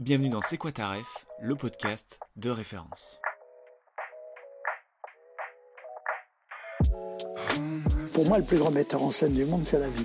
Bienvenue dans C'est le podcast de référence. Pour moi, le plus grand metteur en scène du monde, c'est la vie.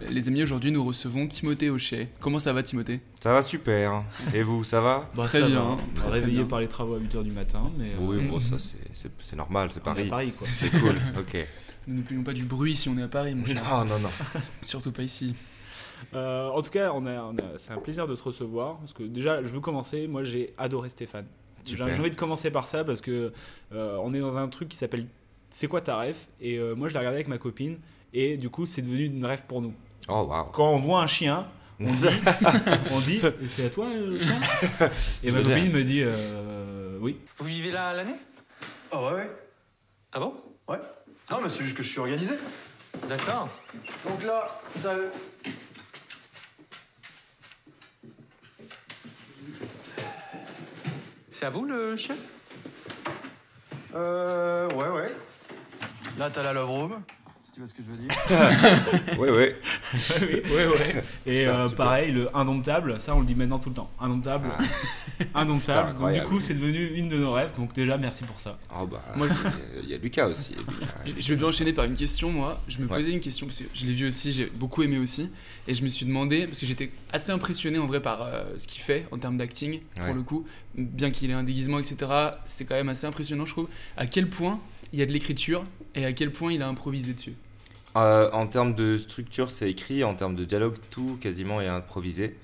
Les amis, aujourd'hui nous recevons Timothée Hochet. Comment ça va Timothée? Ça va super. Et vous, ça va? Bah, Très ça bien, va. très, très Réveillé bien. par les travaux à 8h du matin, mais. Oui, euh, bon, ça c'est- normal, c'est Paris. Paris, quoi. C'est cool, ok. Nous ne plaignons pas du bruit si on est à Paris, mon cher. Non, non, non. Surtout pas ici. Euh, en tout cas, on a, on a- c'est un plaisir de te recevoir. Parce que déjà, je veux commencer. Moi, j'ai adoré Stéphane. J'ai envie de commencer par ça parce que euh, on est dans un truc qui s'appelle C'est quoi ta ref? Et euh, moi, je l'ai regardé avec ma copine. Et du coup, c'est devenu une ref pour nous. Oh, waouh. Quand on voit un chien, on dit, on dit Et c'est à toi le chien? Et ma copine me dit euh, Oui. Vous vivez là à l'année? Ah ouais, ouais. Ah bon? Ouais. Non, mais c'est juste que je suis organisé. D'accord. Donc là, t'as le... C'est à vous le chien? Euh... Ouais, ouais. Là, t'as la love room. Tu vois ce que je veux dire. Ouais. oui, ouais, ouais. Et Putain, euh, pareil, le indomptable, ça on le dit maintenant tout le temps. Indomptable, Putain, indomptable. Donc, du coup, c'est devenu une de nos rêves. Donc déjà, merci pour ça. Oh, bah, Moi, il y a Lucas aussi. Je- Je vais bien enchaîner par une question, moi. Je me Ouais. posais une question, parce que je l'ai vu aussi, j'ai beaucoup aimé aussi. Et je me suis demandé, parce que j'étais assez impressionné en vrai par euh, ce qu'il fait en termes d'acting, pour Ouais. le coup. Bien qu'il ait un déguisement, etc., c'est quand même assez impressionnant, je trouve. À quel point il y a de l'écriture et à quel point il a improvisé dessus? Euh, en termes de structure, c'est écrit. En termes de dialogue, tout quasiment est improvisé.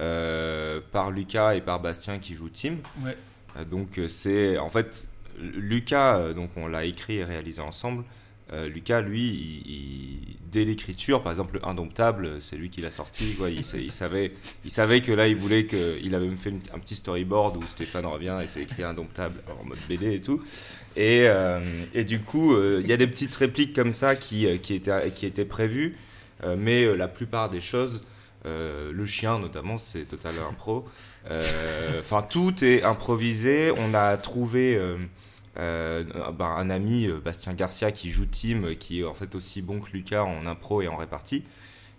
Euh, par Lucas et par Bastien qui jouent Tim. Ouais. Euh, Donc c'est en fait Lucas, donc on l'a écrit et réalisé ensemble. Euh, Lucas, lui, dès l'écriture, par exemple, le Indomptable, c'est lui qui l'a sorti. Il, savait, il savait que là, il voulait que, il avait même fait un petit storyboard où Stéphane revient et c'est écrit Indomptable en mode BD et tout. Et, euh, du coup, euh, il y a des petites répliques comme ça qui, étaient, prévues, mais la plupart des choses, le chien notamment, c'est total impro. Enfin, tout est improvisé. On a trouvé euh, ben, un ami, euh, Bastien Garcia, qui joue Tim, euh, qui est en fait aussi bon que Lucas en impro et en répartie.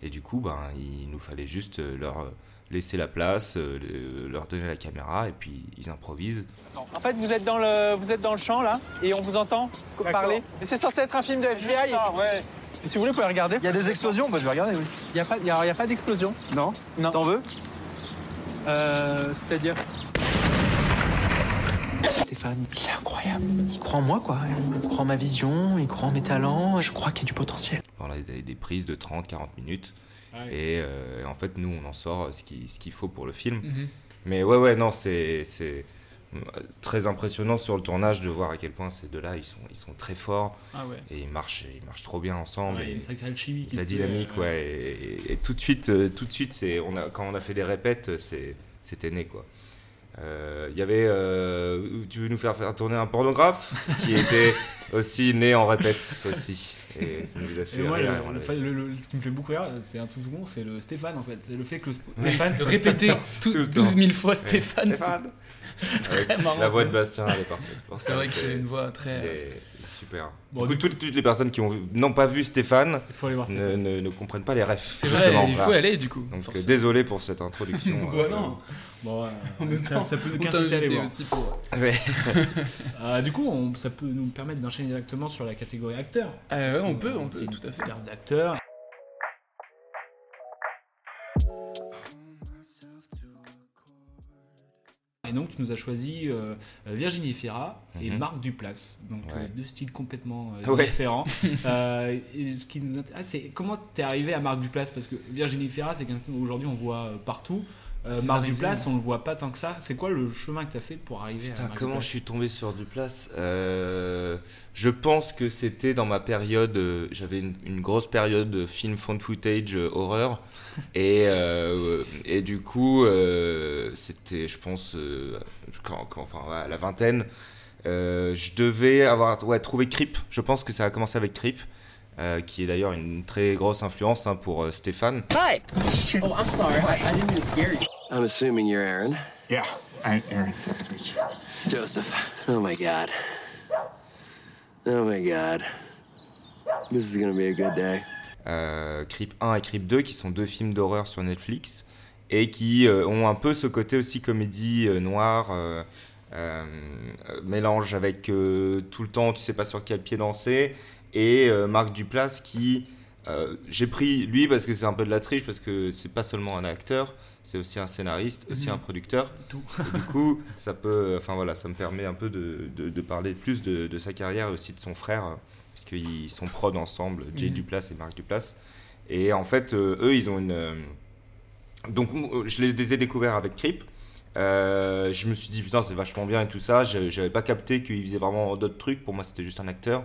Et du coup, ben, il nous fallait juste leur laisser la place, le- leur donner la caméra, et puis ils improvisent. En fait, vous êtes dans le, vous êtes dans le champ là, et on vous entend parler. C'est censé être un film de FBI. Ah, ouais. Si vous voulez, vous pouvez regarder. Il y a des explosions Bah, je vais regarder, oui. Il n'y a pas, il y a, il y a pas d'explosion. Non Non. T'en veux? Euh, C'est-à-dire Stéphane, il est incroyable. Il croit en moi, quoi. Il croit en ma vision, il croit en mes talents. Je crois qu'il y a du potentiel. Voilà, des, des prises de 30-40 minutes. Ouais. Et euh, en fait, nous, on en sort ce qu'il ce qu'il faut pour le film. Mhm. Mais ouais, ouais, non, c'est c'est, euh, très impressionnant sur le tournage de voir à quel point ces deux-là, ils sont, ils sont très forts Ah ouais. et ils marchent, ils marchent trop bien ensemble. Ouais, il y a une sacrée alchimie qui la se dynamique, euh, ouais. Et, et- et tout de suite, euh, tout de suite, c'est, on a, quand on a fait des répètes, c'est, c'était né, quoi. Euh, Il y avait, euh, tu veux nous faire faire tourner un pornographe qui était aussi né en répète aussi. Et ça nous a fait Et moi, rire, le- le fait- le- le- ce qui me fait beaucoup rire, c'est un truc tout con, c'est le Stéphane en fait. C'est le fait que Stéphane. De soit- répéter tout- Tout le 12 temps. 000 fois Stéphane. Stéphane. Très Avec marrant, La voix ça. de Bastien, elle est parfaite. C'est vrai qu'il a une voix très- elle est super. Bon, du coup, toutes, toutes les personnes qui n'ont pas vu Stéphane, faut aller voir ne, Stéphane. ne- ne comprennent pas les refs. C'est vrai, il faut voilà. aller, du coup, Donc, euh, forcément. désolé pour cette introduction. Bah euh, non. Bon, ça, temps, ça peut nous t'a inciter à aller invité voir. aussi pour- Ouais. Euh, du coup, on- ça peut nous permettre d'enchaîner directement sur la catégorie acteur. Euh, on peut, on peut, tout à fait. d'acteur. Et donc, tu nous as choisi euh, Virginie Fira et Mhm. Marc Duplass. Donc, Ouais. euh, deux styles complètement euh, Ouais. différents. Euh, ce qui nous intéresse, c'est comment t'es arrivé à Marc Duplass? Parce que Virginie Fira, c'est quelqu'un qu'aujourd'hui on voit euh, partout. Euh, Marc ouais. on le voit pas tant que ça. C'est quoi le chemin que t'as fait pour arriver à Marc comment je suis tombé sur Duplass Euh, Je pense que c'était dans ma période. euh, J'avais une, une grosse période de film found footage euh, horreur. Et, et du coup, c'était, je pense, quand, quand- enfin, à la vingtaine, je devais avoir ouais, trouvé Creep. Je pense que ça a commencé avec Creep. Euh, qui est d'ailleurs une très grosse influence hein, pour euh, Stéphane. Hi! Oh, I'm sorry. I, I didn't mean to scare you. I'm assuming you're Aaron. Yeah, I'm Aaron. Nice to meet you. Joseph. Oh my god. Oh my god. This is gonna be a good day. euh, Creep 1 et Creep 2, qui sont deux films d'horreur sur Netflix, et qui euh, ont un peu ce côté aussi comédie euh, noire, euh, euh, euh, mélange avec euh, tout le temps, tu sais pas sur quel pied danser, et euh, Marc Duplass qui... euh, J'ai pris lui parce que c'est un peu de la triche, parce que c'est pas seulement un acteur, c'est aussi un scénariste, aussi Mhm. un producteur. Tout. Du coup, ça peut, enfin voilà, ça me permet un peu de, de- de parler plus de, de sa carrière et aussi de son frère, euh, puisqu'ils sont prod ensemble, Jay Mhm. Duplass et Marc Duplass. Et en fait, euh, eux, ils ont une. euh, Donc, euh, je les ai découverts avec Creep. Euh, je me suis dit, putain, c'est vachement bien et tout ça. Je J'avais pas capté qu'il faisait vraiment d'autres trucs. Pour moi, c'était juste un acteur.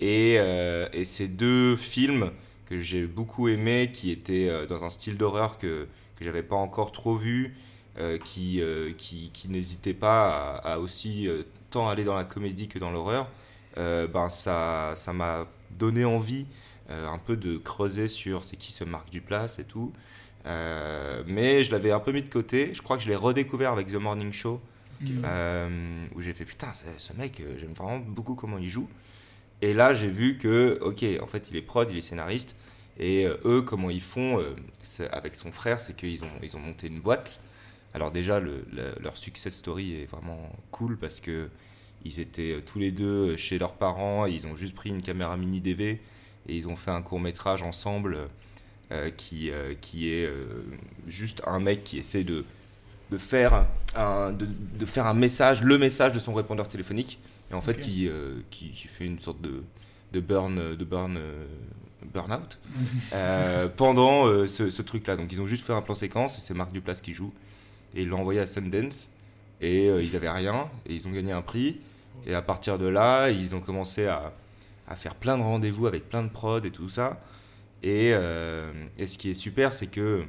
Et, euh, et ces deux films que j'ai beaucoup aimés, qui étaient euh, dans un style d'horreur que, que j'avais pas encore trop vu, euh, qui, qui, qui n'hésitaient pas à, à aussi tant aller dans la comédie que dans l'horreur, ben ça ça m'a donné envie un peu de creuser sur c'est qui ce Marc Duplass et tout. Mais je l'avais un peu mis de côté. Je crois que je l'ai redécouvert avec The Morning Show, où j'ai fait putain, ce, mec, j'aime vraiment beaucoup comment il joue. Et là, j'ai vu que, ok, en fait, il est prod, il est scénariste. Et euh, eux, comment ils font euh, avec son frère, c'est qu'ils ont, ils ont monté une boîte. Alors déjà, le- le- leur success story est vraiment cool parce que ils étaient euh, tous les deux chez leurs parents, ils ont juste pris une caméra mini DV et ils ont fait un court métrage ensemble qui, qui est juste un mec qui essaie de, de, faire un, de, de faire un message, le message de son répondeur téléphonique, et en fait qui, euh, qui, qui fait une sorte de, de burn, de burn, euh, burn-out. Euh, pendant ce, ce truc-là. Donc ils ont juste fait un plan séquence, et c'est Marc Duplass qui joue, et ils l'ont envoyé à Sundance, et ils avaient rien, et ils ont gagné un prix, et à partir de là, ils ont commencé à, à faire plein de rendez-vous avec plein de prods et tout ça. Et, euh, et ce qui est super, c'est que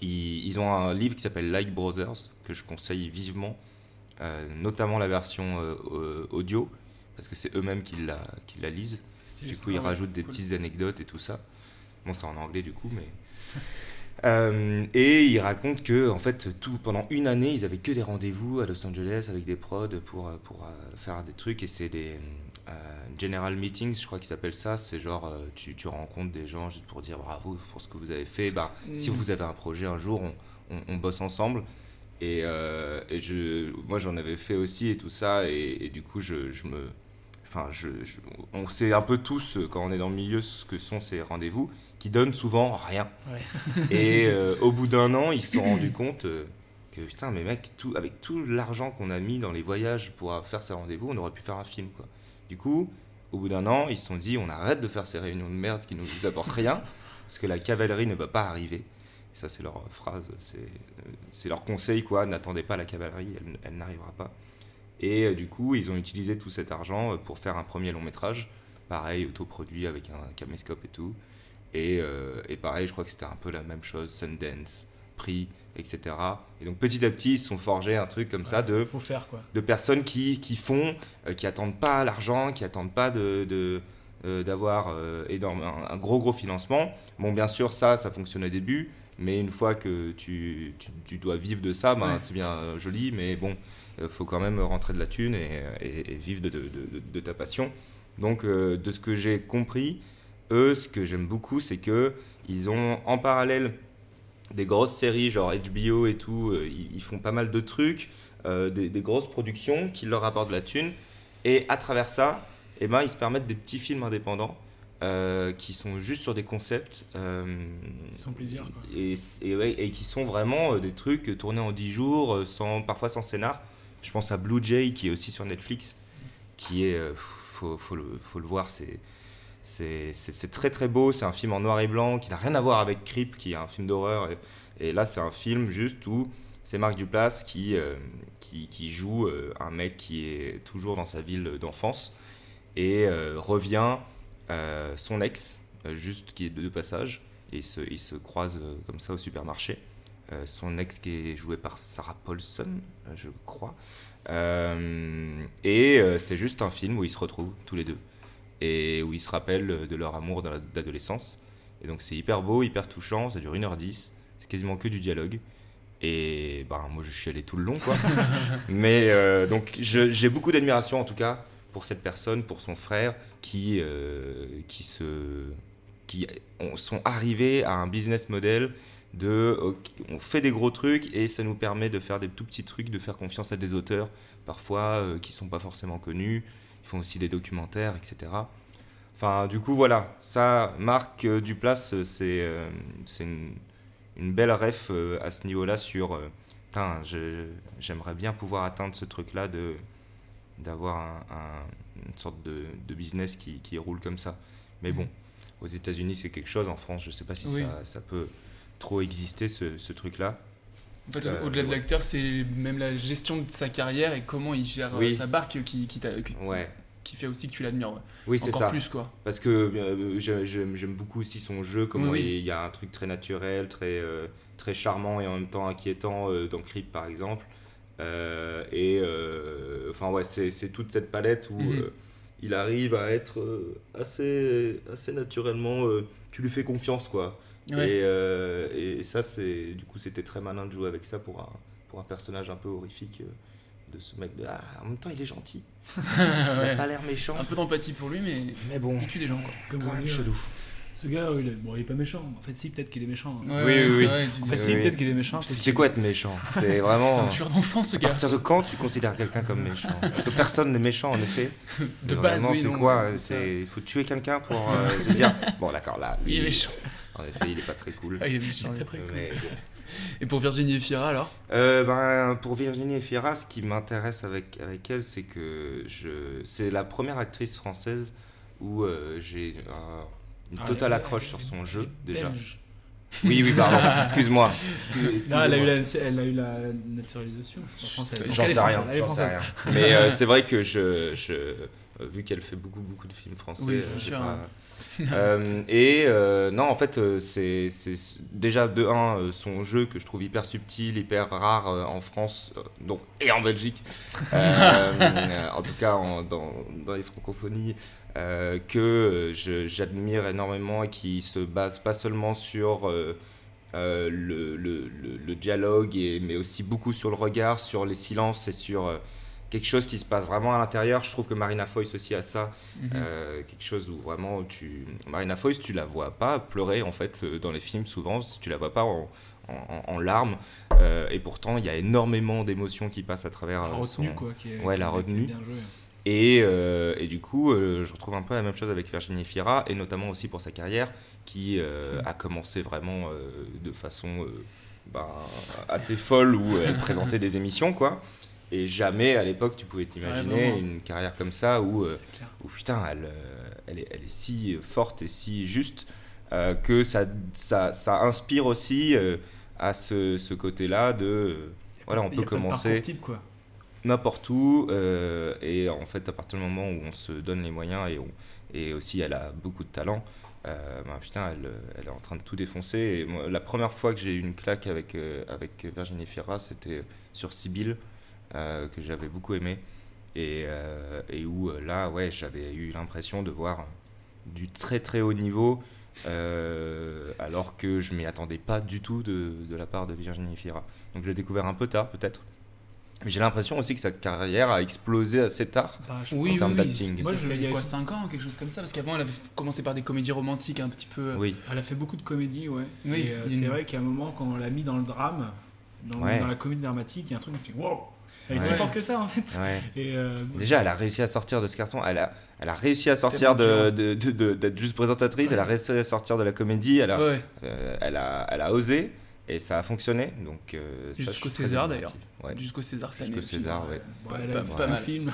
ils, ils ont un livre qui s'appelle Like Brothers, que je conseille vivement, notamment la version euh, euh, audio, parce que c'est eux-mêmes qui la, qui la lisent. Du coup, ils rajoutent des cool. petites anecdotes et tout ça. Bon, c'est en anglais du coup, mais. Euh, et ils racontent que en fait tout pendant une année ils avaient que des rendez-vous à Los Angeles avec des prods pour euh, pour euh, faire des trucs et c'est des euh, general meetings je crois qu'ils appellent ça c'est genre euh, tu, tu rencontres des gens juste pour dire bravo pour ce que vous avez fait bah si Mm. vous avez un projet un jour on, on, on bosse ensemble et, euh, et je moi j'en avais fait aussi et tout ça et, et du coup je, je me enfin je, je- on sait un peu tous euh, quand on est dans le milieu ce que sont ces rendez-vous qui donnent souvent rien Ouais. et euh, au bout d'un an, ils se sont rendus compte que putain, mais mec, tout, avec tout l'argent qu'on a mis dans les voyages pour faire ces rendez-vous, on aurait pu faire un film quoi. Du coup, au bout d'un an, ils se sont dit on arrête de faire ces réunions de merde qui ne nous apportent rien parce que la cavalerie ne va pas arriver. Ça, c'est leur phrase, c'est euh, c'est leur conseil quoi. N'attendez pas la cavalerie, elle, elle n'arrivera pas. Et euh, du coup, ils ont utilisé tout cet argent euh, pour faire un premier long métrage, pareil, autoproduit avec un caméscope et tout. Et, euh, et pareil, je crois que c'était un peu la même chose, Sundance, prix, etc. Et donc petit à petit, ils se sont forgés un truc comme ça de, faut faire, quoi. de personnes qui, qui font, euh, qui attendent pas l'argent, qui attendent pas de, de, d'avoir un, un gros gros financement. Bon, bien sûr, ça, ça fonctionne au début, mais une fois que tu, tu, tu dois vivre de ça, ben, Ouais. c'est bien euh, joli, mais bon, il faut quand même rentrer de la thune et, et- et vivre de, de- de- de ta passion. Donc, euh, de ce que j'ai compris, eux, ce que j'aime beaucoup, c'est que ils ont en parallèle des grosses séries genre HBO et tout, euh, ils, ils font pas mal de trucs, euh, des, des grosses productions qui leur apportent de la thune. Et à travers ça, eh ben, ils se permettent des petits films indépendants euh, qui sont juste sur des concepts. euh, Sans plaisir, quoi. Et, et, ouais, et qui sont vraiment euh, des trucs tournés en 10 jours, sans, parfois sans scénar. Je pense à Blue Jay qui est aussi sur Netflix, qui est. faut, faut, le, faut le voir, c'est. C'est très très beau, c'est un film en noir et blanc qui n'a rien à voir avec Creep, qui est un film d'horreur. Et, et là, c'est un film juste où c'est Marc Duplass qui, qui, qui joue un mec qui est toujours dans sa ville d'enfance et revient son ex, euh, juste qui est de, passage, et ils se, ils se croisent euh, comme ça au supermarché. Euh, son ex qui est joué par Sarah Paulson, euh, je crois. Euh, et euh, c'est juste un film où ils se retrouvent tous les deux et où ils se rappellent de leur amour d'adolescence. Et donc c'est hyper beau, hyper touchant, ça dure 1h10, c'est quasiment que du dialogue. Et ben, moi je suis allé tout le long quoi. Mais euh, donc j'ai beaucoup d'admiration en tout cas pour cette personne, pour son frère qui, euh, qui, se, qui ont- sont arrivés à un business model de on fait des gros trucs et ça nous permet de faire des tout petits trucs, de faire confiance à des auteurs parfois euh, qui sont pas forcément connus. Ils font aussi des documentaires, etc. Enfin, du coup, voilà, ça, Marc euh, Duplass, euh, c'est euh, une, une belle ref euh, à ce niveau-là sur. j'aimerais bien pouvoir atteindre ce truc-là de d'avoir un- un- une sorte de, de business qui, qui roule comme ça. Mais bon, aux États-Unis, c'est quelque chose. En France, je sais pas si Oui. ça, ça peut trop exister, ce, ce truc-là. En fait, Euh, au-delà de ouais. l'acteur, c'est même la gestion de sa carrière et comment il gère euh, Oui. sa barque qui, qui, t'a- qui- Ouais. qui fait aussi que tu l'admires. ouais. Oui, c'est Encore ça. plus, quoi. Parce que euh, j'ai- j'aime beaucoup aussi son jeu, comment Oui, il y a un truc très naturel, très, euh, très charmant et en même temps inquiétant dans Creep par exemple. Euh, et euh, enfin, ouais, c'est c'est toute cette palette où Mhm. euh, il arrive à être assez, assez naturellement. euh, tu lui fais confiance, quoi. Ouais. Et, euh, et ça, c'est du coup, c'était très malin de jouer avec ça pour un, pour un personnage un peu horrifique. euh, de ce mec de ah, en même temps il est gentil il a Ouais. pas l'air méchant Un peu d'empathie pour lui, mais, mais bon il tue des gens. Quoi. C'est quand même chelou Ce gars, il est, bon, il est pas méchant. En fait, si, peut-être qu'il est méchant. Ouais, Oui, oui, c'est oui. vrai, En fait, si, Oui. peut-être qu'il est méchant. C'est quoi être méchant C'est C'est vraiment. un tueur d'enfants, ce À gars. partir de quand tu considères quelqu'un comme méchant Parce que personne n'est méchant en effet. De Mais base, oui, c'est quoi c'est. C'est il faut tuer quelqu'un pour euh, te dire bon d'accord là. Il est méchant. En effet, il est pas très cool. Ah, il est méchant, Pas lui. très cool. Mais. Et pour Virginie et Fira, alors? Euh, ben, pour Virginie Efira, ce qui m'intéresse avec, avec elle, c'est que je, c'est la première actrice française où euh, j'ai euh, une Ah, totale elle- accroche elle- sur son elle jeu déjà. Oui, oui, pardon, excuse-moi. Excuse- Non, elle a eu la, elle a eu la naturalisation. J'en sais rien, j'en sais rien. Mais euh, c'est vrai que je, je euh, vu qu'elle fait beaucoup beaucoup de films français, Oui, euh, c'est pas- hein. Euh, et euh, non, en fait, euh, c'est déjà de un son jeu que je trouve hyper subtil, hyper rare en France, donc et en Belgique, en tout cas en- dans, dans les francophonies, que j'admire énormément et qui se base pas seulement sur le, le- le- le dialogue, et, mais aussi beaucoup sur le regard, sur les silences et sur quelque chose qui se passe vraiment à l'intérieur. Je trouve que Marina Foïs aussi a ça, Mhm. euh, quelque chose où vraiment tu... Marina Foïs, tu la vois pas pleurer en fait euh, dans les films souvent, tu la vois pas en, en- en larmes, euh, et pourtant il y a énormément d'émotions qui passent à travers La retenue, son- quoi. Qui est, Ouais, qui la retenue. bien. Et, euh, et du coup, euh, je retrouve un peu la même chose avec Virginie Fira, et notamment aussi pour sa carrière, qui euh, a commencé vraiment de façon ben, assez folle, où elle présentait des émissions, quoi. Et jamais à l'époque tu pouvais t'imaginer une carrière comme ça où, euh, où putain, elle, euh, elle, est, elle est si forte et si juste euh, que ça, ça, ça inspire aussi euh, à ce, ce côté-là de. voilà, on peut commencer n'importe où euh, et en fait à partir du moment où on se donne les moyens et, on- et aussi elle a beaucoup de talent ben, putain elle, elle est en train de tout défoncer. Et moi, la première fois que j'ai eu une claque avec, avec Virginie Fira c'était sur Sibyl que j'avais beaucoup aimé et, euh, et où euh, là ouais j'avais eu l'impression de voir du très très haut niveau, euh, alors que je m'y attendais pas du tout de, de la part de Virginie Fira. Donc je l'ai découvert un peu tard peut-être. Mais j'ai l'impression aussi que sa carrière a explosé assez tard Bah, je en Oui, termes oui. d'acting. Ça Moi, je- fait il y a- quoi, 5 ans, quelque chose comme ça? Parce qu'avant, elle avait commencé par des comédies romantiques un petit peu. Oui. Elle a fait beaucoup de comédies, ouais. Oui, euh, c'est une- vrai qu'à un moment, quand on l'a mis dans le drame, dans, Ouais. dans la comédie dramatique, il y a un truc qui fait wow Elle est Ouais. si forte que ça, en fait. Ouais. Et euh, Déjà, elle a réussi à sortir de ce carton. Elle a, elle a réussi à sortir tellement de, de- de- de- d'être juste présentatrice. Elle a réussi à sortir de la comédie. Elle a, Ouais. euh, elle a, elle a osé et ça a fonctioné. Donc, euh, Jusqu'au César d'ailleurs. Ouais. Jusqu'au César cette année. Jusqu'au. César, ouais. bon, elle pas- a pas fait un film.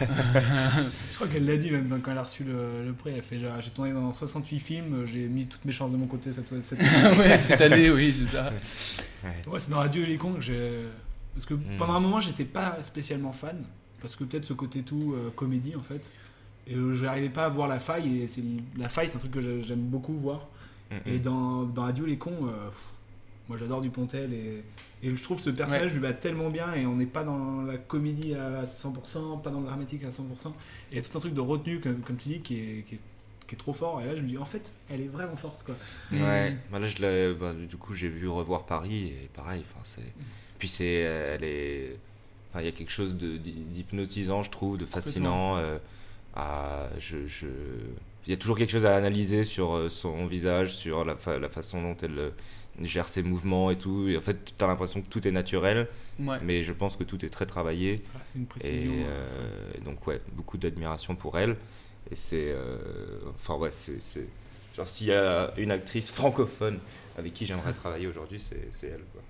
je crois qu'elle l'a dit même quand elle a reçu le, le prix. Elle a fait J'ai tourné dans 68 films, j'ai mis toutes mes chances de mon côté cette, cette ouais, cette année, oui, c'est ça. Ouais, c'est dans Adieu les cons que j'ai. Parce que Mm. pendant un moment, j'étais pas spécialement fan. Parce que peut-être ce côté tout euh, comédie en fait. Et euh, je n'arrivais pas à voir la faille. Et c'est la faille, c'est un truc que j'ai- j'aime beaucoup voir. Mhm. Et dans, dans Adieu les cons, euh, pff, moi j'adore Dupontel. Et, et je trouve ce personnage Ouais. lui va tellement bien. Et on n'est pas dans la comédie à 100%, pas dans le dramatique à 100%. Et il y a tout un truc de retenue, comme, comme tu dis, qui est, qui, est, qui est trop fort. Et là, je me dis, en fait, elle est vraiment forte quoi. Ouais, bah là, je l'ai- bah, du coup, j'ai vu revoir Paris et pareil. Enfin, c'est. Puis c'est, elle est. Enfin, il y a quelque chose de, d'hypnotisant, je trouve, de fascinant. euh, à, je, je- Il y a toujours quelque chose à analyser sur euh, son visage, sur la, fa- la façon dont elle euh, gère ses mouvements et tout. Et en fait, tu as l'impression que tout est naturel, Ouais. mais je pense que tout est très travaillé. Ah, c'est une Et précision. euh, et donc, ouais, beaucoup d'admiration pour elle. Et c'est. euh, Enfin, ouais, c'est. Genre, s'il y a une actrice francophone avec qui j'aimerais travailler aujourd'hui, c'est c'est elle, quoi.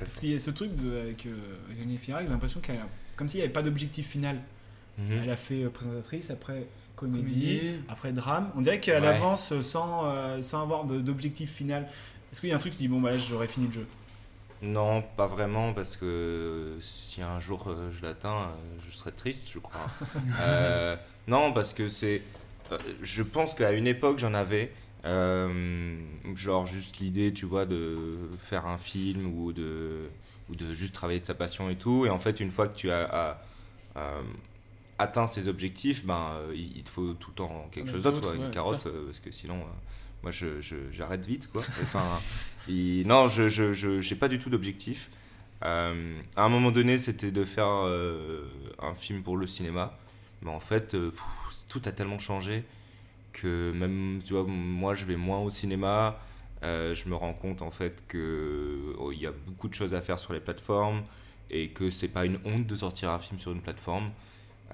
Parce qu'il y a ce truc de, avec euh, Jenny Firac, j'ai l'impression qu'elle a, comme s'il n'y avait pas d'objectif final. Mhm. Elle a fait euh, présentatrice, après comédie, Comédie. après drame. On dirait qu'elle Ouais. avance sans, euh, sans avoir de- d'objectif final. Est-ce qu'il y a un truc où tu dis, bon, bah là, j'aurais fini le jeu? Non, pas vraiment, parce que si un jour euh, je l'atteins, euh, je serais triste, je crois. Euh, non, parce que c'est. euh, je pense qu'à une époque, j'en avais. Euh, genre, juste l'idée, tu vois, de faire un film ou de, ou de juste travailler de sa passion et tout. Et en fait, une fois que tu as. as, euh, atteint ces objectifs, ben, euh, il il te faut tout le temps quelque chose d'autre, ouais, une carotte, parce que sinon, moi, je, je- j'arrête vite, quoi. Enfin, il- non, je je, je- j'ai pas du tout d'objectif. Euh, à un moment donné, c'était de faire euh, un film pour le cinéma, mais en fait, pff, tout a tellement changé que même, tu vois, moi, je vais moins au cinéma. euh, je me rends compte en fait que oh, il y a beaucoup de choses à faire sur les plateformes et que c'est pas une honte de sortir un film sur une plateforme.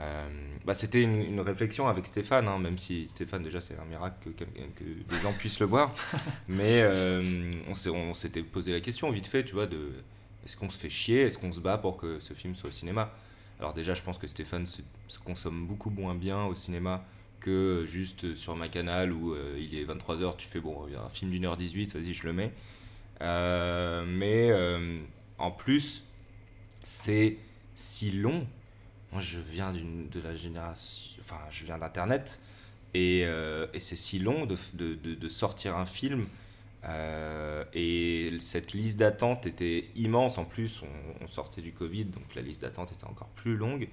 Euh, bah, c'était une, une réflexion avec Stéphane, hein, même si Stéphane, déjà, c'est un miracle que, des gens puissent le voir. Mais euh, on s'est- on s'était posé la question vite fait, tu vois, de est-ce qu'on se fait chier, est-ce qu'on se bat pour que ce film soit au cinéma? Alors, déjà, je pense que Stéphane se, se consomme beaucoup moins bien au cinéma que juste sur ma canal où euh, il est 23h, tu fais bon, un film d'une heure 18, vas-y, je le mets. Euh, mais euh, en plus, c'est si long. Moi, je viens d'une, de la génération. Enfin, je viens d'Internet. Et, c'est si long de, de, de- sortir un film. Et cette liste d'attente était immense. En plus, on sortait du Covid, donc la liste d'attente était encore plus longue.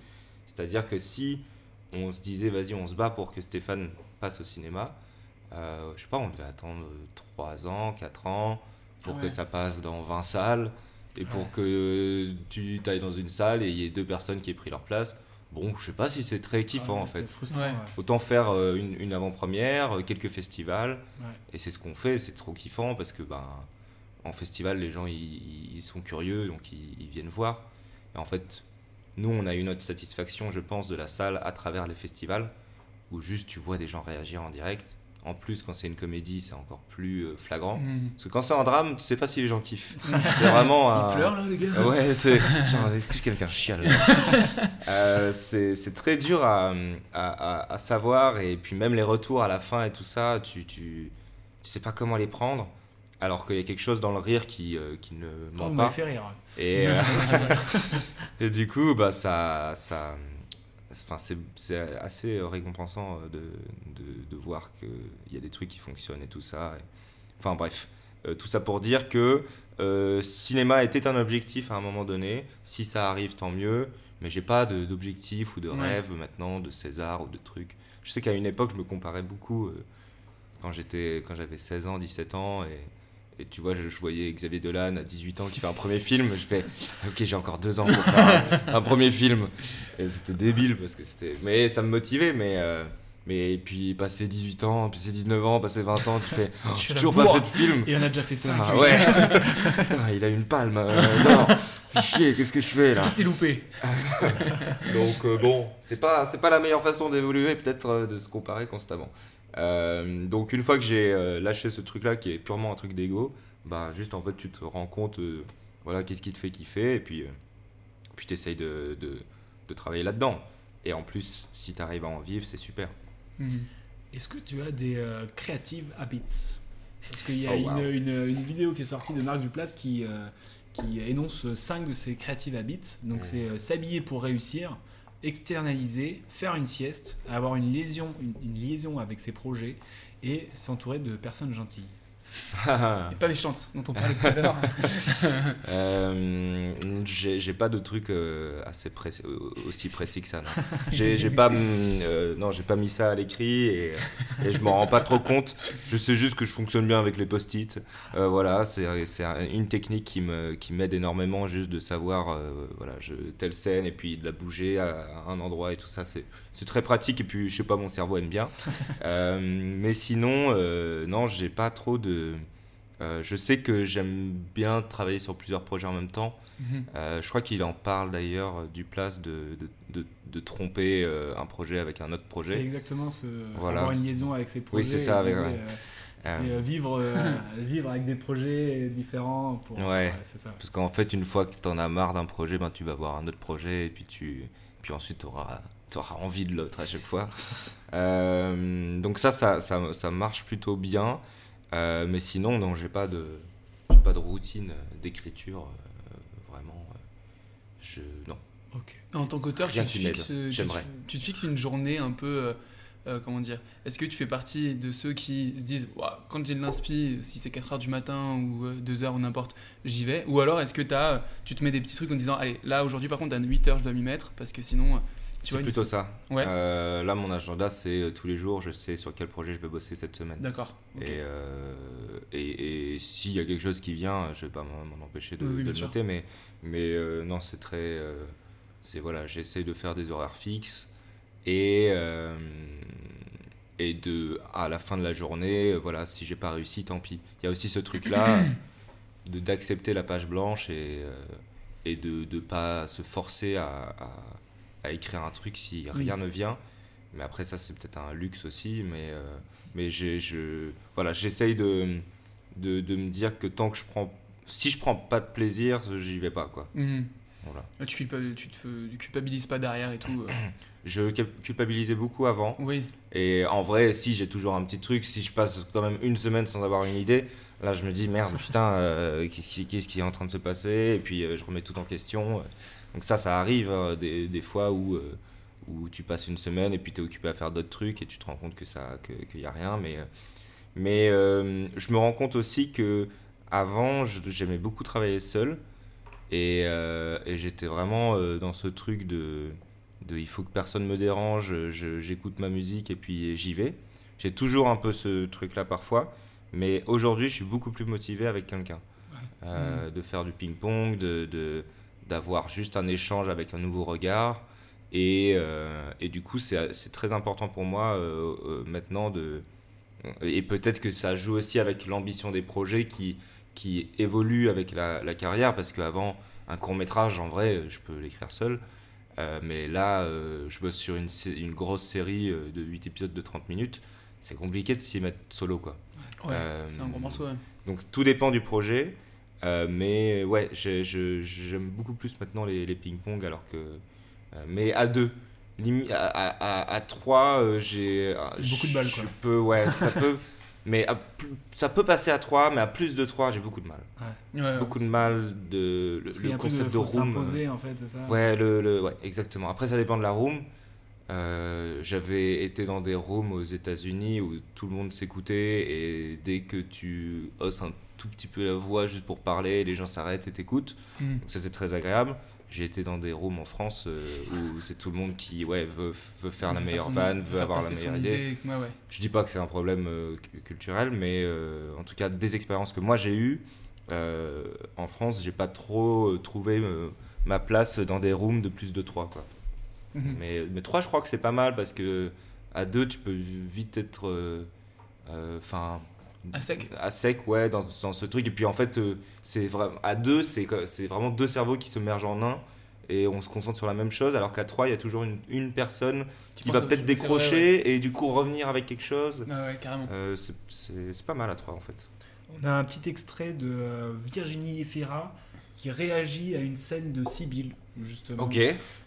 C'est-à-dire que si on se disait, vas-y, on se bat pour que Stéphane passe au cinéma, euh, je sais pas, on devait attendre 3 ans, 4 ans pour Ouais. que ça passe dans 20 salles et pour que tu ailles dans une salle et il y ait deux personnes qui aient pris leur place. Bon, je sais pas si c'est très kiffant Ouais, en c'est fait. frustrant, Ouais. ouais. Autant faire euh, une, une avant-première, euh, quelques festivals, Ouais. et c'est ce qu'on fait, c'est trop kiffant parce que ben, en festival, les gens ils, ils sont curieux, donc ils, ils viennent voir. Et en fait, nous, on a eu notre satisfaction, je pense, de la salle à travers les festivals, où juste tu vois des gens réagir en direct. En plus, quand c'est une comédie, c'est encore plus euh, flagrant. Mhm. Parce que quand c'est un drame, tu sais pas si les gens kiffent. c'est vraiment un. Ils pleurent, là, les gars Ouais, c'est. Genre, est-ce que quelqu'un chiale Euh, c'est très dur à, à, à- à savoir. Et puis, même les retours à la fin et tout ça, tu, tu, tu sais pas comment les prendre. Alors qu'il y a quelque chose dans le rire qui, euh, qui ne Oh, ment vous pas. fait rire. Et, euh, et du coup, bah, ça, ça, enfin, c'est, c'est assez récompensant de, de, de voir qu'il y a des trucs qui fonctionnent et tout ça. Et- enfin bref, Euh, tout ça pour dire que euh, cinéma était un objectif à un moment donné. Si ça arrive, tant mieux. Mais j'ai pas d'objectif ou de Ouais. rêve maintenant de César ou de trucs. Je sais qu'à une époque, je me comparais beaucoup euh, quand j'étais quand j'avais 16 ans, 17 ans et et tu vois, je, je voyais Xavier Dolan à 18 ans qui fait un premier film. Je fais, ok, j'ai encore deux ans pour faire un, un premier film. Et c'était débile parce que c'était. Mais ça me motivait. Mais, euh, mais et puis, passer 18 ans, passer 19 ans, passer 20 ans, tu fais, oh, Je j'ai suis toujours pas fait de film. Il en a déjà fait cinq, Ah, ouais. Putain, il a une palme. euh. Fais chier, qu'est-ce que je fais là Ça, c'est loupé. Donc euh, bon, c'est pas pas la meilleure façon d'évoluer, peut-être de se comparer constamment. Euh, donc une fois que j'ai euh, lâché ce truc-là qui est purement un truc d'ego, bah juste en fait tu te rends compte, euh, voilà, qu'est-ce qui te fait kiffer et puis euh, puis t'essayes de, de, de travailler là-dedans. Et en plus, si t'arrives à en vivre, c'est super. Est-ce que tu as des euh, creative habits? Parce qu'il y a Oh, wow. une, une- une vidéo qui est sortie de Marc Duplass qui, euh, qui énonce 5 de ses creative habits. Donc c'est euh, s'habiller pour réussir, externaliser, faire une sieste, avoir une liaison, avec ses projets et s'entourer de personnes gentilles. Et pas méchante, dont on parlait tout à l'heure. Euh, j'ai pas de truc euh, assez précis, aussi précis que ça. J'ai pas, hum, euh, non, j'ai pas mis ça à l'écrit et, et je m'en rends pas trop compte. Je sais juste que je fonctionne bien avec les post-it. Voilà, c'est une technique qui me qui m'aide énormément juste de savoir, voilà, je, telle scène et puis de la bouger à, à un endroit et tout ça. C'est c'est très pratique et puis je sais pas, mon cerveau aime bien. Euh, mais sinon, euh, non, j'ai pas trop de euh, je sais que j'aime bien travailler sur plusieurs projets en même temps. Mhm. Euh, je crois qu'il en parle d'ailleurs du place de, de, de- de tromper un projet avec un autre projet. C'est exactement ce, Voilà. avoir une liaison avec ses projets. Oui, c'est ça. Avec, ouais. c'était, vivre, euh, vivre avec des projets différents. Pour, Ouais, c'est ça. parce qu'en fait, une fois que tu en as marre d'un projet, ben, tu vas voir un autre projet et puis, tu, puis ensuite tu auras, envie de l'autre à chaque fois. Euh, donc ça, ça, ça, ça marche plutôt bien. Euh, mais sinon, non, j'ai pas de, j'ai pas de routine d'écriture. euh, vraiment, je, non. En tant qu'auteur, tu, te fixes, tu, tu te une journée un peu. comment dire Est-ce que tu fais partie de ceux qui se disent quand j'ai de l'inspi, si c'est 4h du matin ou 2h ou n'importe, j'y vais Ou alors est-ce que as, tu te mets des petits trucs en disant Allez, là aujourd'hui par contre à 8h je dois m'y mettre parce que sinon. C'est plutôt ça. Ouais. Euh, là, mon agenda, c'est euh, tous les jours, je sais sur quel projet je vais bosser cette semaine. D'accord. Et, euh, et, et s'il y a quelque chose qui vient, je vais pas m'en empêcher de, Oui, oui, de bien le noter, mais, mais euh, non, c'est très. c'est voilà, j'essaie de faire des horaires fixes et. et de, à la fin de la journée, voilà, si j'ai pas réussi, tant pis. Il y a aussi ce truc-là de- d'accepter la page blanche et, et de ne pas se forcer à, à, à écrire un truc si Oui. rien ne vient. Mais après, ça, c'est peut-être un luxe aussi. Mais, euh, mais j'ai, je, voilà, j'essaye de, de, de me dire que tant que je prends. Si je prends pas de plaisir, j'y vais pas, quoi. Mhm. Voilà. Ah, Tu, culpa- tu te culpabilises pas derrière et tout. euh. Je culpabilisais beaucoup avant. Oui. Et en vrai, si j'ai toujours un petit truc, si je passe quand même une semaine sans avoir une idée, là je me dis merde, putain, euh, qu'est- qu'est-ce qui est en train de se passer? Et puis euh, je remets tout en question. Donc ça, ça arrive hein, des, des fois où, euh, où tu passes une semaine et puis tu es occupé à faire d'autres trucs et tu te rends compte que ça que- qu'il n'y a rien. Mais, euh, mais euh, je me rends compte aussi que avant, j'aimais beaucoup travailler seul. Et, euh, et j'étais vraiment dans ce truc de, de il faut que personne me dérange, j'écoute ma musique et puis j'y vais. J'ai toujours un peu ce truc-là parfois, mais aujourd'hui je suis beaucoup plus motivé avec quelqu'un. Euh, De faire du ping-pong, de, de- d'avoir juste un échange avec un nouveau regard. Et, euh, et du coup, c'est très important pour moi euh, euh, maintenant de. Et peut-être que ça joue aussi avec l'ambition des projets qui, qui évoluent avec la, la carrière, parce qu'avant, un court-métrage, en vrai, je peux l'écrire seul. Euh, mais là, euh, je bosse sur une, une grosse série de 8 épisodes de 30 minutes. C'est compliqué de s'y mettre solo, quoi. Ouais, c'est un gros morceau, ouais. Donc tout dépend du projet. Euh, mais ouais, j'aime beaucoup plus maintenant les, les ping-pong alors que. euh, mais à deux. Limi- à, à, à- à trois, euh, j'ai. euh, Beaucoup de balles, quoi. Je peux, ouais, ça peut. Mais à ça peut passer à 3, mais à plus de 3, j'ai beaucoup de mal. Ouais. Ouais, beaucoup de mal de le, le un truc de concept de, room. s'imposer, euh, en fait, ça Ouais, le, le- ouais, exactement. Après, ça dépend de la room. Euh, J'avais été dans des rooms aux États-Unis où tout le monde s'écoutait et dès que tu hausses un tout petit peu la voix juste pour parler, les gens s'arrêtent et t'écoutent. Mm. Donc ça c'est très agréable. J'ai été dans des rooms en France euh, où c'est tout le monde qui ouais, veut, veut faire la meilleure vanne, veut avoir la meilleure idée. ouais, ouais. Je dis pas que c'est un problème euh, cu- culturel, mais euh, en tout cas des expériences que moi j'ai eues en France, j'ai pas trop trouvé ma place dans des rooms de plus de 3 quoi. Mhm. Mais, mais 3 je crois que c'est pas mal parce que à 2 tu peux vite être enfin À sec. à sec ouais dans, dans ce truc et puis en fait euh, c'est vraiment à 2 c'est vraiment deux cerveaux qui se mergent en un et on se concentre sur la même chose alors qu'à 3 il y a toujours une, une personne Qui va peut-être décrocher vrai, et du coup revenir avec quelque chose Ouais, ouais, carrément. euh, c'est- c'est c'est pas mal à 3 en fait. On a un petit extrait de euh, Virginie Efira qui réagit à une scène de Sibyl, justement. Ok.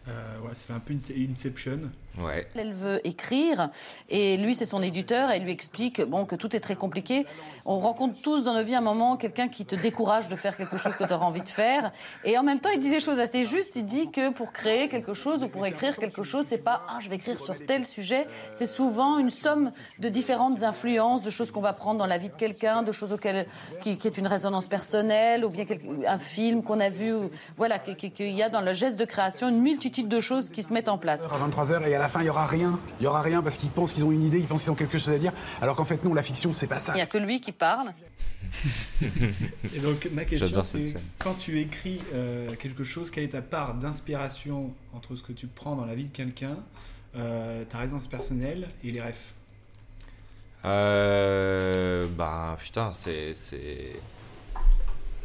Euh, ouais, ça fait un peu une Inception. Ouais. Elle veut écrire et lui c'est son éditeur et il lui explique bon que tout est très compliqué. On rencontre tous dans nos vies un moment quelqu'un qui te décourage de faire quelque chose que tu auras envie de faire et en même temps il dit des choses assez justes. Il dit que pour créer quelque chose ou pour écrire quelque chose c'est pas ah je vais écrire sur tel sujet. C'est souvent une somme de différentes influences, de choses qu'on va prendre dans la vie de quelqu'un, de choses auxquelles qui, qui est une résonance personnelle ou bien quelque- un film qu'on a vu. ou- voilà qui- qui- qu'il y a dans le geste de création une multitude de choses qui se mettent en place. à 23h et à la fin il y aura rien. Il y aura rien parce qu'ils pensent qu'ils ont une idée, ils pensent qu'ils ont quelque chose à dire. Alors qu'en fait non, la fiction c'est pas ça. Il n'y a que lui qui parle. Et donc ma question c'est quand tu écris euh, quelque chose, quelle est ta part d'inspiration entre ce que tu prends dans la vie de quelqu'un, euh, ta résonance personnelle et les refs? Euh, bah putain, c'est. c'est-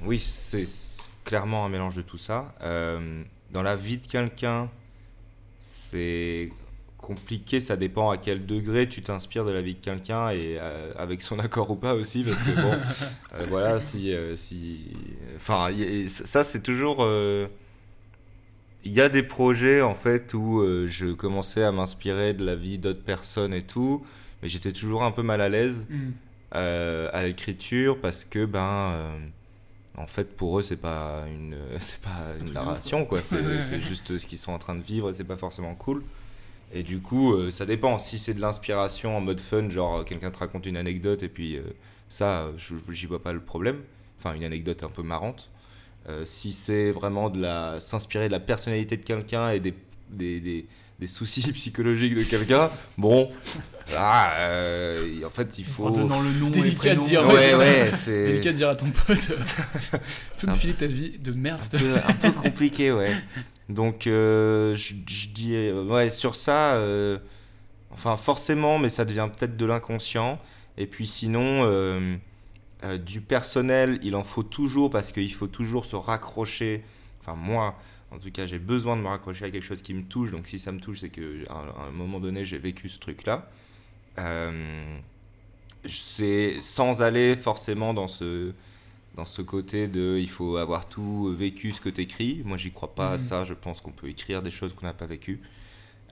Oui, c'est c'est clairement un mélange de tout ça. Euh, dans la vie de quelqu'un, c'est compliqué, ça dépend à quel degré tu t'inspires de la vie de quelqu'un et euh, avec son accord ou pas aussi, parce que bon, euh, voilà, si. euh, si enfin, ça, c'est toujours. il y a des projets en fait où je commençais à m'inspirer de la vie d'autres personnes et tout, mais j'étais toujours un peu mal à l'aise Mm. à l'écriture parce que ben en fait pour eux c'est pas une c'est pas une narration quoi. c'est juste ce qu'ils sont en train de vivre et c'est pas forcément cool. Et du coup, euh, ça dépend. Si c'est de l'inspiration en mode fun, genre euh, quelqu'un te raconte une anecdote et puis euh, ça, j'y vois pas le problème. Enfin, une anecdote un peu marrante. Euh, si c'est vraiment de la s'inspirer de la personnalité de quelqu'un et des, des, des, des soucis psychologiques de quelqu'un, bon, ah, euh, en fait, il faut. En donnant le nom et Délicat de prénom. dire, Ouais, c'est ça. ouais, c'est- Délicat de dire à ton pote. tu me filer ta vie de merde, un peu, un peu compliqué, ouais. Donc, euh, je, je dis, ouais, sur ça, euh, enfin, forcément, mais ça devient peut-être de l'inconscient. Et puis, sinon, euh, euh, du personnel, il en faut toujours parce qu'il faut toujours se raccrocher. Enfin, moi, en tout cas, j'ai besoin de me raccrocher à quelque chose qui me touche. Donc, si ça me touche, c'est qu'à un, un moment donné, j'ai vécu ce truc-là. Euh, c'est sans aller forcément dans ce dans ce côté de il faut avoir tout vécu ce que tu écris. Moi, j'y crois pas à Mhm. ça. Je pense qu'on peut écrire des choses qu'on n'a pas vécues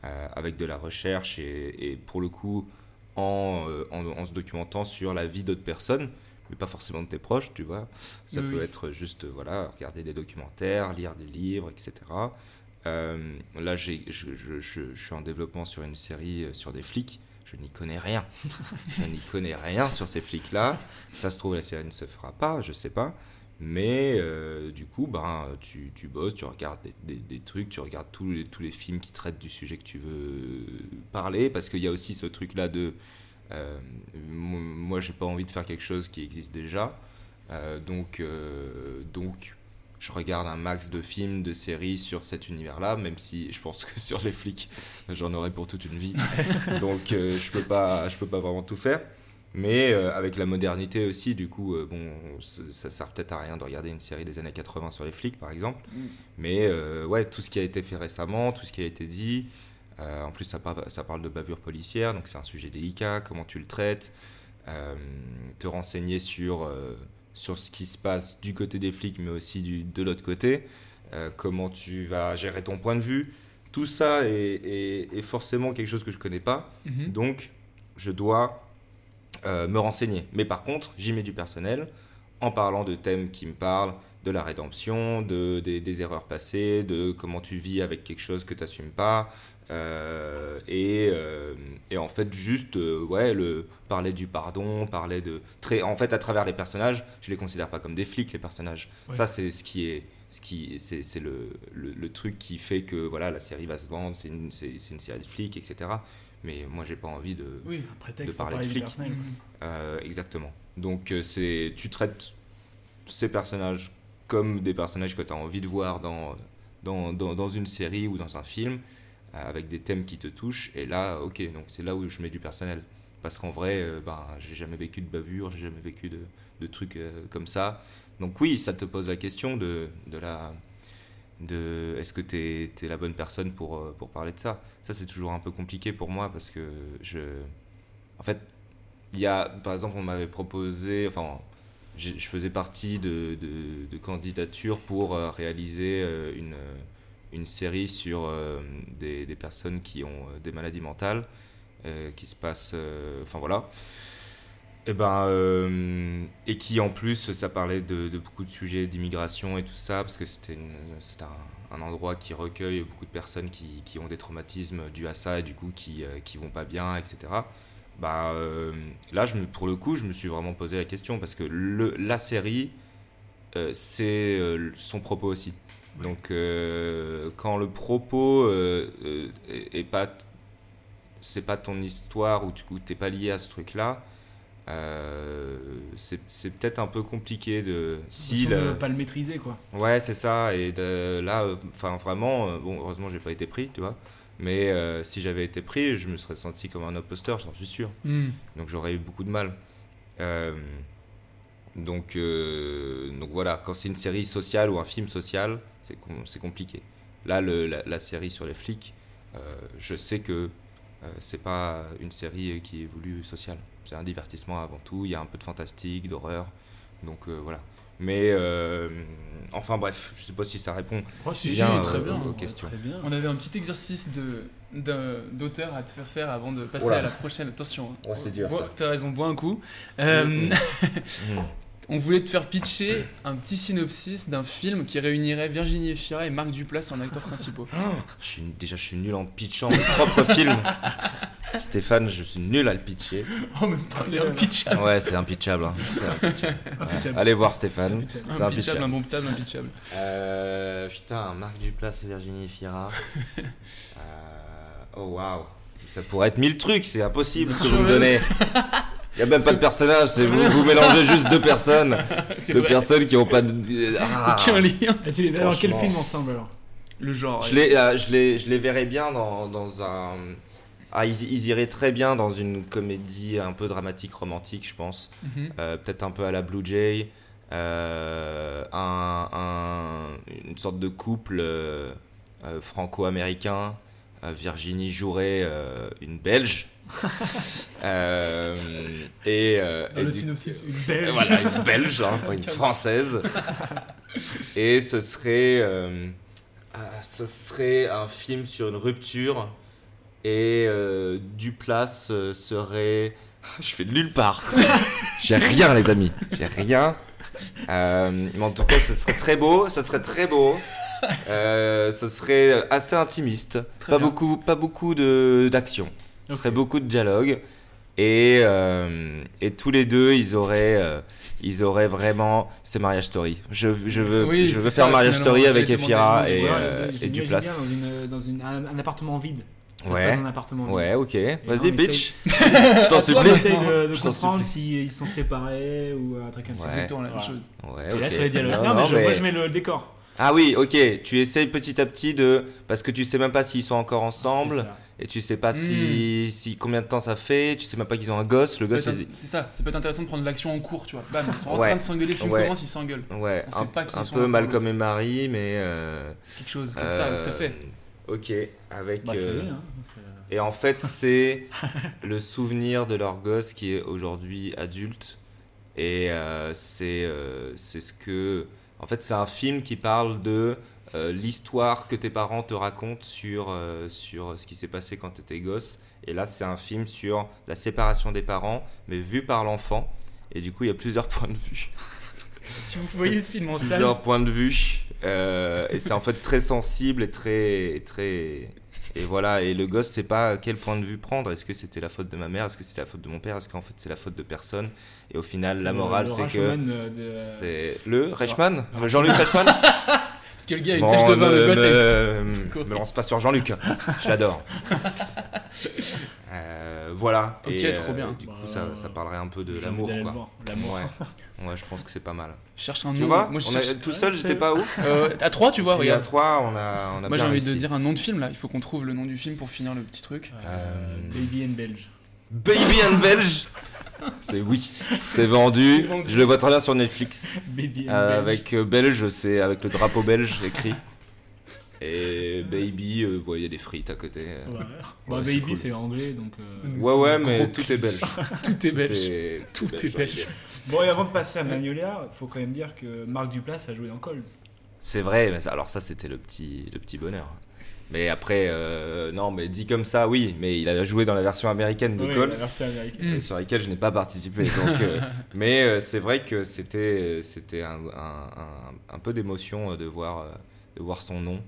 euh, avec de la recherche et, et pour le coup en, euh, en, en se documentant sur la vie d'autres personnes, mais pas forcément de tes proches, tu vois. Ça Oui, peut être juste voilà regarder des documentaires, lire des livres, etc. Euh, là, je- je- je suis en développement sur une série euh, sur des flics. Je n'y connais rien. je n'y connais rien sur ces flics-là. Ça se trouve, la série ne se fera pas, je sais pas. Mais euh, du coup, ben, tu, tu bosses, tu regardes des, des- des trucs, tu regardes tous les, tous les films qui traitent du sujet que tu veux parler. Parce qu'il y a aussi ce truc-là de. Euh, mo- moi, j'ai pas envie de faire quelque chose qui existe déjà. Euh, donc, euh, donc, je regarde un max de films, de séries sur cet univers-là, même si je pense que sur les flics, j'en aurais pour toute une vie. Donc, euh, je peux pas, je peux pas vraiment tout faire. Mais avec la modernité aussi, du coup, bon, ça sert peut-être à rien de regarder une série des années 80 sur les flics, par exemple. Mm. Mais ouais, tout ce qui a été fait récemment, tout ce qui a été dit. Euh, en plus, ça, par- ça parle de bavure policière, donc c'est un sujet délicat. Comment tu le traites euh, Te renseigner sur euh, sur ce qui se passe du côté des flics, mais aussi du, de l'autre côté. Comment tu vas gérer ton point de vue. Tout ça est, est- est forcément quelque chose que je connais pas. Mhm. Donc, je dois euh, me renseigner. Mais par contre, j'y mets du personnel en parlant de thèmes qui me parlent, de la rédemption, de, des, des erreurs passées, de comment tu vis avec quelque chose que tu n'assumes pas, Euh, et, euh, et en fait, juste, euh, ouais, le, parler du pardon, parler de. Très, en fait, à travers les personnages, je les considère pas comme des flics, les personnages. Ouais. Ça, c'est ce qui est. Ce qui, c'est, c'est le, le, le truc qui fait que voilà, la série va se vendre, c'est une, c'est, c'est une série de flics, etc. Mais moi, j'ai pas envie de, Oui, un prétexte de pour parler de flics. exactement. Donc, c'est, tu traites ces personnages comme des personnages que tu as envie de voir dans, dans, dans, dans une série ou dans un film, avec des thèmes qui te touchent. Et là, ok, donc c'est là où je mets du personnel. Parce qu'en vrai, euh, ben, j'ai jamais vécu de bavure, j'ai jamais vécu de, trucs euh, comme ça. Donc oui, ça te pose la question de, de la... De, est-ce que tu es, la bonne personne pour, euh, pour parler de ça? Ça, c'est toujours un peu compliqué pour moi parce que je... En fait, il y a, par exemple, on m'avait proposé, enfin, je faisais partie de, de, de candidatures pour euh, réaliser une, une série sur euh, des, personnes qui ont euh, des maladies mentales, euh, qui se passent, enfin voilà. Et ben, euh, et qui en plus, ça parlait de, beaucoup de sujets d'immigration et tout ça, parce que c'était un, un endroit qui recueille beaucoup de personnes qui, qui ont des traumatismes dus à ça et du coup qui, qui vont pas bien, etc. Bah, euh, là, je me, pour le coup, je me suis vraiment posé la question parce que le, la série, c'est son propos aussi. Donc, euh, quand le propos euh, euh, est, pas, c'est pas ton histoire ou t'es pas lié à ce truc-là, euh, c'est peut-être un peu compliqué de. Si le- pas le maîtriser, quoi. Ouais, c'est ça. Et de, là, euh, enfin, vraiment, euh, bon, heureusement, j'ai pas été pris, tu vois. Mais euh, si j'avais été pris, je me serais senti comme un imposteur, j'en suis sûr. Mm. Donc j'aurais eu beaucoup de mal. Donc, donc voilà, quand c'est une série sociale ou un film social, c'est com- c'est compliqué. Là, le- la, la série sur les flics, euh, je sais que euh, c'est pas une série qui est voulue sociale. C'est un divertissement avant tout. Il y a un peu de fantastique, d'horreur. Donc euh, voilà. Mais euh, enfin bref, je sais pas si ça répond Oh, si, si, bien, très euh, bien. aux questions. On avait un petit exercice de d'auteur à te faire faire avant de passer Oula. à la prochaine. Attention. hein. Ouais, c'est dur, ça. T'as raison, bois un coup. Euh, Mm, mm. On voulait te faire pitcher un petit synopsis d'un film qui réunirait Virginie Efira et Marc Duplass en acteurs principaux. Je suis, déjà, je suis nul en pitchant mes propres films. Stéphane, je suis nul à le pitcher. En même temps, c'est impitchable. Ouais, c'est impitchable. hein. C'est impitchable. Ouais. Impitchable. Allez voir Stéphane. C'est Impitchable, indomptable, impitchable. Euh, putain, Marc Duplass et Virginie Fira. Euh, oh waouh. Ça pourrait être mille trucs, c'est impossible ce que vous me donnez. Il n'y a même pas de personnage, c'est vous, vous mélangez juste deux personnes. Deux vrai. personnes qui n'ont pas de. Ah. Aucun lien. Et tu les dans quel film ensemble alors Le genre. Je les, euh, je, les, je les verrais bien dans, dans un. Ah, ils, ils iraient très bien dans une comédie un peu dramatique, romantique, je pense. Mhm. Euh, Peut-être un peu à la Blue Jay. Euh, un, un- une sorte de couple euh, franco-américain. Euh, Virginie jouerait euh, une Belge. Euh, et, euh, Dans et le du- synopsis, une Belge. Voilà, une Belge, hein, pas une Française. Et ce serait, euh, ah, ce serait un film sur une rupture. Et euh, Duplass serait. Je fais nulle part. J'ai rien, les amis. J'ai rien. Euh, mais en tout cas, ce serait très beau. Ce serait très beau. Euh, ce serait assez intimiste. Très pas bien. beaucoup, pas beaucoup de d'action. Ce serait beaucoup de dialogue. Et, euh, et tous les deux, ils auraient, euh, ils auraient vraiment. C'est Mariage Story. Je, je veux, Oui, je veux c'est faire ça, Mariage finalement, Story avec Efira et, euh, et Duplass. bien dans, une, dans une, un, un appartement vide. Ça Ouais. un appartement vide. Ouais, ok. Et Vas-y, on bitch. Je t'en On supplie. essaye de, de Je t'en comprendre supplie. s'ils sont séparés ou un truc comme ça. Ouais. exactement la même Voilà. chose. Ouais, Et là, sur les dialogues. Non, mais, moi, je mets le décor. Ah oui, ok. Tu essayes petit à petit de. Parce que tu sais même pas s'ils sont encore ensemble. Et tu sais pas si, si combien de temps ça fait. Tu sais même pas qu'ils ont un gosse. Le gosse, C'est ça, ça peut être intéressant de prendre l'action en cours, tu vois. Bam, ils sont en Ouais. train de s'engueuler, le film Ouais. commence, ils s'engueulent. Ouais, On sait un, pas qui un sont peu Malcolm l'autre. et Marie, mais. euh, Quelque chose comme ça, tout à fait. Ok, avec. Bah, euh, vrai, hein. Et en fait, c'est le souvenir de leur gosse qui est aujourd'hui adulte. Et euh, c'est euh, c'est ce que. En fait, c'est un film qui parle de euh, l'histoire que tes parents te racontent sur, euh, sur ce qui s'est passé quand tu étais gosse. Et là, c'est un film sur la séparation des parents, mais vu par l'enfant. Et du coup, il y a plusieurs points de vue. Si vous voyez ce film en salle, plusieurs points de vue. euh, et c'est en fait très sensible et très, et très, Et voilà, et le gosse sait pas quel point de vue prendre. Est-ce que c'était la faute de ma mère? Est-ce que c'était la faute de mon père? Est-ce qu'en fait c'est la faute de personne? Et au final, la le- morale, le c'est que. De- C'est le Reichmann Alors- Jean-Luc Reichmann Parce que le gars a une Bon, tache de vin, me, gosse. me- me lance pas sur Jean-Luc, je l'adore. Euh, voilà. Ok, Et, trop euh, bien. Du coup, ça, ça parlerait un peu de l'amour, l'amour. Ouais. ouais, je pense que c'est pas mal. Cherche un Tu nom. vois Moi, je On cherche- a- Tout seul, j'étais pas ouf. Euh, à 3, tu vois, Puis à regarde. 3, on a, on a Moi, j'ai envie de réussi. dire un nom de film là. Il faut qu'on trouve le nom du film pour finir le petit truc. Euh, Baby and Belge. Baby and Belge C'est oui, c'est vendu. Je le vois très bien sur Netflix. Baby Euh, Belge. avec euh, belge, c'est avec le drapeau belge écrit. Et baby, euh, il y a des frites à côté. Ouais. Ouais, Bah, c'est baby, cool. c'est anglais, donc. euh, Ouais, ouais, mais tout est belge. Tout est belge. Tout Tout est belge. Bon, et avant de passer à Magnolia, il faut quand même dire que Marc Duplass a joué dans Cold. C'est vrai, mais ça- alors ça c'était le petit, le petit bonheur. Mais après, euh, non, mais dit comme ça, oui, mais il a joué dans la version américaine de Oui, Coles, la version américaine. euh, sur laquelle je n'ai pas participé. Donc, euh, mais euh, c'est vrai que c'était, c'était un, un- un- un peu d'émotion de voir, de voir son nom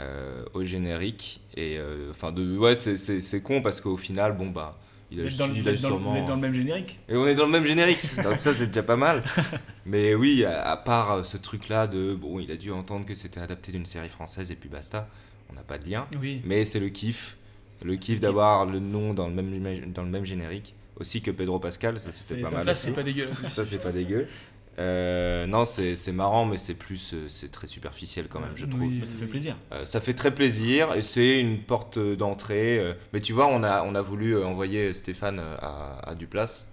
euh, au générique. Et enfin, de, ouais, c'est, c'est, c'est con parce qu'au final, bon bah, il a, dans le- il vous a êtes dans le- sûrement. vous êtes dans le même générique? Et on est dans le même générique, donc ça c'est déjà pas mal. Mais oui, à, à part ce truc-là de bon, il a dû entendre que c'était adapté d'une série française et puis basta, on n'a pas de lien. Oui. Mais c'est le kiff, le kiff d'avoir le nom dans le même dans le même générique, aussi que Pedro Pascal, ça c'était C'est- pas ça, mal. ça, c'est pas aussi. Ça c'est pas dégueu. Euh, non, c'est c'est marrant, mais c'est plus, euh, c'est très superficiel quand même, je trouve. Mais ça fait plaisir. Euh, ça fait très plaisir et c'est une porte d'entrée. euh, mais tu vois, on a, on a voulu euh, envoyer Stéphane euh, à, à Duplass.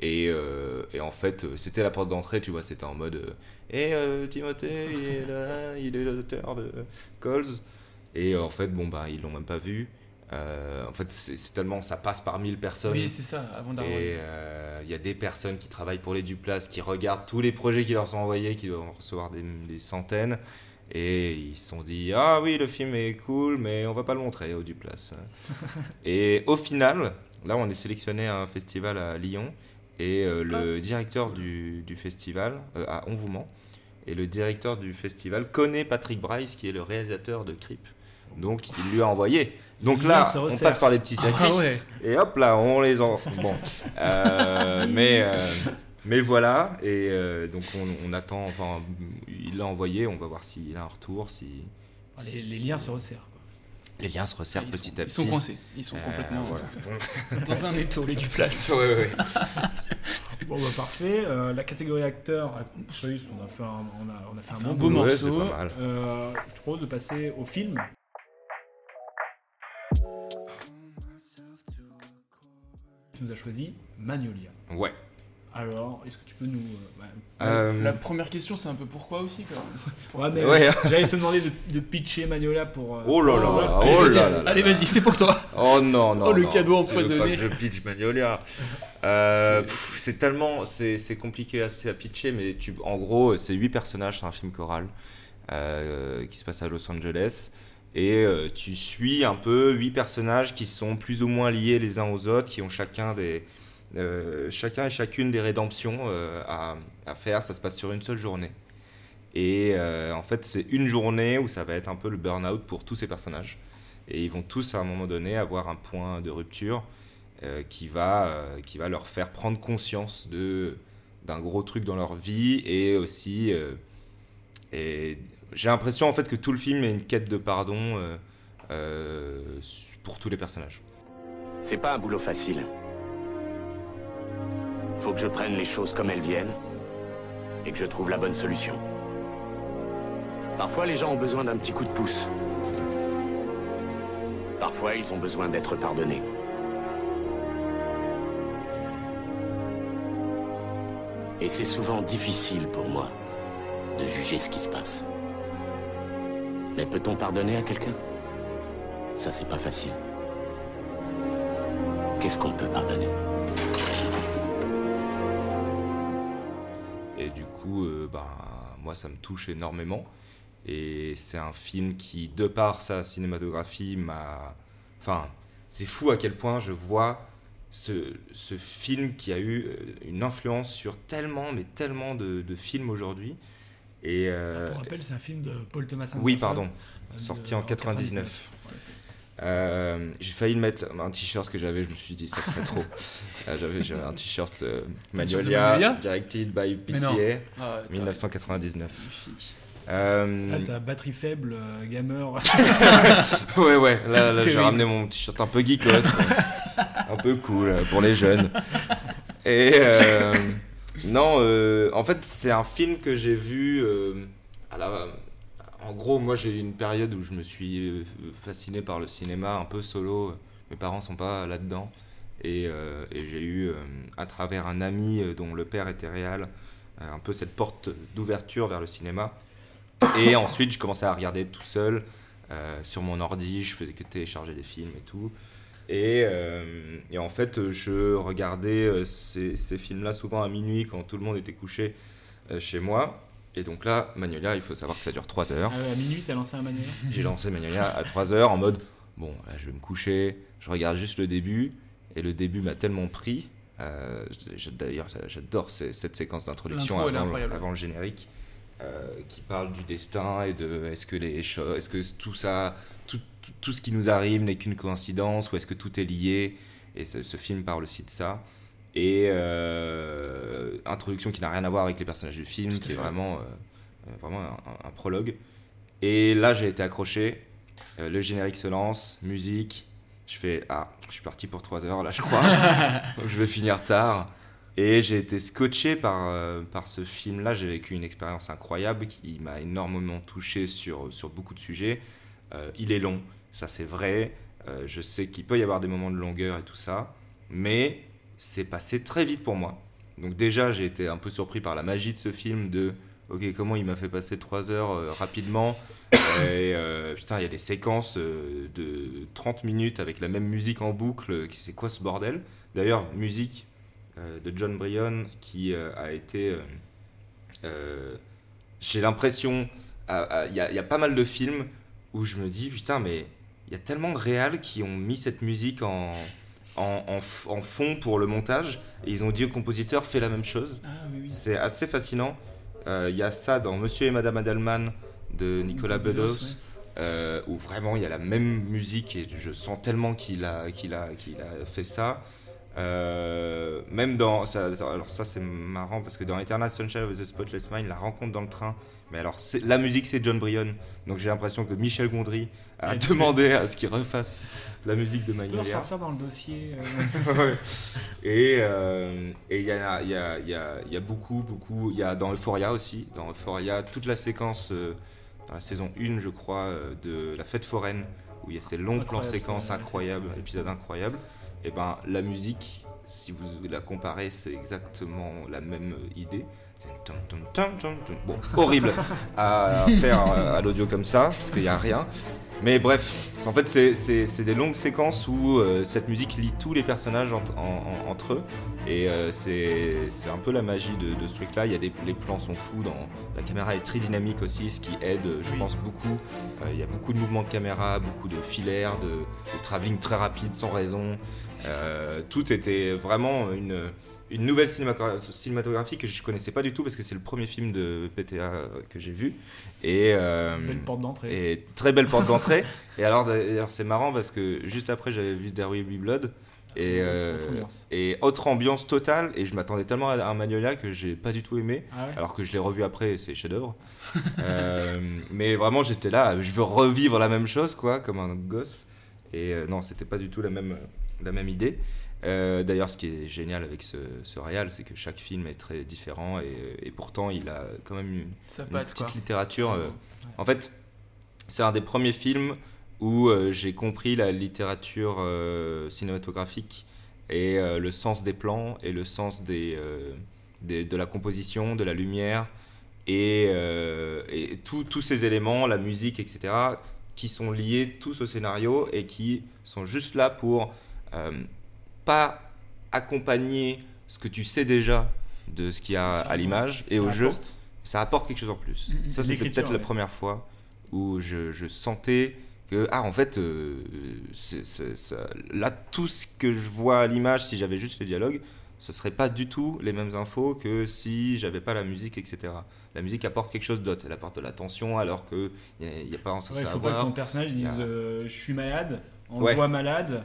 Et, euh, et en fait, euh, c'était la porte d'entrée, tu vois, c'était en mode. euh, Et euh, Timothée, il est là, il est l'auteur de Calls. Et euh, en fait, bon, bah, ils l'ont même pas vu. Euh, en fait, c'est tellement. Ça passe par mille personnes. Oui, c'est ça, avant d'avoir- Et euh, il y a des personnes qui travaillent pour les Duplass, qui regardent tous les projets qui leur sont envoyés, qui doivent en recevoir des, des centaines. Et ils se sont dit Ah oui, le film est cool, mais on va pas le montrer au Duplass. et au final, là, on est sélectionné à un festival à Lyon. Et euh, le directeur du, du festival, à Onvouement, et le directeur du festival connaît Patrick Bryce, qui est le réalisateur de Creep. Donc il lui a envoyé. Donc là, on passe par les petits Ah circuits. ouais. Et hop là, on les en. Bon. Euh, mais, euh, mais voilà. Et euh, donc on, on attend. Enfin, il l'a envoyé. On va voir s'il a un retour. Si. Les, les liens se resserrent. Quoi. Les liens se resserrent Ils petit sont- à ils petit. sont coincés. Ils sont Euh, complètement- voilà. Dans un étau, les Duplass. Ouais, ouais, ouais. Bon, bah parfait. Euh, la catégorie acteur, actrice, on a fait un, on a, on a fait un, beau morceau. Euh, je te propose de passer au film. Nous as choisi Magnolia. Ouais. Alors, est-ce que tu peux nous. euh, ouais. Euh, La première question, c'est un peu pourquoi aussi, quand même. Ouais, mais Ouais. j'allais te demander de, de pitcher Magnolia pour. euh, Oh là pour là, savoir. Allez, oh vas-y, là là là allez, là. vas-y, c'est pour toi. Oh non, non. Oh, le non. cadeau empoisonné. je pitch Magnolia. Euh, c'est tellement. C'est c'est compliqué à, à pitcher, mais tu, en gros, c'est huit personnages, c'est un film choral euh, qui se passe à Los Angeles. Et euh, tu suis un peu huit personnages qui sont plus ou moins liés les uns aux autres, qui ont chacun des. euh, chacun et chacune des rédemptions euh, à, faire. Ça se passe sur une seule journée. Et en fait, c'est une journée où ça va être un peu le burn-out pour tous ces personnages. Et ils vont tous, à un moment donné, avoir un point de rupture qui, va, qui va leur faire prendre conscience d'un gros truc dans leur vie. Et aussi, et j'ai l'impression en fait que tout le film est une quête de pardon euh, euh, pour tous les personnages. C'est pas un boulot facile. Faut que je prenne les choses comme elles viennent et que je trouve la bonne solution. Parfois, les gens ont besoin d'un petit coup de pouce. Parfois, ils ont besoin d'être pardonnés. Et c'est souvent difficile pour moi de juger ce qui se passe. Mais peut-on pardonner à quelqu'un? Ça, c'est pas facile. Qu'est-ce qu'on peut pardonner? Et du coup, euh, bah, moi, ça me touche énormément. Et c'est un film qui, de par sa cinématographie, m'a... Enfin, c'est fou à quel point je vois ce, film qui a eu euh, une influence sur tellement, mais tellement de films aujourd'hui. Et, euh, Pour rappel, c'est un film de Paul Thomas Anderson. Oui, pardon. euh, Sorti en 99. Euh, j'ai failli mettre un t-shirt que j'avais, je me suis dit ça ferait trop. Euh, j'avais, un t-shirt Magnolia, directed by. Pitié, Ah, t'as- 1999. Euh, Ah, t'as batterie faible, euh, gamer. ouais, ouais, là, là j'ai ramené mon t-shirt un peu geekos, un peu cool pour les jeunes. Et euh, non, euh, en fait, c'est un film que j'ai vu. euh, en gros, moi, j'ai eu une période où je me suis euh, fasciné par le cinéma un peu solo. Mes parents sont pas là-dedans. Et, et j'ai eu, à travers un ami dont le père était euh, un peu cette porte d'ouverture vers le cinéma. Et ensuite, je commençais à regarder tout seul sur mon ordi. Je faisais que télécharger des films et tout. Et, euh, et en fait, je regardais euh, ces, ces films-là souvent à minuit quand tout le monde était couché euh, chez moi. Et donc là, Magnolia, il faut savoir que ça dure 3 heures. Ah à minuit, t'as lancé un manuel J'ai lancé Magnolia à 3 heures en mode bon, là, je vais me coucher, je regarde juste le début. Et le début m'a tellement pris. euh, D'ailleurs, j'adore cette séquence d'introduction est avant, le générique euh, qui parle du destin et de est-ce que les choses, est-ce que tout ça, tout, tout, ce qui nous arrive n'est qu'une coïncidence ou est-ce que tout est lié Et ce, ce film parle aussi de ça. Et euh, introduction qui n'a rien à voir avec les personnages du film, qui est vraiment, euh, euh, vraiment un, un prologue. Et là, j'ai été accroché. Euh, le générique se lance, musique. Je fais Ah, je suis parti pour 3 heures là, je crois. Donc je vais finir tard. Et j'ai été scotché par, par ce film-là. J'ai vécu une expérience incroyable qui m'a énormément touché sur, sur beaucoup de sujets. Euh, il est long, ça c'est vrai. Euh, je sais qu'il peut y avoir des moments de longueur et tout ça. Mais c'est passé très vite pour moi. Donc déjà, j'ai été un peu surpris par la magie de ce film de ok comment il m'a fait passer 3 heures euh, rapidement et putain il y a des séquences de 30 minutes avec la même musique en boucle c'est quoi ce bordel? D'ailleurs musique de John Bryan qui a été j'ai l'impression il y a pas mal de films où je me dis putain mais il y a tellement de réals qui ont mis cette musique en en, en fond pour le montage et ils ont dit au compositeur fais la même chose Ah, oui, oui. c'est assez fascinant. Euh, Il y a ça dans Monsieur et Madame Adelman de Nicolas Bedos, euh, où vraiment il y a la même musique et je sens tellement qu'il a, qu'il a, qu'il a fait ça. Euh, même dans. Ça, ça- alors, ça, c'est marrant parce que dans Eternal Sunshine of the Spotless Mind, la rencontre dans le train. Mais alors, la musique, c'est John Bryan. Donc, j'ai l'impression que Michel Gondry a demandé à ce qu'il refasse la musique de Tu peux Magnolia. ressortir dans le dossier. euh, euh, et il y, a, y, a, il y, a, il y a beaucoup, beaucoup. Il y a dans Euphoria aussi. Dans Euphoria, toute la séquence, euh, dans la saison 1, je crois, de la fête foraine, où il y a ces longs plans séquences incroyables, épisodes incroyables. Et ben la musique, si vous la comparez, c'est exactement la même idée. Bon, horrible à faire euh, à l'audio comme ça, parce qu'il n'y a rien. Mais bref, c'est- en fait, c'est- des longues séquences où euh, cette musique lie tous les personnages en- en- en- entre eux. Et euh, c'est un peu la magie de, de ce truc-là. Les plans sont fous. Dans, la caméra est très dynamique aussi, ce qui aide, je pense, beaucoup. Euh, il y a beaucoup de mouvements de caméra, beaucoup de filaires, de, de travelling très rapide sans raison. Tout était vraiment une, une nouvelle cinéma- cinématographie que je connaissais pas du tout parce que c'est le premier film de PTA que j'ai vu. Et, euh, Belle porte d'entrée. Et très belle porte d'entrée. et alors, d'ailleurs, c'est marrant parce que juste après, j'avais vu Be Blood. Et, Autre- euh, autre et autre ambiance totale, et je m'attendais tellement à un Magnolia que j'ai pas du tout aimé, Ah ouais? Alors que je l'ai revu après, c'est chef-d'œuvre. Euh, mais vraiment, j'étais là, je veux revivre la même chose, quoi, comme un gosse. Et euh, non, c'était pas du tout la même, la même idée. Euh, D'ailleurs, ce qui est génial avec ce, ce réal, c'est que chaque film est très différent et, et pourtant il a quand même une, petite quoi. littérature. euh. En fait, c'est un des premiers films où euh, j'ai compris la littérature cinématographique et le sens des plans et le sens des, des- de la composition, de la lumière et, euh, et tous tous ces éléments, la musique, etc., qui sont liés tous au scénario et qui sont juste là pour euh, pas accompagner ce que tu sais déjà de ce qu'il y a à l'image et au jeu. Ça apporte quelque chose en plus. Ça, c'était peut-être la première fois où je, je sentais que, ah, en fait, euh, ça- là, tout ce que je vois à l'image, si j'avais juste les dialogues, ce serait pas du tout les mêmes infos que si j'avais pas la musique, etc. La musique apporte quelque chose d'autre. Elle apporte de la tension alors qu'il n'y a, pas chose Ouais, il à faut pas que ton personnage dise a- euh, je suis malade. on Ouais. le voit malade,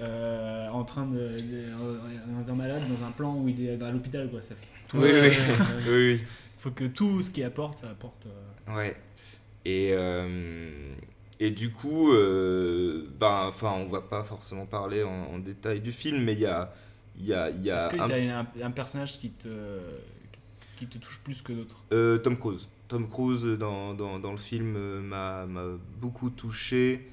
euh, en train de, de- en étant malade dans un plan où il est à l'hôpital quoi. Ça fait tout Oui, le- oui. Oui, oui. Faut que tout ce qu'il apporte, ça apporte. euh, Ouais. Et, euh, et du coup, euh, ben, enfin, on va pas forcément parler en, en détail du film, mais il y a, il y a, y a Est-ce que un- un, personnage qui te, qui te touche plus que d'autres? Euh, Tom Cruise. Tom Cruise dans, dans, dans le film euh, m'a beaucoup touché.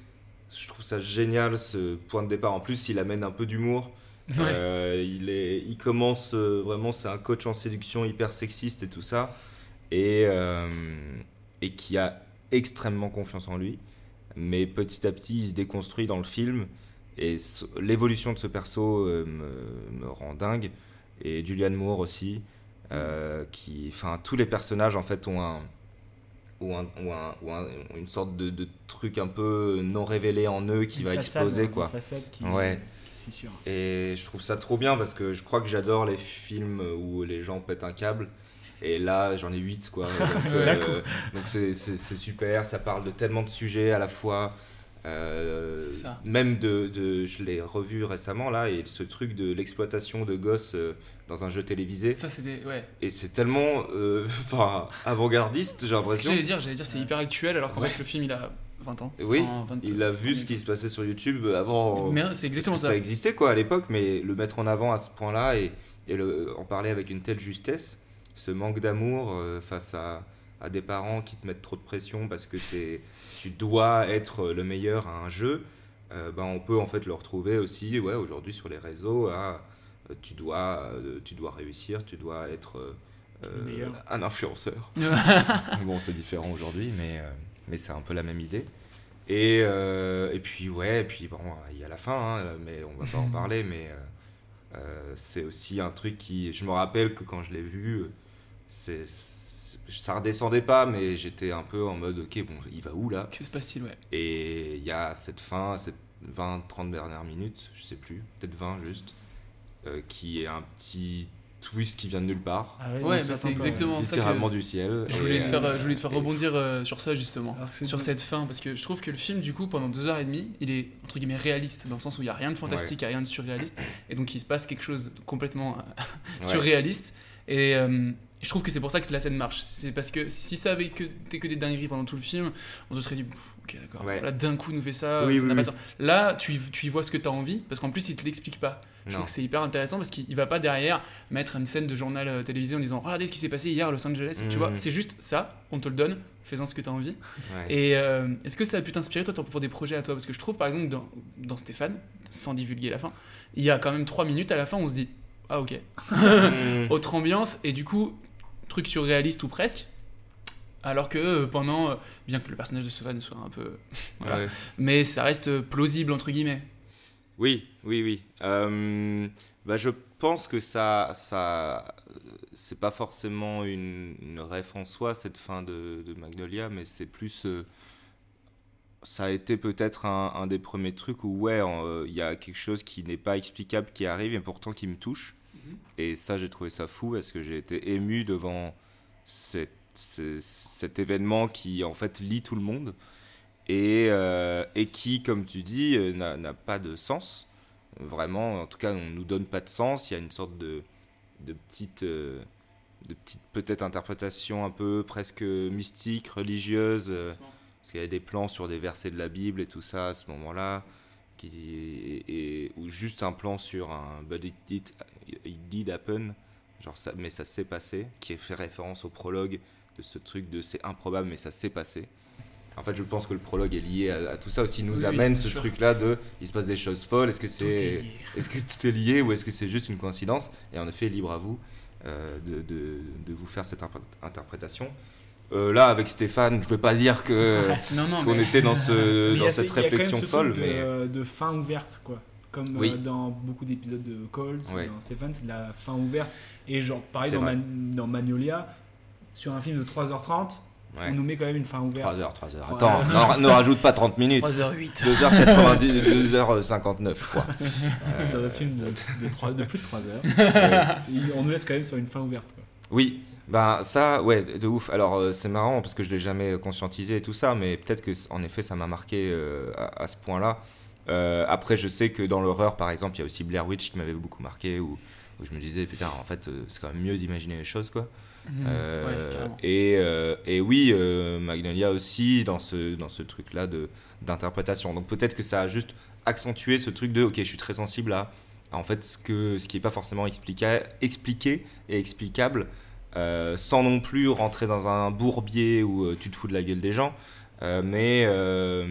Je trouve ça génial ce point de départ. En plus, il amène un peu d'humour. Ouais. Euh, il, est, il commence euh, vraiment, c'est un coach en séduction hyper sexiste et tout ça. Et, euh, et qui a extrêmement confiance en lui. Mais petit à petit, il se déconstruit dans le film. Et l'évolution de ce perso me, me rend dingue. Et Julianne Moore aussi. qui, enfin, tous les personnages en fait ont un, ont un- ont un- ont une sorte de, de truc un peu non révélé en eux qui Une va façade, exploser une quoi. façade qui- ouais. qui se fissure. Et je trouve ça trop bien parce que je crois que j'adore les films où les gens pètent un câble. Et là, j'en ai 8 quoi. Donc, euh, c'est super, ça parle de tellement de sujets à la fois. Euh, même de, de- je l'ai revu récemment là et ce truc de l'exploitation de gosses euh, dans un jeu télévisé Ça, c'était. Ouais. et c'est tellement euh, enfin avant-gardiste j'ai l'impression j'allais dire, j'allais dire, c'est hyper actuel, alors qu'en Ouais. fait, le film, il a 20 ans. oui, Enfin, 20 il a vu ce qui se passait sur YouTube avant. Mais c'est exactement ça. Ça existait quoi à l'époque, mais le mettre en avant à ce point-là et, et le, en parler avec une telle justesse, ce manque d'amour face à, à des parents qui te mettent trop de pression parce que t'es- tu dois être le meilleur à un jeu, euh, ben on peut en fait le retrouver aussi ouais, aujourd'hui sur les réseaux. à, euh, tu, dois, euh, tu dois réussir, tu dois être un influenceur. bon, c'est différent aujourd'hui, mais, mais c'est un peu la même idée. Et, et puis, ouais, et puis bon, il y a la fin, hein, mais on va pas en parler, mais c'est aussi un truc qui. Je me rappelle que quand je l'ai vu, c'est- ça redescendait pas, mais j'étais un peu en mode, ok, bon, il va où là? Que se passe-t-il, ouais Et il y a cette fin, cette 20-30 dernières minutes, je sais plus, peut-être 20 juste, euh, qui est un petit twist qui vient de nulle part. Ah ouais, Ouais, c'est exactement ça. Littéralement que- du ciel. Je voulais, te faire, euh, je voulais te faire rebondir euh, sur ça justement, sur cette fin, parce que je trouve que le film, du coup, pendant deux heures et demie, il est entre guillemets réaliste, dans le sens où il n'y a rien de fantastique, il n'y a rien de surréaliste, et donc il se passe quelque chose de complètement euh, Ouais. surréaliste. Et euh, je trouve que c'est pour ça que la scène marche. C'est parce que si ça avait que, été que des dingueries pendant tout le film, on se serait dit, ok, d'accord, Ouais. là d'un coup il nous fait ça, Oui, ça oui, n'a pas de oui. sens. Là, tu, y- tu y vois ce que tu as envie, parce qu'en plus, il te l'explique pas. Je Non. trouve que c'est hyper intéressant parce qu'il il va pas derrière mettre une scène de journal euh, télévisé en disant Regardez ce qui s'est passé hier à Los Angeles. Tu Mhm. vois, c'est juste ça, on te le donne, fais-en ce que tu as envie. Ouais. Et euh, est-ce que ça a pu t'inspirer, toi, pour des projets à toi? Parce que je trouve, par exemple, dans, dans Stéphane, sans divulguer la fin, il y a quand même trois minutes à la fin, on se dit Ah, ok. Mhm. Autre ambiance, et du coup, truc surréaliste ou presque. Alors que euh, pendant, euh, bien que le personnage de Stéphane soit un peu. voilà, Ouais. mais ça reste plausible, entre guillemets. Oui, oui, oui. Euh, bah, je pense que ça, ça, c'est pas forcément une, une ref en soi cette fin de, de Magnolia, mais c'est plus, euh, ça a été peut-être un, un des premiers trucs où ouais, euh, il y a quelque chose qui n'est pas explicable qui arrive et pourtant qui me touche. Et ça, j'ai trouvé ça fou parce que j'ai été ému devant cette- cet événement qui en fait lie tout le monde et, euh, et qui, comme tu dis, euh, n'a pas de sens. Vraiment, en tout cas, on nous donne pas de sens. Il y a une sorte de, de petite, euh, de petite peut-être interprétation un peu presque mystique, religieuse, euh, parce qu'il y a des plans sur des versets de la Bible et tout ça à ce moment-là, qui et, et- ou juste un plan sur un but it did, it did happen, genre ça, mais ça s'est passé, qui fait référence au prologue de ce truc de c'est improbable mais ça s'est passé. En fait, je pense que le prologue est lié à, à tout ça aussi, il nous Oui, amène ce truc-là de il se passe des choses folles, est-ce que est c'est lié. est-ce que tout est lié ou est-ce que c'est juste une coïncidence? Et en effet, libre à vous euh, de, de- de vous faire cette interprétation. Euh, là, avec Stéphane, je ne veux pas dire que qu'on était dans, ce, il dans a- cette il réflexion folle, mais de fin ouverte, quoi. Comme Oui. euh, dans beaucoup d'épisodes de Calls, Ouais. dans Stéphane, c'est de la fin ouverte. Et genre, pareil dans. Man- dans Magnolia, sur un film de 3h30, Ouais. on nous met quand même une fin ouverte. 3 heures, 3 heures. Trois- Attends, ne, ne rajoute pas 30 minutes. 3h08. 2h90, 2h59, je crois. Euh, C'est un film de, de, trois- de plus de 3 heures. Et on nous laisse quand même sur une fin ouverte. Quoi. Oui, ben ça, ouais, de ouf. Alors euh, c'est marrant parce que je l'ai jamais conscientisé et tout ça, mais peut-être que en effet ça m'a marqué euh, à, à ce point-là. Euh, après, je sais que dans l'horreur, par exemple, il y a aussi Blair Witch qui m'avait beaucoup marqué, où, où je me disais, putain, en fait, euh, c'est quand même mieux d'imaginer les choses, quoi. Mhm. Euh, Ouais, et, euh, et oui, euh, Magnolia aussi, dans ce, dans ce truc-là d'interprétation. Donc peut-être que ça a juste accentué ce truc de, ok, je suis très sensible à, à en fait, ce, que, ce qui n'est pas forcément expliqué, expliqué et explicable, sans non plus rentrer dans un bourbier où tu te fous de la gueule des gens. Euh, mais, euh,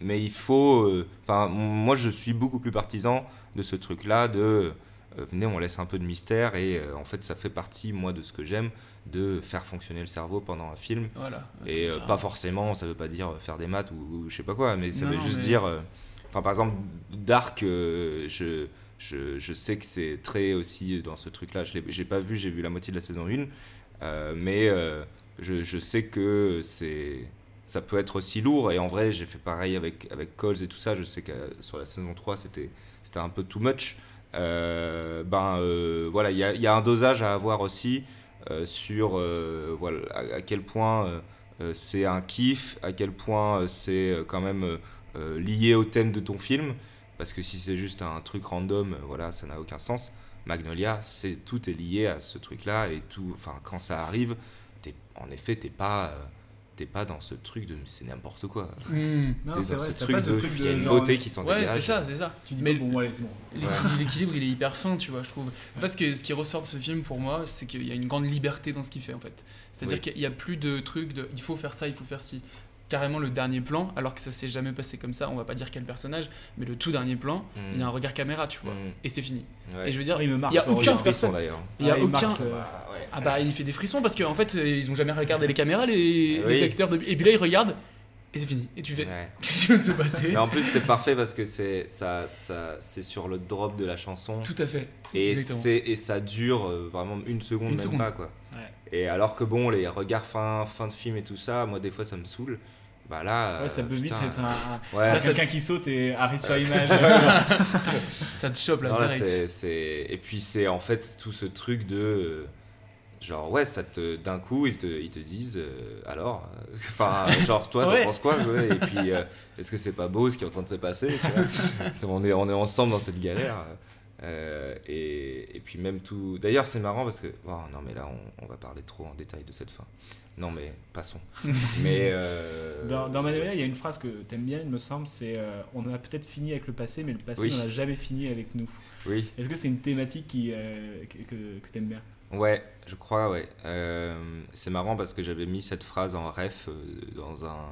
mais il faut. euh, Enfin, moi, je suis beaucoup plus partisan de ce truc-là de. venez, on laisse un peu de mystère et en fait, ça fait partie, moi, de ce que j'aime, de faire fonctionner le cerveau pendant un film. Voilà, et pas forcément, ça veut pas dire faire des maths ou, ou je sais pas quoi, mais ça Non, veut non, juste mais- dire. Enfin, par exemple, Dark, je, je, je sais que c'est très aussi dans ce truc-là. Je l'ai pas vu, j'ai vu la moitié de la saison 1, euh, mais je, je sais que c'est ça peut être aussi lourd. Et en vrai, j'ai fait pareil avec, avec Coles et tout ça. Je sais que euh, sur la saison 3, c'était un peu too much. Euh, ben euh, voilà, il y a, un dosage à avoir aussi sur voilà, à, à quel point c'est un kiff, à quel point c'est quand même lié au thème de ton film. Parce que si c'est juste un truc random, voilà, ça n'a aucun sens. Magnolia, c'est tout est lié à ce truc-là et tout. Enfin, quand ça arrive, en effet, t'es pas, t'es pas dans ce truc de c'est n'importe quoi. Hmm. T'es Non, dans c'est vrai, ce truc pas ce de, truc il y a de une genre- beauté qui s'en Ouais, dégage. c'est ça, c'est ça. Tu dis Mais bon, c'est bon. l'équilibre- il est hyper fin, tu vois, je trouve. En fait, ce, que, ce qui ressort de ce film pour moi, c'est qu'il y a une grande liberté dans ce qu'il fait, en fait. C'est-à-dire Oui. qu'il n'y a plus de trucs de il faut faire ça, il faut faire ci. Carrément le dernier plan, alors que ça s'est jamais passé comme ça, on va pas dire quel personnage, mais le tout dernier plan, Mm. il y a un regard caméra, tu vois, Mm. et c'est fini. Ouais. Et je veux dire, Ah, il me il marque y a aucun. Frisson, d'ailleurs. Il y a Ah, il aucun. marque, euh, Ah bah il fait des frissons parce qu'en fait euh, ils ont jamais regardé les caméras les, Oui. les acteurs de... et puis là ils regardent et c'est fini et tu fais Ouais. qu'est-ce qui vient de se passer? Mais en plus, c'est parfait parce que c'est ça, ça, c'est sur le drop de la chanson. Tout à fait. Et, et ça dure euh, vraiment une seconde, Une même seconde. pas. Quoi. Ouais. Et alors que bon, les regards fin, fin de film et tout ça, moi des fois ça me saoule. Bah là. Ouais, ça euh, peut vite être un, un- Ouais. un quelqu'un qui saute et arrive sur l'image. ça te chope là Non, là, direct. c'est- c'est- Et puis c'est en fait tout ce truc de. euh, Genre, ouais, ça te, d'un coup, ils te, ils te disent, euh, alors, euh, enfin, genre, toi, Ouais. t'en penses quoi ouais, Et puis, euh, est-ce que c'est pas beau ce qui est en train de se passer tu vois C'est- on, est, on est ensemble dans cette galère. euh, et, et puis, même tout. D'ailleurs, c'est marrant parce que. Oh, non, mais là, on, on va parler trop en détail de cette fin. Non, mais passons. mais. euh, Dans, dans il y a une phrase que t'aimes bien, il me semble, c'est euh, on a peut-être fini avec le passé, mais le passé Oui. n'en a jamais fini avec nous. Oui. Est-ce que c'est une thématique qui, euh, que, que, t'aimes bien? Ouais, je crois, ouais. C'est marrant parce que j'avais mis cette phrase en ref dans un,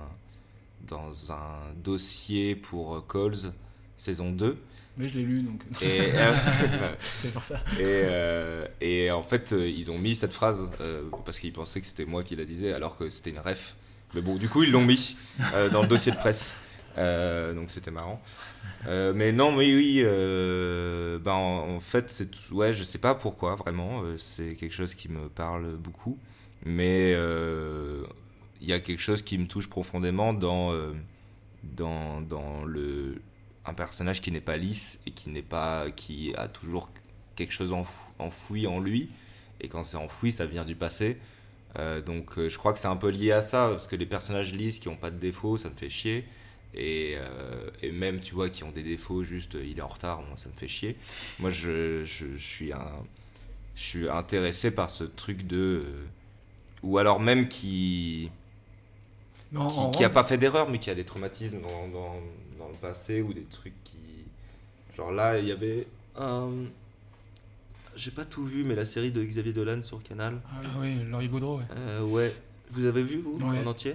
dans un dossier pour Calls, saison 2. Mais je l'ai lu donc. Et, euh, c'est pour ça. Et, euh, et en fait, euh, ils ont mis cette phrase euh, parce qu'ils pensaient que c'était moi qui la disais alors que c'était une ref. Mais bon, du coup, ils l'ont mis euh, dans le dossier de presse. Donc c'était marrant. Mais non, mais oui, ben, en, en fait, c'est ouais, je sais pas pourquoi vraiment. c'est quelque chose qui me parle beaucoup, mais il y a quelque chose qui me touche profondément dans dans, dans le un personnage qui n'est pas lisse et qui n'est pas qui a toujours quelque chose enfou- enfoui en lui. Et quand c'est enfoui ça vient du passé. Euh, donc euh, je crois que c'est un peu lié à ça parce que les personnages lisses qui ont pas de défauts ça me fait chier. Et, euh, et même tu vois qui ont des défauts juste il est en retard moi ça me fait chier. Moi je, je, je suis un je suis intéressé par ce truc de ou alors même qui En- qui, en qui a rend- pas fait d'erreur mais qui a des traumatismes dans, dans, dans le passé ou des trucs qui genre là il y avait un j'ai pas tout vu mais la série de Xavier Dolan sur Canal Ah oui, Laurie Gaudreau, ouais. Euh, ouais vous avez vu vous Ouais. en entier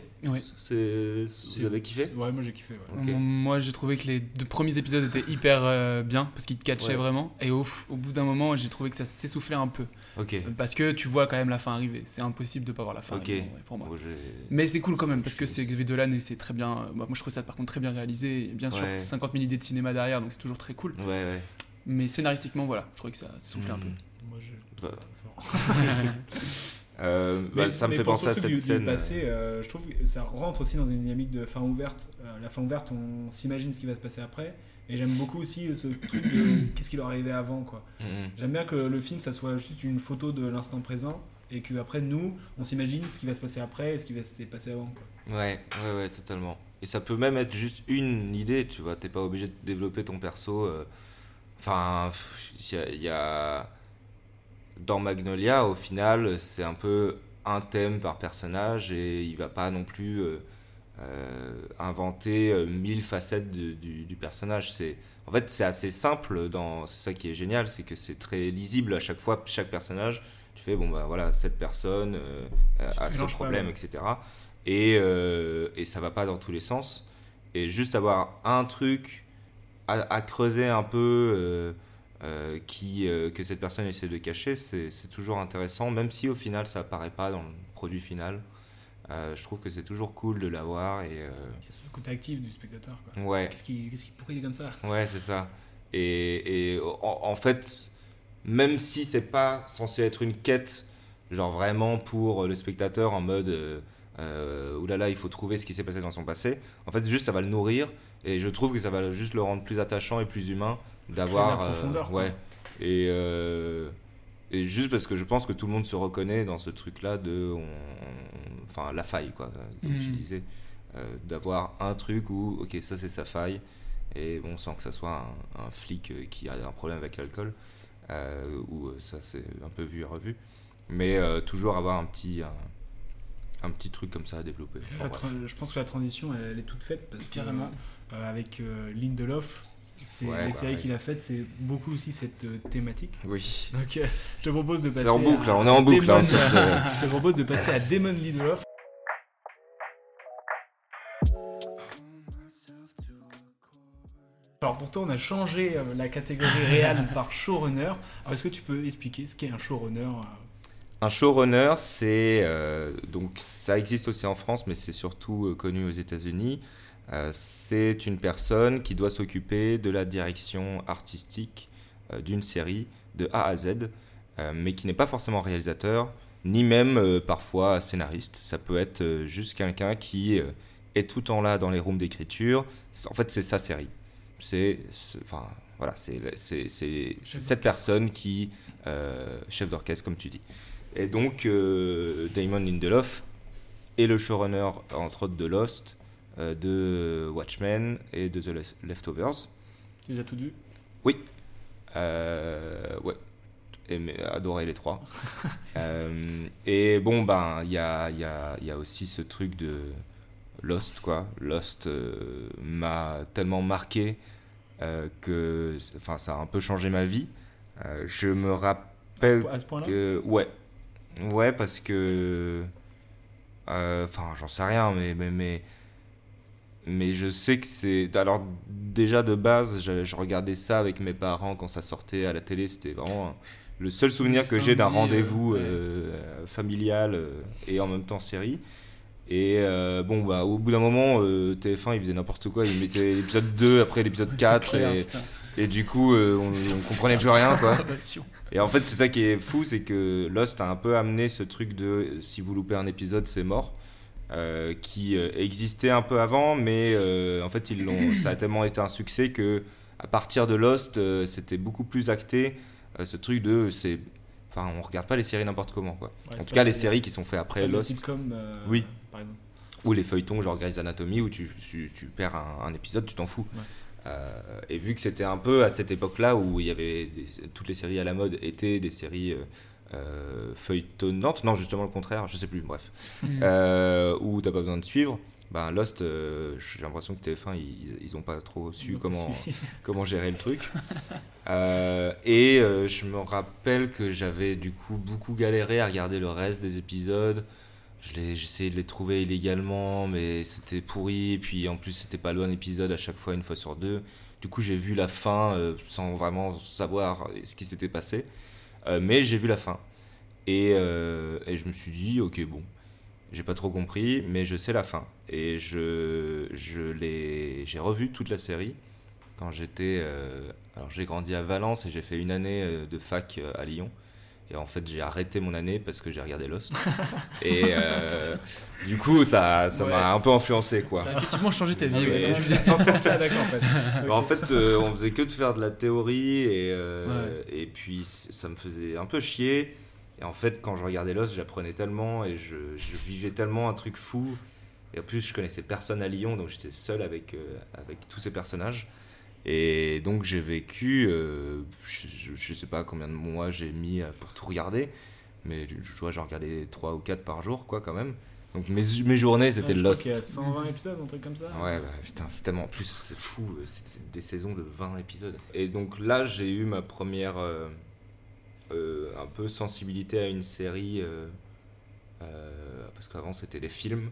c'est vous avez kiffé Ouais, moi j'ai kiffé. ouais. Moi- j'ai trouvé que les deux premiers épisodes étaient hyper euh, bien parce qu'ils te catchaient Ouais. vraiment. Et au, bout d'un moment, j'ai trouvé que ça s'essoufflait un peu. Ok. Euh, Parce que tu vois quand même la fin arriver. C'est impossible de pas voir la fin Ok. arriver, ouais, pour moi. Bon, j'ai- Mais c'est cool quand même parce que c'est Xavier Dolan et c'est très bien. euh, Moi, je trouve ça par contre très bien réalisé. Et bien sûr, Ouais. 50 000 idées de cinéma derrière, donc c'est toujours très cool. ouais ouais Mais scénaristiquement, voilà, je trouvais que ça soufflait un peu. Mhm. Moi, je- Bah. Euh, bah, ça me fait penser à cette du, scène euh, passé, euh, je trouve que ça rentre aussi dans une dynamique de fin ouverte. Euh, la fin ouverte, on s'imagine ce qui va se passer après. Et j'aime beaucoup aussi ce truc de qu'est-ce qui leur arrivait avant. quoi. Mhm. J'aime bien que le film, ça soit juste une photo de l'instant présent. Et que après nous, on s'imagine ce qui va se passer après et ce qui va se passer avant. Quoi. Ouais, ouais, ouais, totalement. Et ça peut même être juste une idée, tu vois. T'es pas obligé de développer ton perso. Enfin, il y a- il y a. Dans Magnolia, au final, c'est un peu un thème par personnage et il va pas non plus euh, euh, inventer euh, mille facettes de- du, du personnage. C'est en fait c'est assez simple. Dans c'est ça qui est génial, c'est que c'est très lisible à chaque fois. Chaque personnage, tu fais bon bah voilà cette personne euh, a ce mélanges pas, problème, ouais. etc. Et et ça va pas dans tous les sens. Et juste avoir un truc à, à creuser un peu. Euh, qui, euh, que cette personne essaie de cacher, c'est toujours intéressant, même si au final ça apparaît pas dans le produit final. Euh, je trouve que c'est toujours cool de l'avoir et C'est le côté actif du spectateur. Quoi. Ouais. Qu'est-ce qui, pourquoi il est comme ça? Ouais c'est ça. Et, et en, en fait, même si c'est pas censé être une quête, genre vraiment pour le spectateur en mode euh, oulala il faut trouver ce qui s'est passé dans son passé, en fait juste ça va le nourrir et je trouve que ça va juste le rendre plus attachant et plus humain d'avoir quoi. ouais et euh, et juste parce que je pense que tout le monde se reconnaît dans ce truc là de on- enfin la faille quoi comme tu Mhm. disais euh, d'avoir un truc où ok ça c'est sa faille et bon sans que ça soit un, un flic euh, qui a un problème avec l'alcool euh, où euh, ça c'est un peu vu et revu mais euh, toujours avoir un petit un, un petit truc comme ça à développer Enfin, je pense que la transition, elle, elle est toute faite parce que, Carrément. euh, avec euh, Lindelof, c'est Ouais, les bah, séries ouais. qu'il a faites, c'est beaucoup aussi cette euh, thématique. oui Donc, euh, je te propose de C'est passer. en boucle, à là, on est en boucle, Damon- hein, ce- je te propose de passer à Damon Lindelof. Alors pour toi, on a changé euh, la catégorie réelle par showrunner. Alors est-ce que tu peux expliquer ce qu'est un showrunner Un showrunner, c'est euh, donc ça existe aussi en France, mais c'est surtout euh, connu aux États-Unis. Euh, c'est une personne qui doit s'occuper de la direction artistique euh, d'une série de A à Z, euh, mais qui n'est pas forcément réalisateur, ni même parfois scénariste. Ça peut être juste quelqu'un qui est tout le temps là dans les rooms d'écriture. En fait, c'est sa série. C'est, enfin, voilà, c'est, cette personne qui, euh, chef d'orchestre, comme tu dis. Et donc, euh, Damon Lindelof est le showrunner, entre autres, de Lost, de Watchmen et de The Lef- Leftovers. Tu les as tout vu Oui. Euh, ouais. Aimé- adoré les trois. Euh, et bon, ben, il y a, y, a, y a aussi ce truc de Lost, quoi. Lost euh, m'a tellement marqué euh, que enfin, ça a un peu changé ma vie. Euh, je me rappelle À ce point-là? que. Ouais. Ouais, parce que. euh, Enfin, j'en sais rien, mais. mais, mais mais je sais que c'est. Alors, déjà de base, je, je regardais ça avec mes parents quand ça sortait à la télé. C'était vraiment le seul souvenir que j'ai d'un euh, rendez-vous ouais. euh, familial euh, et en même temps série. Et euh, bon, bah, au bout d'un moment, euh, TF1 il faisait n'importe quoi. Il mettait l'épisode 2 après l'épisode 4. clair, et, du coup, euh, on, on comprenait plus rien. Quoi. Et en fait, c'est ça qui est fou, c'est que Lost a un peu amené ce truc de si vous loupez un épisode, c'est mort, euh, qui euh, existait un peu avant, mais euh, en fait, ils l'ont, ça a tellement été un succès que à partir de Lost, c'était beaucoup plus acté ce truc de c'est, enfin, on regarde pas les séries n'importe comment, quoi. Ouais, en tout cas, les séries qui sont faites après Lost. sitcoms, euh, oui. par exemple. Ou les feuilletons genre Grey's Anatomy où tu, tu, tu perds un, un épisode, tu t'en fous. Ouais. Euh, et vu que c'était un peu à cette époque-là où il y avait des- toutes les séries à la mode étaient des séries euh, euh, feuilletonnantes, non justement le contraire, je sais plus, bref, Mhm. euh, où t'as pas besoin de suivre. Ben Lost, euh, j'ai l'impression que TF1 ils, ils ont pas trop su comment comment gérer le truc. Euh, et euh, je me rappelle que j'avais du coup beaucoup galéré à regarder le reste des épisodes. J'essayais de les trouver illégalement, mais c'était pourri. Et puis en plus, c'était pas le bon épisode à chaque fois, une fois sur deux. Du coup, j'ai vu la fin sans vraiment savoir ce qui s'était passé. Euh, mais j'ai vu la fin. Et, euh, et je me suis dit, ok, bon, j'ai pas trop compris, mais je sais la fin. Et je, je l'ai- j'ai revu toute la série quand j'étais. euh, alors j'ai grandi à Valence et j'ai fait une année de fac à Lyon. Et en fait, j'ai arrêté mon année parce que j'ai regardé Lost. et euh, du coup, ça ça m'a Ouais. un peu influencé, quoi. Ça a effectivement changé ta vie, ouais, en fait. Bah, en fait, euh, on faisait que de faire de la théorie et, euh, et puis ça me faisait un peu chier. Et en fait, quand je regardais Lost, j'apprenais tellement et je, je vivais tellement un truc fou Et en plus, je connaissais personne à Lyon, donc j'étais seul avec, euh, avec tous ces personnages. Et donc j'ai vécu, euh, je, je- sais pas combien de mois j'ai mis pour tout regarder, mais je je vois, j'en regardais 3 ou 4 par jour, quoi, quand même. Donc mes, mes journées, c'était Ouais, je crois Lost. qu'il y a 120 épisodes, un truc comme ça. Ouais, bah, putain, c'est tellement. En plus, c'est fou, euh, c'est des saisons de 20 épisodes. Et donc là, j'ai eu ma première. euh, euh, un peu sensibilité à une série. parce qu'avant, c'était les films.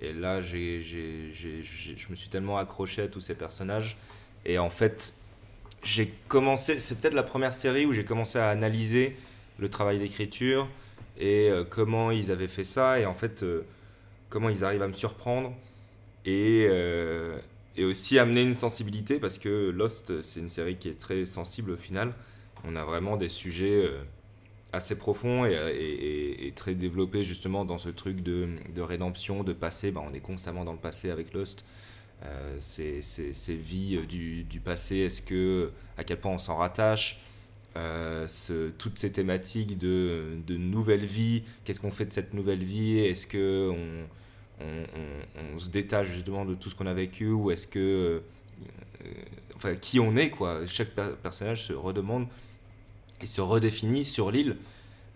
Et là, j'ai- je me suis tellement accroché à tous ces personnages. Et en fait, j'ai commencé. C'est peut-être la première série où j'ai commencé à analyser le travail d'écriture et euh, comment ils avaient fait ça. Et en fait, euh, comment ils arrivent à me surprendre et, euh, et aussi amener une sensibilité parce que Lost c'est une série qui est très sensible au final on a vraiment des sujets assez profonds et, très développés justement dans ce truc de, de rédemption de passé Bah, on est constamment dans le passé avec Lost ces, ces- vies euh, du, passé. Est-ce que à quel point on s'en rattache euh, toutes ces thématiques de, nouvelle vie, qu'est-ce qu'on fait de cette nouvelle vie? Est-ce que on, se détache justement de tout ce qu'on a vécu? Ou est-ce que euh, enfin qui on est quoi? Chaque per- personnage se redemande et se redéfinit sur l'île.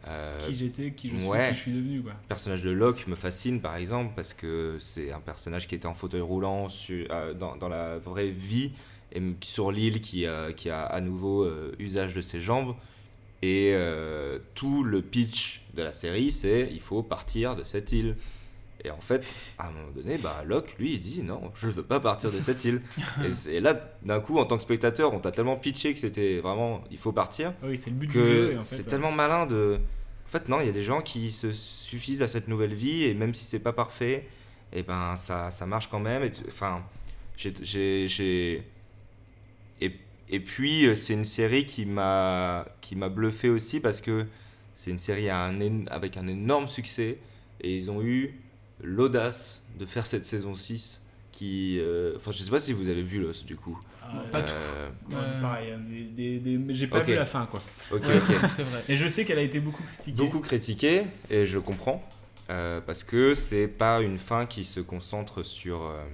Euh, Qui j'étais, qui je suis, ouais. qui je suis devenu, quoi. Le personnage de Locke me fascine par exemple parce que c'est un personnage qui était en fauteuil roulant sur- euh, dans, dans la vraie vie et sur l'île qui a, qui a à nouveau euh, usage de ses jambes. Et euh, tout le pitch de la série, c'est il faut partir de cette île. Et en fait, à un moment donné, bah, Locke, lui, il dit non, je veux pas partir de cette île. et, là, d'un coup, en tant que spectateur, on t'a tellement pitché que c'était vraiment il faut partir. Oui, c'est le but du jeu, et en fait, c'est ouais. tellement malin de. En fait, non, il y a des gens qui se suffisent à cette nouvelle vie et même si c'est pas parfait, et ben ça, ça marche quand même. Et tu- Enfin, j'ai- j'ai. j'ai- Et, et puis, c'est une série qui m'a qui m'a bluffé aussi parce que c'est une série à un én- avec un énorme succès et ils ont eu l'audace de faire cette saison 6 qui. euh, Enfin, je sais pas si vous avez vu Lost du coup. Ah, pas tout. Euh, Ouais, Pareil, hein, des- des- des- mais j'ai pas vu la fin, quoi. Ok, Ouais, ok. c'est vrai. Et je sais qu'elle a été beaucoup critiquée. Beaucoup critiquée, et je comprends. euh, parce que c'est pas une fin qui se concentre sur euh,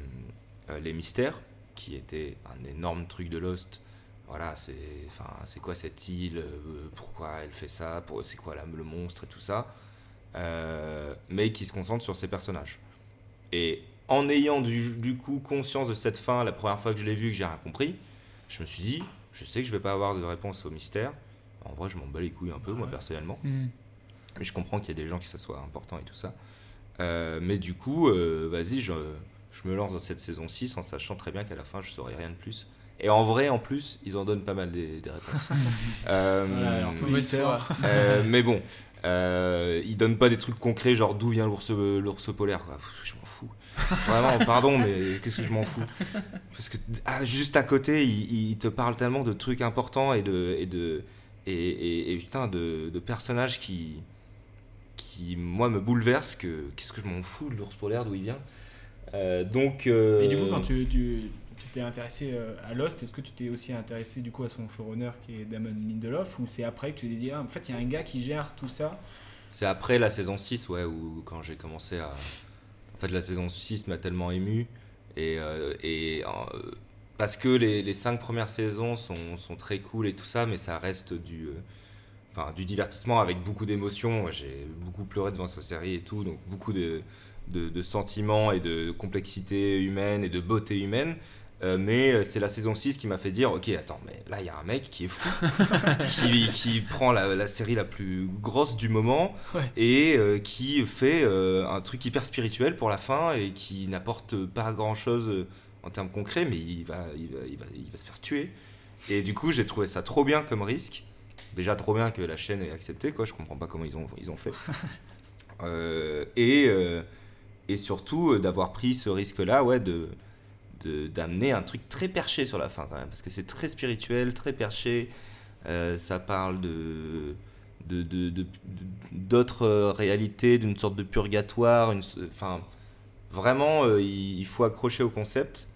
euh, les mystères, qui était un énorme truc de Lost. Voilà, c'est enfin, c'est quoi cette île euh, Pourquoi elle fait ça pour- C'est quoi la- le monstre et tout ça Euh, Mais qui se concentre sur ses personnages. Et en ayant du, du coup conscience de cette fin, la première fois que je l'ai vue, que j'ai rien compris, je me suis dit, je sais que je vais pas avoir de réponse au mystère. En vrai, je m'en bats les couilles un peu, moi, personnellement. Mm. Mais je comprends qu'il y a des gens qui ça soit important et tout ça. Euh, mais du coup, euh, vas-y, je, je me lance dans cette saison 6 en sachant très bien qu'à la fin, je saurai rien de plus. Et en vrai, en plus, ils en donnent pas mal des, des réponses. Euh, Voilà, alors, euh, mais bon, euh, ils donnent pas des trucs concrets, genre d'où vient l'ours l'ours polaire. quoi. Je m'en fous. Vraiment, pardon, mais qu'est-ce que je m'en fous? Parce que ah, juste à côté, ils te parlent tellement de trucs importants et de et de et, et- et putain de, de personnages qui qui moi me bouleversent que qu'est-ce que je m'en fous de l'ours polaire d'où il vient? Euh, donc euh, Et du coup, quand tu tu tu t'es intéressé euh, à Lost, est-ce que tu t'es aussi intéressé du coup à son showrunner qui est Damon Lindelof ou c'est après que tu t'es dit ah, en fait il y a un gars qui gère tout ça? C'est après la saison 6, ouais, où quand j'ai commencé à. En fait, la saison 6 m'a tellement ému. Et, euh, et euh, parce que les, les cinq premières saisons sont, sont très cool et tout ça, mais ça reste du. du divertissement avec beaucoup d'émotions. J'ai beaucoup pleuré devant cette série et tout, donc beaucoup de, de sentiments et de complexité humaine et de beauté humaine. Euh, mais euh, c'est la saison 6 qui m'a fait dire Ok, attends, mais là, il y a un mec qui est fou, qui, qui prend la, la série la plus grosse du moment Ouais. et euh, qui fait euh, un truc hyper spirituel pour la fin et qui n'apporte pas grand chose en termes concrets, mais il va, il, va, il, va, il va se faire tuer. Et du coup, j'ai trouvé ça trop bien comme risque. Déjà trop bien que la chaîne ait accepté, quoi. Je comprends pas comment ils ont, ils ont fait. Et, et surtout d'avoir pris ce risque-là, ouais, de- d'amener un truc très perché sur la fin quand même, parce que c'est très spirituel, très perché. Euh, ça parle de de- de- de- d'autres euh, réalités, d'une sorte de purgatoire. Une, enfin, vraiment, euh, il, il faut accrocher au concept.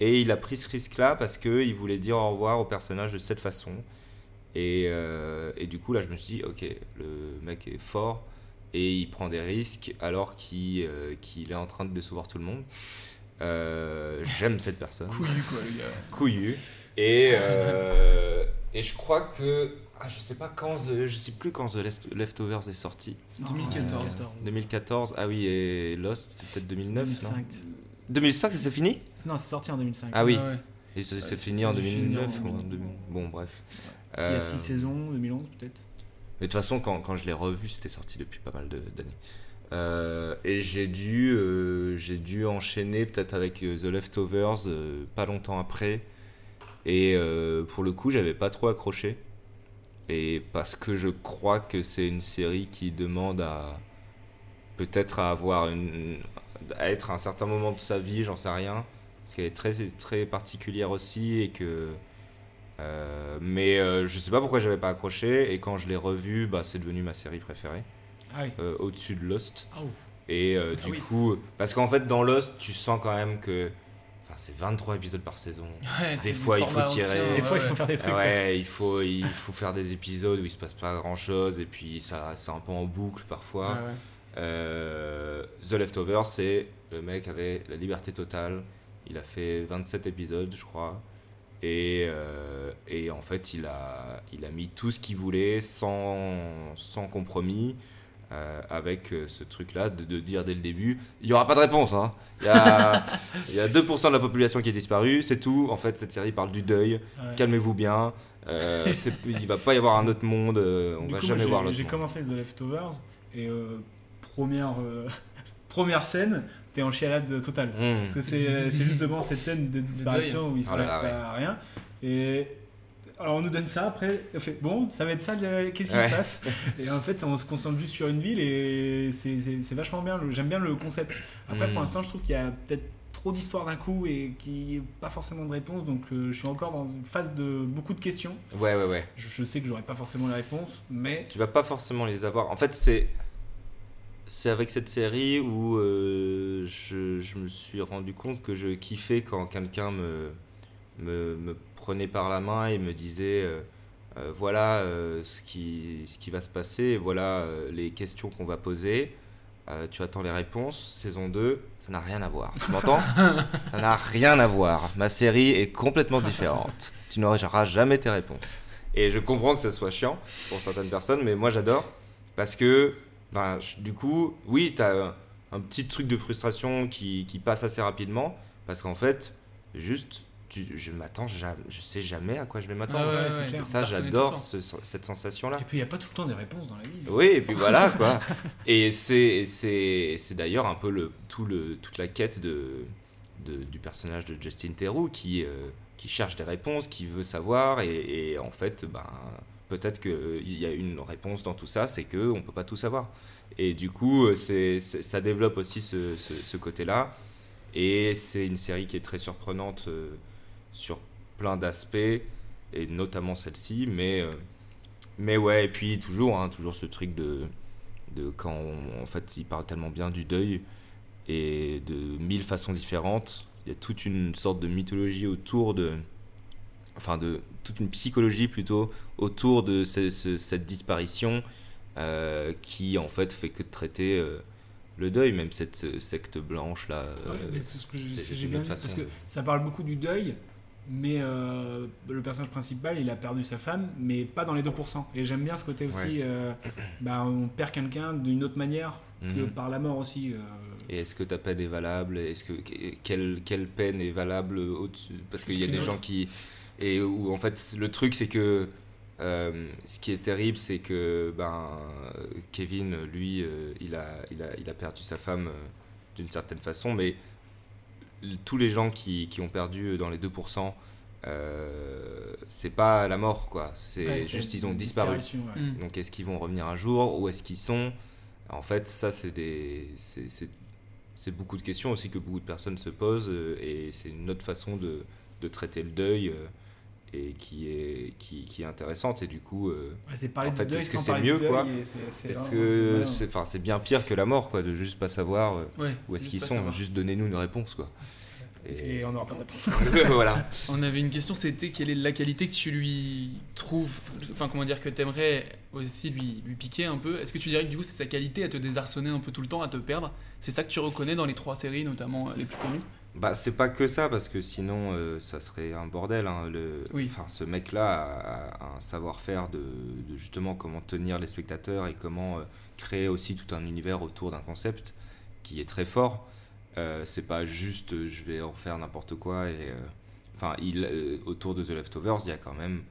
Et il a pris ce risque-là parce qu'il voulait dire au revoir au personnage de cette façon. Et, et du coup, là, je me suis dit, ok, le mec est fort. et il prend des risques alors qu'il est en train de décevoir tout le monde. Euh, J'aime cette personne. Couillu, quoi, le gars. Couillu. Et, euh, et je crois que. Ah, je sais pas quand. The- je sais plus quand The Leftovers est sorti. 2014. 2014. Ah oui, et Lost, c'était peut-être 2009, 2005. non 2005, ça c'est fini? Non, c'est sorti en 2005. Ah oui. Ah ouais. Et Ouais, c'est fini en a dû finir 2009 en ou en 2000. 2000. Bon, bref. S'il y a Euh, 6 saisons, 2011 peut-être. mais de toute façon, quand, quand je l'ai revu, c'était sorti depuis pas mal de- d'années. Euh, et j'ai dû, euh, dû enchaîner peut-être avec euh, The Leftovers pas longtemps après. Et pour le coup, j'avais pas trop accroché. Et parce que je crois que c'est une série qui demande à peut-être à avoir une, à être à un certain moment de sa vie, j'en sais rien, parce qu'elle est très très particulière aussi et que mais je sais pas pourquoi j'avais pas accroché et quand je l'ai revu, bah, c'est devenu ma série préférée. Ah oui. Euh, au-dessus de Lost. Oh. Et euh, Ah du oui. coup, parce qu'en fait dans Lost, tu sens quand même que enfin, c'est 23 épisodes par saison. Ouais, des fois il faut tirer. ancien, Des fois, il ouais. faut faire des trucs. Ouais, il faut, il faut faire des épisodes où il se passe pas grand chose et puis ça c'est un peu en boucle parfois. Ouais, ouais. Euh, The Leftovers, c'est le mec avait la liberté totale. Il a fait 27 épisodes, je crois. Et, euh, et en fait, il a, il a mis tout ce qu'il voulait sans, sans compromis. Euh, avec euh, ce truc-là de, de dire dès le début, il n'y aura pas de réponse. hein. Il y, a, il y a 2% de la population qui est disparue, c'est tout. En fait, cette série parle du deuil. Ouais. Calmez-vous bien. Euh, il va pas y avoir un autre monde. euh, on Du va coup, jamais voir j'ai- l'autre J'ai commencé The Leftovers et euh, première, euh, première scène, t'es en chialade totale. Mmh. Parce que c'est c'est justement cette scène de disparition où il se Oh là passe là, pas rien. Et alors on nous donne ça après, on fait bon, ça va être ça, qu'est-ce qui Ouais. se passe? Et en fait, on se concentre juste sur une ville et c'est- vachement bien. J'aime bien le concept. Après, pour l'instant, je trouve qu'il y a peut-être trop d'histoires d'un coup et qu'il n'y a pas forcément de réponse. Donc, euh, je suis encore dans une phase de beaucoup de questions. Ouais, ouais, ouais. Je, je sais que j'aurai pas forcément les réponses, mais Tu vas pas forcément les avoir. En fait, c'est c'est avec cette série où euh, je, je me suis rendu compte que je kiffais quand quelqu'un me, me, me prenait par la main et me disait euh, euh, voilà euh, ce, qui, ce qui va se passer, voilà les questions qu'on va poser. Tu attends les réponses, saison 2, ça n'a rien à voir. Tu m'entends Ça n'a rien à voir. Ma série est complètement différente. Tu n'auras jamais tes réponses. Et je comprends que ça soit chiant pour certaines personnes, mais moi j'adore parce que ben, du coup, oui, tu as un, un petit truc de frustration qui, qui passe assez rapidement parce qu'en fait, juste, tu- je m'attends, je sais jamais à quoi je vais m'attendre. Ah ouais, ouais, ouais, c'est clair. Ça, j'adore ce- cette sensation-là. et puis il n'y a pas tout le temps des réponses dans la vie. Oui, et puis voilà quoi. Et c'est c'est c'est d'ailleurs un peu le tout le toute la quête de, de- du personnage de Justin Theroux qui euh, qui cherche des réponses, qui veut savoir et, et en fait ben peut-être qu'il y a une réponse dans tout ça, c'est que on peut pas tout savoir. Et du coup, euh, c'est c'est- ça développe aussi ce, ce, ce côté-là. Et c'est une série qui est très surprenante euh, sur plein d'aspects, et notamment celle-ci. Mais, euh, mais ouais, et puis toujours, hein, toujours ce truc de, de quand on- en fait il parle tellement bien du deuil et de mille façons différentes. Il y a toute une sorte de mythologie autour de. Enfin, de toute une psychologie plutôt autour de ce- ce- cette disparition euh, qui en fait fait que de traiter euh, le deuil, même cette secte blanche là. Ouais, euh, c'est ce que j'ai bien vu, parce que ça parle beaucoup du deuil, mais euh, le personnage principal, il a perdu sa femme, mais pas dans les 2%. Et j'aime bien ce côté aussi, Ouais. euh, bah, on perd quelqu'un d'une autre manière que Mhm. par la mort aussi. euh. Et est-ce que ta peine est valable? Est-ce que quelle, quelle peine est valable au-dessus? Parce qu'il y a des gens qui et où en fait le truc c'est que ce qui est terrible c'est que ben Kevin lui il a il a il a perdu sa femme d'une certaine façon mais tous les gens qui, qui ont perdu dans les 2% euh, c'est pas la mort quoi c'est Ouais, juste ils ont disparu ouais. Mm. donc est-ce qu'ils vont revenir un jour? Où est-ce qu'ils sont? En fait, ça, c'est des, c'est, beaucoup de questions aussi que beaucoup de personnes se posent euh, et c'est une autre façon de, de traiter le deuil euh, et qui est, qui, qui est intéressante et du coup, euh, Ouais, en fait, est-ce que c'est mieux quoi et Est-ce que c'est enfin, c'est bien pire que la mort quoi, de juste pas savoir euh, Ouais, où est-ce qu'ils sont, savoir. juste donnez-nous une réponse quoi. Et on aura pas de réponse. voilà. On avait une question, c'était quelle est la qualité que tu lui trouves, enfin comment dire, que t'aimerais aussi lui, lui piquer un peu. Est-ce que tu dirais que du coup c'est sa qualité à te désarçonner un peu tout le temps, à te perdre? C'est ça que tu reconnais dans les trois séries, notamment euh, les plus connues? Bah, c'est pas que ça, parce que sinon, euh, ça serait un bordel. hein, le... Oui. Enfin, ce mec-là a, a un savoir-faire de, de justement comment tenir les spectateurs et comment euh, créer aussi tout un univers autour d'un concept qui est très fort. Euh, c'est pas juste euh, je vais en faire n'importe quoi et enfin il autour de The Leftovers il y a quand même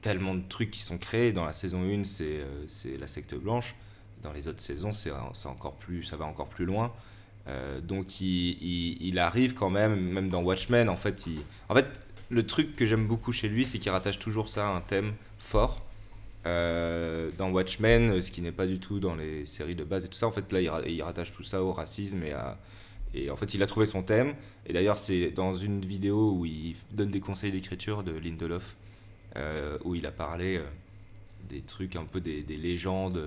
tellement de trucs qui sont créés dans la saison 1 c'est la secte blanche dans les autres saisons c'est c'est encore plus ça va encore plus loin Euh, donc il, arrive quand même même dans Watchmen en fait en fait le truc que j'aime beaucoup chez lui c'est qu'il rattache toujours ça à un thème fort. Euh, dans Watchmen, ce qui n'est pas du tout dans les séries de base et tout ça, en fait là il, ra- il rattache tout ça au racisme et à et en fait il a trouvé son thème. Et d'ailleurs c'est dans une vidéo où il donne des conseils d'écriture de Lindelof euh, où il a parlé des trucs un peu des légendes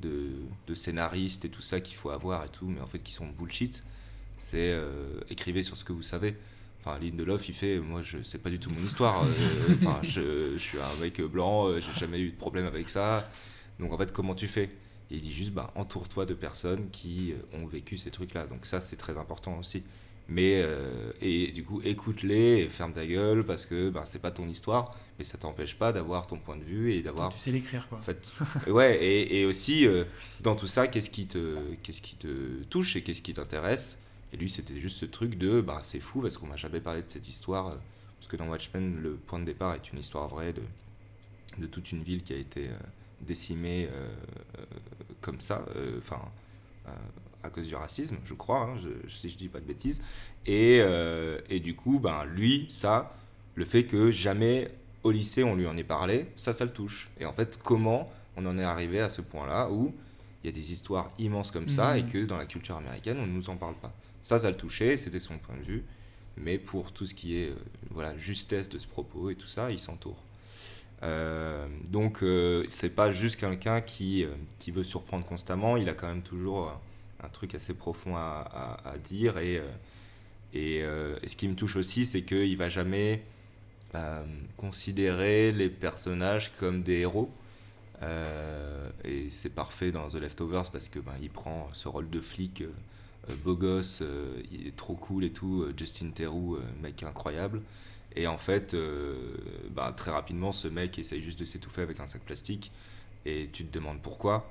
de, de scénaristes et tout ça qu'il faut avoir et tout mais en fait qui sont bullshit c'est euh, écrivez sur ce que vous savez Enfin, Lindelof, il fait, moi, je sais pas du tout mon histoire. euh, Enfin, je, suis un mec blanc, euh, j'ai jamais eu de problème avec ça. Donc, en fait, comment tu fais? Et il dit juste, bah, entoure-toi de personnes qui euh, ont vécu ces trucs-là. Donc, ça, c'est très important aussi. Mais, euh, et du coup, écoute-les et ferme ta gueule parce que bah, c'est pas ton histoire, mais ça t'empêche pas d'avoir ton point de vue et d'avoir. Tu sais l'écrire, quoi. En fait, ouais, et, et aussi, euh, dans tout ça, qu'est-ce qui te, qu'est-ce qui te touche et qu'est-ce qui t'intéresse? Et lui, c'était juste ce truc de, bah, c'est fou parce qu'on m'a jamais parlé de cette histoire. euh, Parce que dans Watchmen, le point de départ est une histoire vraie de, de toute une ville qui a été euh, décimée comme ça, enfin, à cause du racisme, je crois, hein, je- si je dis pas de bêtises. Et, et du coup, ben, lui, ça, le fait que jamais au lycée on lui en ait parlé, ça, ça le touche. Et en fait, comment on en est arrivé à ce point-là où il y a des histoires immenses comme ça Mhm. et que dans la culture américaine, on ne nous en parle pas. Ça, ça le touchait, c'était son point de vue. Mais pour tout ce qui est euh, voilà, justesse de ce propos et tout ça, il s'entoure. Euh, donc, euh, c'est pas juste quelqu'un qui, euh, qui veut surprendre constamment, il a quand même toujours un, truc assez profond à, à- à dire. Et, et, et ce qui me touche aussi, c'est qu'il va jamais euh, considérer les personnages comme des héros. Euh, et c'est parfait dans The Leftovers parce que ben, il prend ce rôle de flic euh, euh, beau gosse, il est trop cool et tout. Justin Theroux, mec incroyable. Et en fait, bah, très rapidement, ce mec essaye juste de s'étouffer avec un sac plastique. Et tu te demandes pourquoi.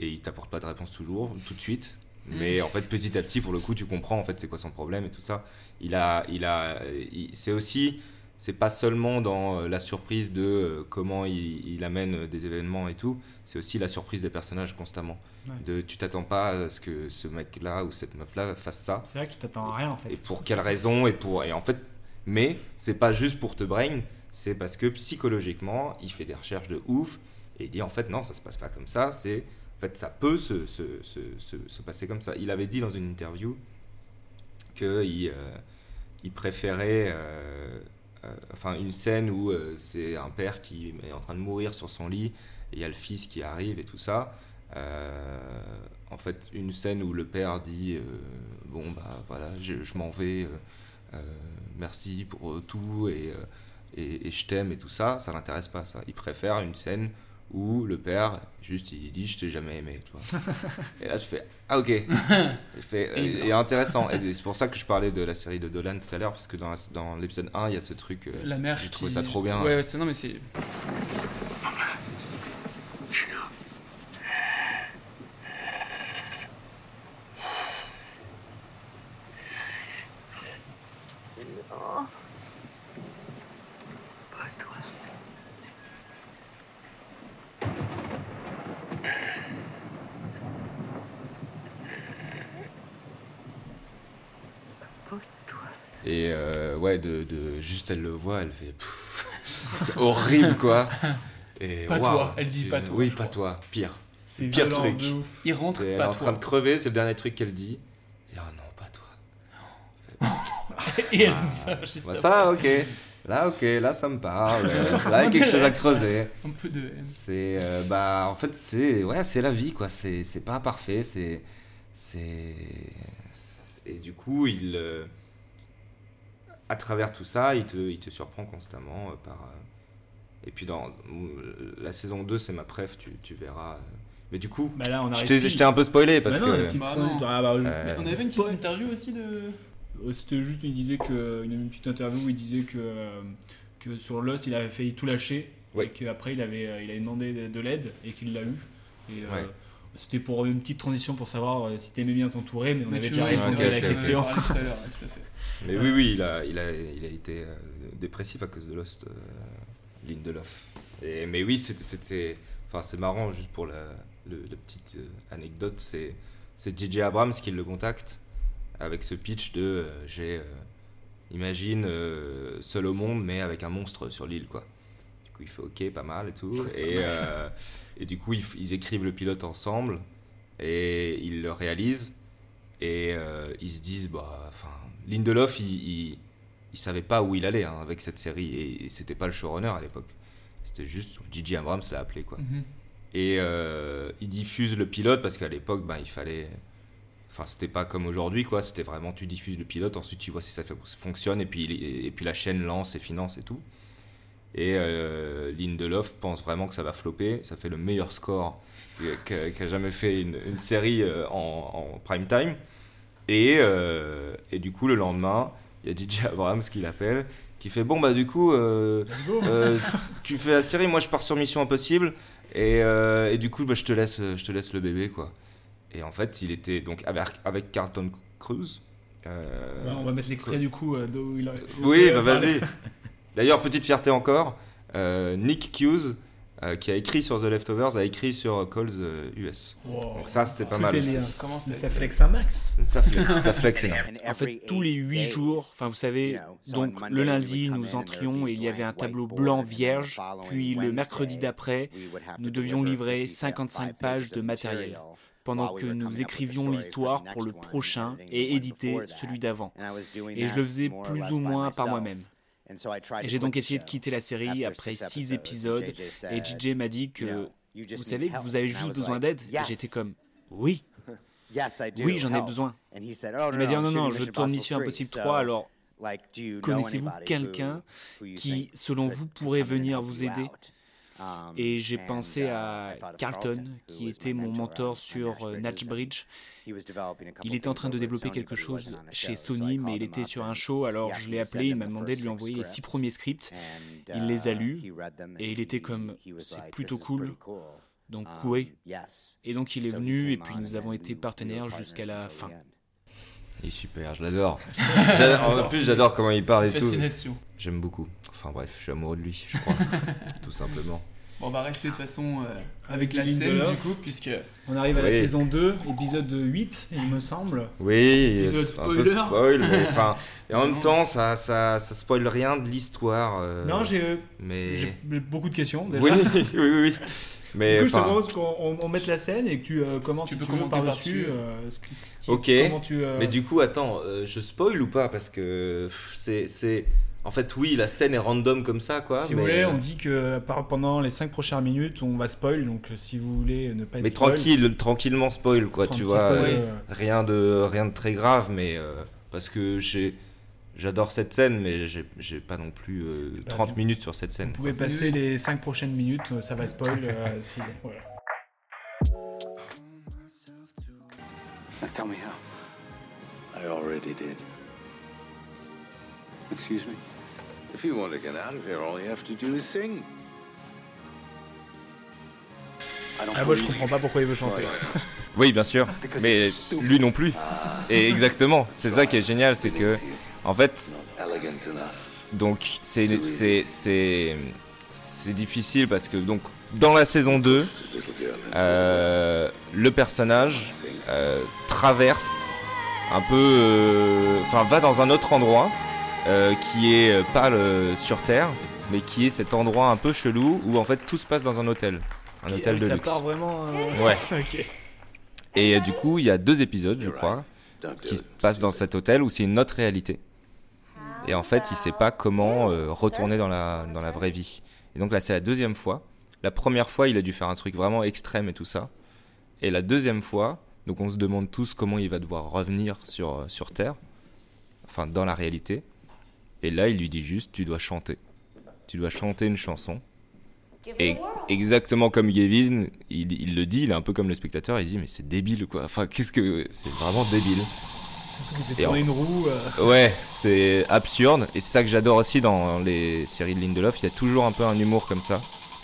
Et il t'apporte pas de réponse toujours, tout de suite. Mais Mm. en fait, petit à petit, pour le coup, tu comprends en fait c'est quoi son problème et tout ça. Il a, il a, il- c'est aussi, c'est pas seulement dans euh, la surprise de euh, comment il, il amène des événements et tout. C'est aussi la surprise des personnages constamment. Ouais. De, tu t'attends pas à ce que ce mec-là ou cette meuf-là fasse ça. C'est vrai que tu t'attends à rien, en fait. Et pour quelle raison et pour et en fait, mais c'est pas juste pour te brain, c'est parce que psychologiquement, il fait des recherches de ouf et il dit en fait non, ça se passe pas comme ça. C'est en fait ça peut se, se, se, se, se passer comme ça. Il avait dit dans une interview que il, euh, il préférait euh, euh, enfin une scène où euh, c'est un père qui est en train de mourir sur son lit et il y a le fils qui arrive et tout ça. Euh, en fait, une scène où le père dit euh, Bon, bah voilà, je, m'en vais, euh, euh, merci pour euh, tout et, euh, et, et je t'aime et tout ça, ça l'intéresse pas, ça. Il préfère une scène où le père, juste, il dit Je t'ai jamais aimé, tu vois. et là, tu fais Ah, ok. Il fait, Et- et, et intéressant. Et c'est pour ça que je parlais de la série de Dolan tout à l'heure, parce que dans, dans l'épisode 1, il y a ce truc. euh, La mère J'ai trouvé qui- ça trop bien. Ouais, ouais, c'est non mais c'est Et euh, ouais, de, de juste elle le voit, elle fait. pff, c'est horrible quoi. Et Pas toi, elle dit pas toi, Oui, pas toi, pire. C'est pire violent truc. de ouf. Il rentre, C'est- Elle est pas en toi. train de crever, c'est le dernier truc qu'elle dit. Elle dit, ah non, pas toi. Et elle Ah, meurt juste bah après. ça, ok. Là, ok, là, ça me parle. Là, il y a quelque chose à creuser. Un peu de haine. C'est, euh, bah, en fait, c'est, ouais, c'est la vie, quoi. C'est, c'est pas parfait. C'est, c'est, c'est- et du coup, il, euh, à travers tout ça, il te, il te surprend constamment euh, par. euh, et puis dans euh, la saison 2, c'est ma préf, tu, tu verras. euh. Mais du coup, Bah là, on je t'ai un peu spoilé parce Bah non, que. Bah non. Ah bah, Euh, On avait une petite interview aussi de. C'était juste, il disait que une, une petite interview où il disait que, que sur Lost, il avait failli tout lâcher. Et qu'après, il avait, il avait demandé de, de l'aide et qu'il l'a eu. Et euh, Ouais. C'était pour une petite transition pour savoir euh, si t'aimais bien t'entourer, mais on Mais avait déjà répondu à la question. l'avais parlé tout à l'heure, tout à fait. Mais oui, oui, il a, il a, il a été euh, dépressif à cause de Lost, euh, Lindelof. Et, mais oui, c'était- c'était. Enfin, c'est marrant, juste pour la, le- la petite euh, anecdote, c'est c'est J.J. Abrams qui le contacte avec ce pitch de euh, j'ai. euh, imagine euh, seul au monde, mais avec un monstre sur l'île, quoi. Du coup, il fait ok, pas mal et tout. Et, euh, et du coup, ils, écrivent le pilote ensemble et ils le réalisent. Et euh, ils se disent, bah, enfin, Lindelof, il, il, il savait pas où il allait hein, avec cette série. Et, et c'était pas le showrunner à l'époque. C'était juste J.J. Abrams l'a appelé, quoi. Mhm. Et euh, il diffuse le pilote parce qu'à l'époque, ben, il fallait. Enfin, c'était pas comme aujourd'hui, quoi. C'était vraiment tu diffuses le pilote, ensuite tu vois si ça fait- fonctionne, et puis, et puis la chaîne lance et finance et tout. Et euh, Lindelof pense vraiment que ça va flopper. Ça fait le meilleur score qu'a qu'a jamais fait une, une série euh, en, en prime time. Et, euh, et du coup, le lendemain, il y a DJ Abrams qui l'appelle, qui fait Bon, bah, du coup, euh, tu fais la série, moi je pars sur Mission Impossible, et, et du coup, bah, je, te laisse, je te laisse le bébé, quoi. Et en fait, il était donc avec, avec Carlton euh, Ouais, on va mettre l'extrait du coup d'où il a. oui, bah vas-y. D'ailleurs, petite fierté encore, euh, Nick Hughes, euh, qui a écrit sur The Leftovers, a écrit sur Calls euh, US. Wow. Donc ça, c'était pas Tout mal. est aussi. lié. Comment Mais ça ça flex un max. Ça flex, ça flex énorme. En fait, tous les huit jours, enfin vous savez, donc le lundi, nous entrions et il y avait un tableau blanc vierge, puis le mercredi d'après, nous devions livrer 55 pages de matériel, pendant que nous écrivions l'histoire pour le prochain et éditer celui d'avant. Et je le faisais plus ou moins par moi-même. Et j'ai donc essayé de quitter la série après six épisodes, et JJ m'a dit que, vous savez, que vous avez juste besoin d'aide, et j'étais comme, oui, oui, j'en ai besoin. Il m'a dit, non, non, je tourne Mission Impossible 3, alors connaissez-vous quelqu'un qui, selon vous, pourrait venir vous aider et j'ai pensé à Carlton, qui était mon mentor sur euh, Natch Bridge. Il était en train de développer quelque chose chez Sony, mais il était sur un show, alors je l'ai appelé, il m'a demandé de lui envoyer les six premiers scripts. Il les a lus, et il était comme, c'est plutôt cool. Donc oui. Et donc il est venu, et puis nous avons été partenaires jusqu'à la fin. Il est super, je l'adore. En plus, j'adore comment il parle et tout. J'aime beaucoup. Enfin bref, je suis amoureux de lui, je crois. tout simplement. Bon, on va rester de toute façon euh, avec la Lindelof. scène du coup, puisque. On arrive à la saison 2, épisode 8, il me semble. Oui, Épisode c'est un peu spoiler. spoil, mais et en même temps, ça, ça, ça spoil rien de l'histoire. euh, Non, j'ai euh, mais j'ai beaucoup de questions déjà. Oui, oui, oui, oui. Mais du coup, je te propose qu'on on- on mette la scène et que tu euh, commentes Tu si peux tu veux commenter par-dessus. par-dessus. euh, ce qui- ce qui- ok. comment tu, euh, Mais du coup, attends, euh, je spoil ou pas? Parce que c'est, en fait, oui, la scène est random comme ça, quoi. Si mais, vous voulez, euh, on dit que pendant les 5 prochaines minutes, on va spoil. Donc euh, si vous voulez ne pas être Mais spoil, tranquille, tranquillement spoil, quoi, tu vois. spoil, euh. Rien de, rien de très grave, mais euh, parce que j'ai, j'adore cette scène, mais j'ai, j'ai pas non plus euh, Bah, 30 du- minutes sur cette scène. vous pouvez quoi. passer les 5 prochaines minutes, ça va spoil. euh, si- voilà. Tell me how. I already did. Excuse me? If you want to get out of here, all you have to do is sing. Ah, moi je comprends pas pourquoi il veut chanter. Oui, bien sûr, mais lui non plus. Et exactement, c'est ça qui est génial, c'est que, en fait, donc c'est c'est c'est c'est difficile parce que donc dans la saison 2, euh, le personnage euh, traverse un peu, euh, enfin va dans un autre endroit euh, qui est euh, pas le, sur Terre, mais qui est cet endroit un peu chelou où en fait tout se passe dans un hôtel, un hôtel Ah, de ça luxe. part vraiment. euh, Ouais. ok. Et euh, du coup, il y a deux épisodes, je crois, qui se passent dans cet hôtel où c'est une autre réalité. Et en fait, il sait pas comment euh, retourner dans la, dans la vraie vie. Et donc là, c'est la deuxième fois. La première fois, il a dû faire un truc vraiment extrême et tout ça. Et la deuxième fois, donc on se demande tous comment il va devoir revenir sur, euh, sur Terre, enfin dans la réalité. Et là, il lui dit juste, tu dois chanter. Tu dois chanter une chanson. Et exactement comme Gavin, il, il le dit, il est un peu comme le spectateur, il dit mais c'est débile quoi. Enfin, qu'est-ce que c'est vraiment débile. Et on- une roue. euh, Ouais, c'est absurde et c'est ça que j'adore aussi dans les séries de Lindelof. Il y a toujours un peu un humour comme ça.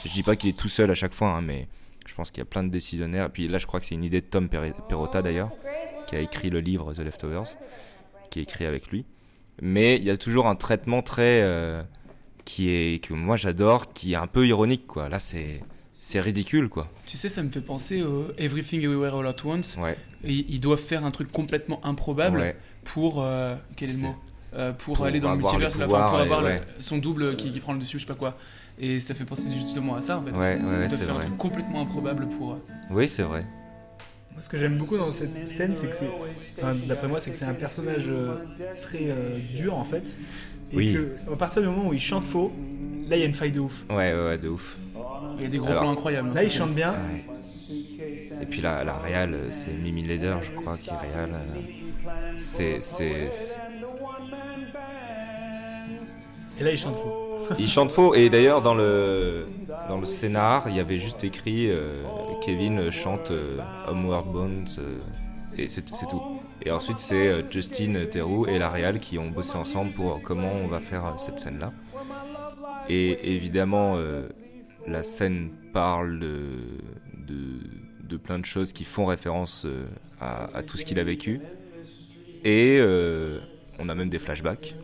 Je dis pas qu'il est tout seul à chaque fois, hein, mais je pense qu'il y a plein de décisionnaires. Et puis là, je crois que c'est une idée de Tom Per- Perrotta d'ailleurs, qui a écrit le livre The Leftovers, qui est écrit avec lui. Mais il y a toujours un traitement très euh, qui est que moi j'adore, qui est un peu ironique quoi. Là, c'est c'est ridicule quoi. Tu sais, ça me fait penser au Everything Everywhere All At Once. Ouais. Ils doivent faire un truc complètement improbable Ouais. pour. euh, quel est le mot? Euh, pour, pour aller dans le multivers, enfin, pour avoir le- son double qui, qui prend le dessus, je sais pas quoi. Et ça fait penser justement à ça en fait. Ouais, Ils doivent faire vrai. un truc complètement improbable pour. Oui, c'est vrai. Moi, ce que j'aime beaucoup dans cette scène, c'est que c'est, enfin, d'après moi, c'est que c'est un personnage euh, très euh, dur en fait, et Oui. que à partir du moment où il chante faux, là il y a une faille de ouf. Ouais, ouais, ouais, de ouf. Il y a des gros Alors- plans incroyables. Là il chante bien. Ouais. Et puis la, la réal, c'est Mimi Leder, je crois, qui est réal. euh, C'est, c'est, c'est- Et là il chante faux. Il chante faux. Et d'ailleurs, dans le, dans le scénar, il y avait juste écrit euh, Kevin chante euh, Homeward Bones. euh, et c'est, tout. Et ensuite, c'est euh, Justin Theroux et la réal qui ont bossé ensemble pour comment on va faire euh, cette scène-là. Et évidemment, la scène parle de, de, plein de choses qui font référence à, tout ce qu'il a vécu. Et on a même des flashbacks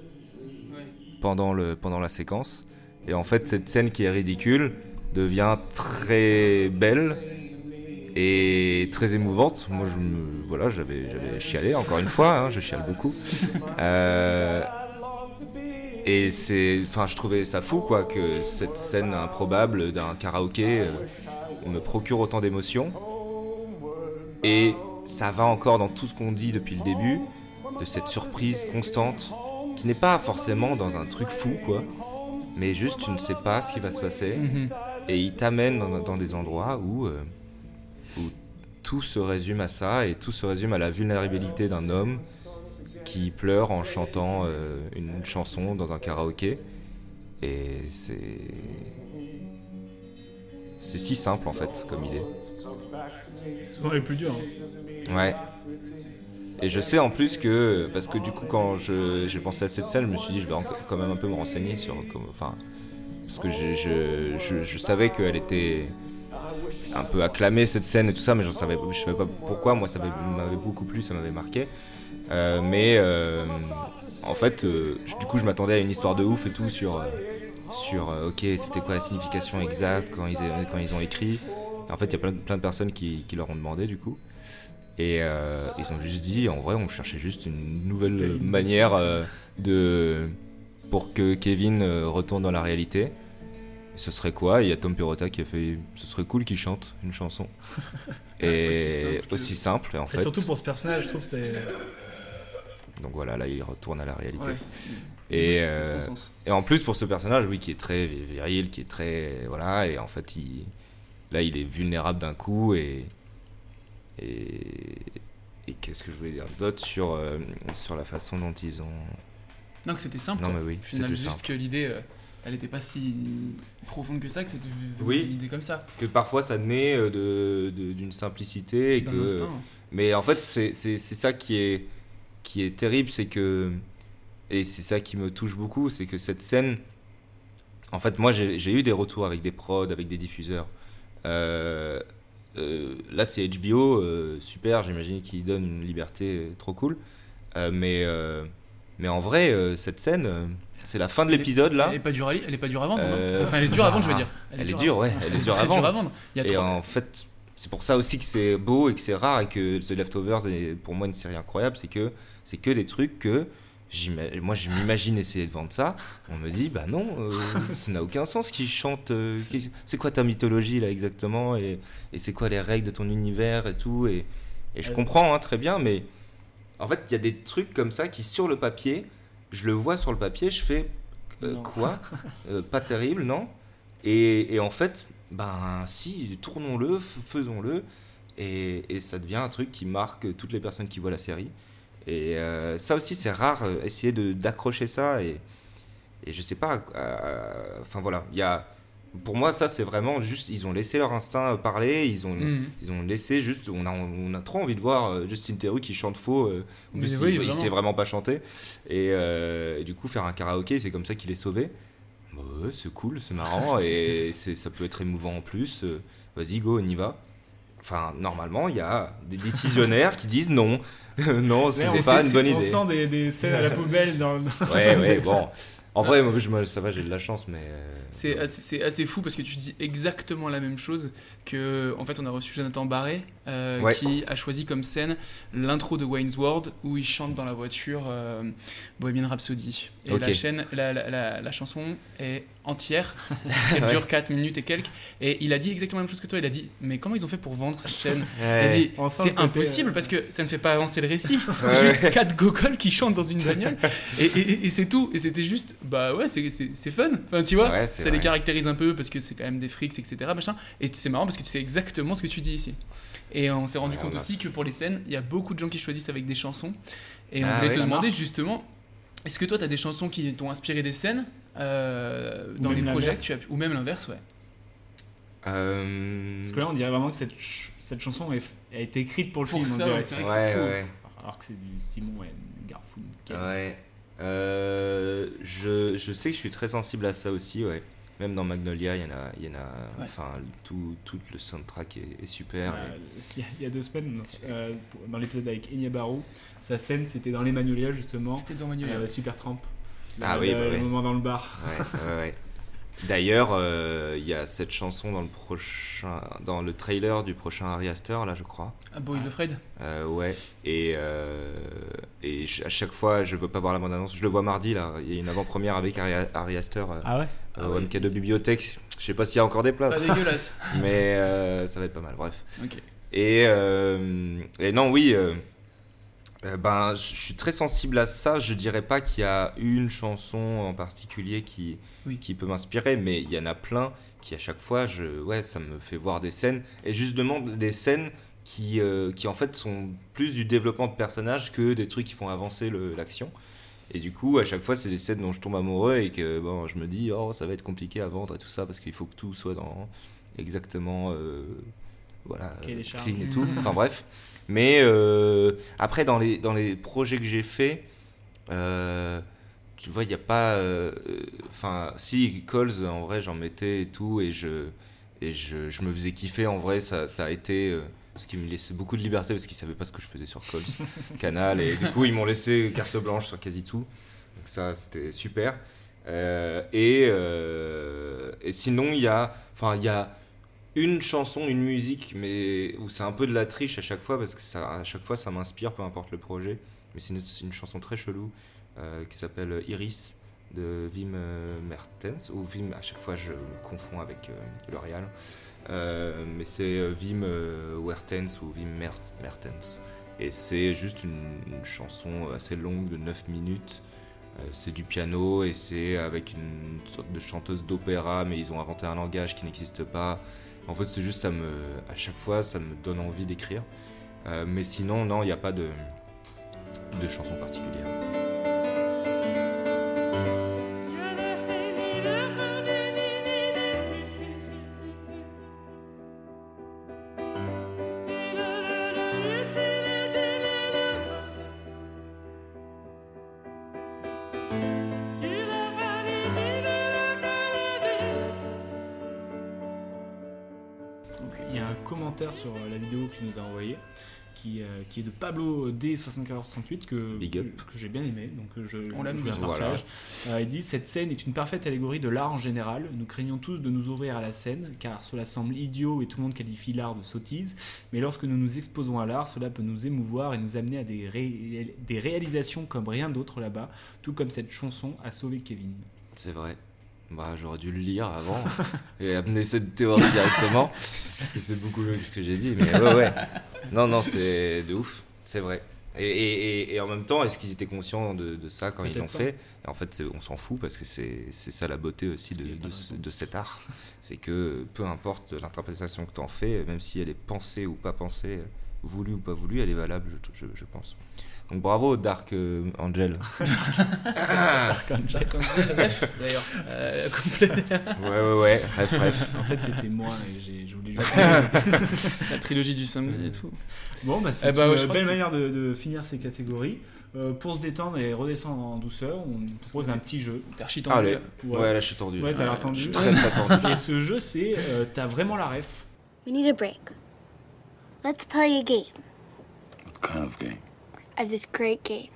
pendant, le, pendant la séquence. Et en fait, cette scène qui est ridicule devient très belle et très émouvante. Moi, je me, voilà, j'avais, j'avais chialé encore une fois, hein, je chiale beaucoup. Euh, et c'est, enfin, je trouvais ça fou, quoi, que cette scène improbable d'un karaoké euh, me procure autant d'émotions. Et ça va encore dans tout ce qu'on dit depuis le début, de cette surprise constante, qui n'est pas forcément dans un truc fou, quoi, mais juste tu ne sais pas ce qui va se passer, Mhm. et il t'amène dans, dans des endroits où, euh, où tout se résume à ça, et tout se résume à la vulnérabilité d'un homme qui pleure en chantant euh, une chanson dans un karaoké, et c'est... C'est si simple en fait comme idée. C'est souvent les plus durs. hein. Ouais. Et je sais en plus que, parce que du coup, quand j'ai pensé à cette scène, je me suis dit, je vais quand même un peu me renseigner sur. comment- Enfin. Parce que je, je, je, savais qu'elle était un peu acclamée cette scène et tout ça, mais je savais, je savais pas pourquoi. Moi, ça m'avait beaucoup plu, ça m'avait marqué. Euh, mais euh, en fait, euh, du coup, je m'attendais à une histoire de ouf et tout sur. sur ok, c'était quoi la signification exacte quand ils, quand ils ont écrit. En fait, il y a plein, de- plein de personnes qui, qui leur ont demandé du coup. Et euh, ils ont juste dit, en vrai, on cherchait juste une nouvelle Une manière euh, de pour que Kevin euh, retourne dans la réalité. Et ce serait quoi? Il y a Tom Perrotta qui a fait, ce serait cool qu'il chante une chanson. Et aussi simple, en Et fait. surtout pour ce personnage, je trouve que c'est. Donc voilà, là il retourne à la réalité. Ouais. Et, euh, en plus pour ce personnage, oui, qui est très viril, qui est très voilà, et en fait il, là il est vulnérable d'un coup et et, et qu'est-ce que je voulais dire d'autre sur euh, sur la façon dont ils ont. Non, que c'était simple. Non mais oui, c'était juste simple. que l'idée, euh, elle n'était pas si profonde que ça, que c'était Oui. une idée comme ça. que parfois ça naît euh, de- de- d'une simplicité et que instinct. mais en fait c'est ça qui est qui est terrible c'est que et c'est ça qui me touche beaucoup c'est que cette scène en fait moi j'ai j'ai eu des retours avec des prods avec des diffuseurs Euh, là c'est HBO euh, super j'imagine qu'ils donnent une liberté euh, trop cool mais mais en vrai cette scène c'est la fin de l'épisode là Elle est pas dure à, elle est pas dure à vendre. euh, Enfin, elle est dure à vendre, je veux dire. Elle, est dure à ouais. Elle est dure à vendre. dure à vendre. Il y a et trop- en fait, c'est pour ça aussi que c'est beau et que c'est rare et que The Leftovers est pour moi une série incroyable, c'est que c'est que des trucs que moi je m'imagine essayer de vendre ça. On me dit bah non, euh, ça n'a aucun sens qu'ils chantent. euh, qu'ils- c'est quoi ta mythologie là exactement et, et c'est quoi les règles de ton univers et tout et, et je comprends hein, très bien, mais en fait il y a des trucs comme ça qui sur le papier, je le vois sur le papier, je fais euh, quoi? Euh, Pas terrible, non? Et, et en fait, ben si, tournons-le, faisons-le, et, et ça devient un truc qui marque toutes les personnes qui voient la série. Et euh, ça aussi, c'est rare, euh, essayer d'accrocher ça, et, Et je sais pas. euh, Enfin voilà, il y a. Pour moi, ça, c'est vraiment juste. Ils ont laissé leur instinct parler. Ils ont, Mhm. ils ont laissé juste. On a, on a trop envie de voir euh, Justin Theroux qui chante faux. euh, oui, il, vraiment. sait vraiment pas chanter. Et, euh, et du coup, faire un karaoké, c'est comme ça qu'il est sauvé. Bah ouais, c'est cool, c'est marrant. et ça peut être émouvant en plus. Euh, Vas-y, go, on y va. Enfin, normalement, il y a des décisionnaires qui disent non. non, c'est on pas sait- une bonne on idée. sent des, des scènes à la poubelle dans. dans- Ouais, ouais, bon. En vrai, moi, je me- ça va, j'ai de la chance, mais. euh, C'est assez, fou parce que tu dis exactement la même chose que en fait on a reçu Jonathan Barré euh, Ouais. qui a choisi comme scène l'intro de Wayne's World où il chante dans la voiture euh, Bohemian Rhapsody et Ok. la chaîne la, la- la- la chanson est entière elle dure 4 minutes et quelques. Et il a dit exactement la même chose que toi. Il a dit mais comment ils ont fait pour vendre cette scène il a Ouais. dit c'est impossible parce que ça ne fait pas avancer le récit. C'est Ouais, juste ouais. quatre gogoles qui chantent dans une bagnole. Et, et- et c'est tout. Et c'était juste bah ouais c'est- c'est c'est fun. Enfin tu vois Ouais, ça les caractérise un peu parce que c'est quand même des frics etc machin. Et c'est marrant parce que tu sais exactement ce que tu dis ici. Et on s'est rendu Ouais, compte aussi que pour les scènes il y a beaucoup de gens qui choisissent avec des chansons. Et on Ah voulait ouais. te demander justement est-ce que toi tu as des chansons qui t'ont inspiré des scènes euh, dans les projets l'inverse. que tu as pu- ou même l'inverse ouais euh, Parce que là, on dirait vraiment que cette, ch- cette chanson est- a été écrite pour le Pour film. on ça, dirait. ouais, c'est vrai que Ouais, c'est fou. ouais. Alors que c'est du Simon et Garfunkel. Ouais. Euh, je, je sais que je suis très sensible à ça aussi, ouais. Même dans Magnolia, il y en a. Il y en a Ouais. Enfin, tout, tout le soundtrack est, est super. Euh, et- Il y, a- il y a deux semaines, euh, dans l'épisode avec Enya Barou, sa scène c'était dans les Magnolia justement. C'était dans Magnolia, Euh. Super Tramp. Ah oui, le, bah le ouais. moment dans le bar. Ouais, ouais, ouais. D'ailleurs, euh, il y a cette chanson dans le prochain, dans le trailer du prochain Ari Aster, là, je crois. Ah, Boys Afraid Euh, ouais. Et, euh, et à chaque fois, je veux pas voir la bande annonce. Je le vois mardi là. Il y a une avant-première avec Aster. euh, Ah ouais? euh, Ah au ouais. MK2 Bibliothèque. Je sais pas s'il y a encore des places. Pas dégueulasse. Mais euh, ça va être pas mal. Bref. Ok. Et, euh, et non, oui. euh, euh, ben, je suis très sensible à ça. Je dirais pas qu'il y a une chanson en particulier qui, Oui. qui peut m'inspirer, mais il y en a plein qui, à chaque fois, je, ouais, ça me fait voir des scènes. Et justement, des scènes qui, euh, qui, en fait, sont plus du développement de personnages que des trucs qui font avancer l'action. Et du coup, à chaque fois, c'est des scènes dont je tombe amoureux et que bon, je me dis, oh, ça va être compliqué à vendre et tout ça, parce qu'il faut que tout soit dans exactement. euh, voilà, clean et tout. Enfin bref. Mais euh, après, dans les, dans les projets que j'ai faits, euh, tu vois, il n'y a pas. euh, Enfin, si, Calls, en vrai, j'en mettais et tout, et je, et je, je me faisais kiffer. En vrai, ça, ça a été. ce qui me laissait beaucoup de liberté parce qu'ils savaient pas ce que je faisais sur Calls, Canal, et du coup, ils m'ont laissé carte blanche sur quasi tout. Donc, ça, c'était super. Et, et sinon, il y a. Enfin, il y a une chanson, une musique, mais où c'est un peu de la triche à chaque fois parce que ça, à chaque fois ça m'inspire, peu importe le projet. Mais c'est une, chanson très chelou euh, qui s'appelle Iris de Wim euh, Mertens ou Wim. À chaque fois je me confonds avec euh, L'Oréal, Euh, mais c'est Wim Wertens ou Wim Mer- Mertens. Et c'est juste une, une chanson assez longue de 9 minutes. C'est du piano et c'est avec une sorte de chanteuse d'opéra, mais ils ont inventé un langage qui n'existe pas. En fait, c'est juste ça me, à chaque fois, ça me donne envie d'écrire. Euh, mais sinon, non, il n'y a pas de, de chanson particulière. Tu nous as envoyée qui, euh, qui est de Pablo D7438 que, Big up. que j'ai bien aimé. Donc euh, je, On je bien. partage. Euh, il dit Cette scène est une parfaite allégorie de l'art en général. Nous craignons tous de nous ouvrir à la scène car cela semble idiot et tout le monde qualifie l'art de sottise. Mais lorsque nous nous exposons à l'art, cela peut nous émouvoir et nous amener à des, ré- des réalisations comme rien d'autre là-bas, tout comme cette chanson a sauvé Kevin. C'est vrai. Bah, j'aurais dû le lire avant et amener cette théorie directement. parce que c'est beaucoup mieux que ce que j'ai dit. Mais ouais, ouais. Non, non, c'est de ouf. C'est vrai. Et, et- et- et en même temps, est-ce qu'ils étaient conscients de, de ça quand ils l'ont fait? Et en fait, c'est- on s'en fout parce que c'est c'est ça la beauté aussi de, de ce- de cet art. C'est que peu importe l'interprétation que tu en fais, même si elle est pensée ou pas pensée, voulu ou pas voulu, elle est valable, je, je- je pense. Donc bravo Dark euh, Angel. Dark Angel. Dark Angel, ref, d'ailleurs. Euh, complet. Ouais, ouais, ouais, ref, ref. En fait, c'était moi et j'ai- je voulais juste. La trilogie du samedi et tout. Bon, bah, c'est Eh bah, ouais, une crois belle manière de, de finir ces catégories. Euh, pour se détendre et redescendre en douceur, on propose un petit jeu. T'es archi tendu. Allez. Ouais, là, je suis tendu. Ouais, t'as l'air Ouais, tendu. je suis très, très tendu. Et ce jeu, c'est. euh, t'as vraiment la ref. We need a break. Let's play a game. What kind of game? Of this great game.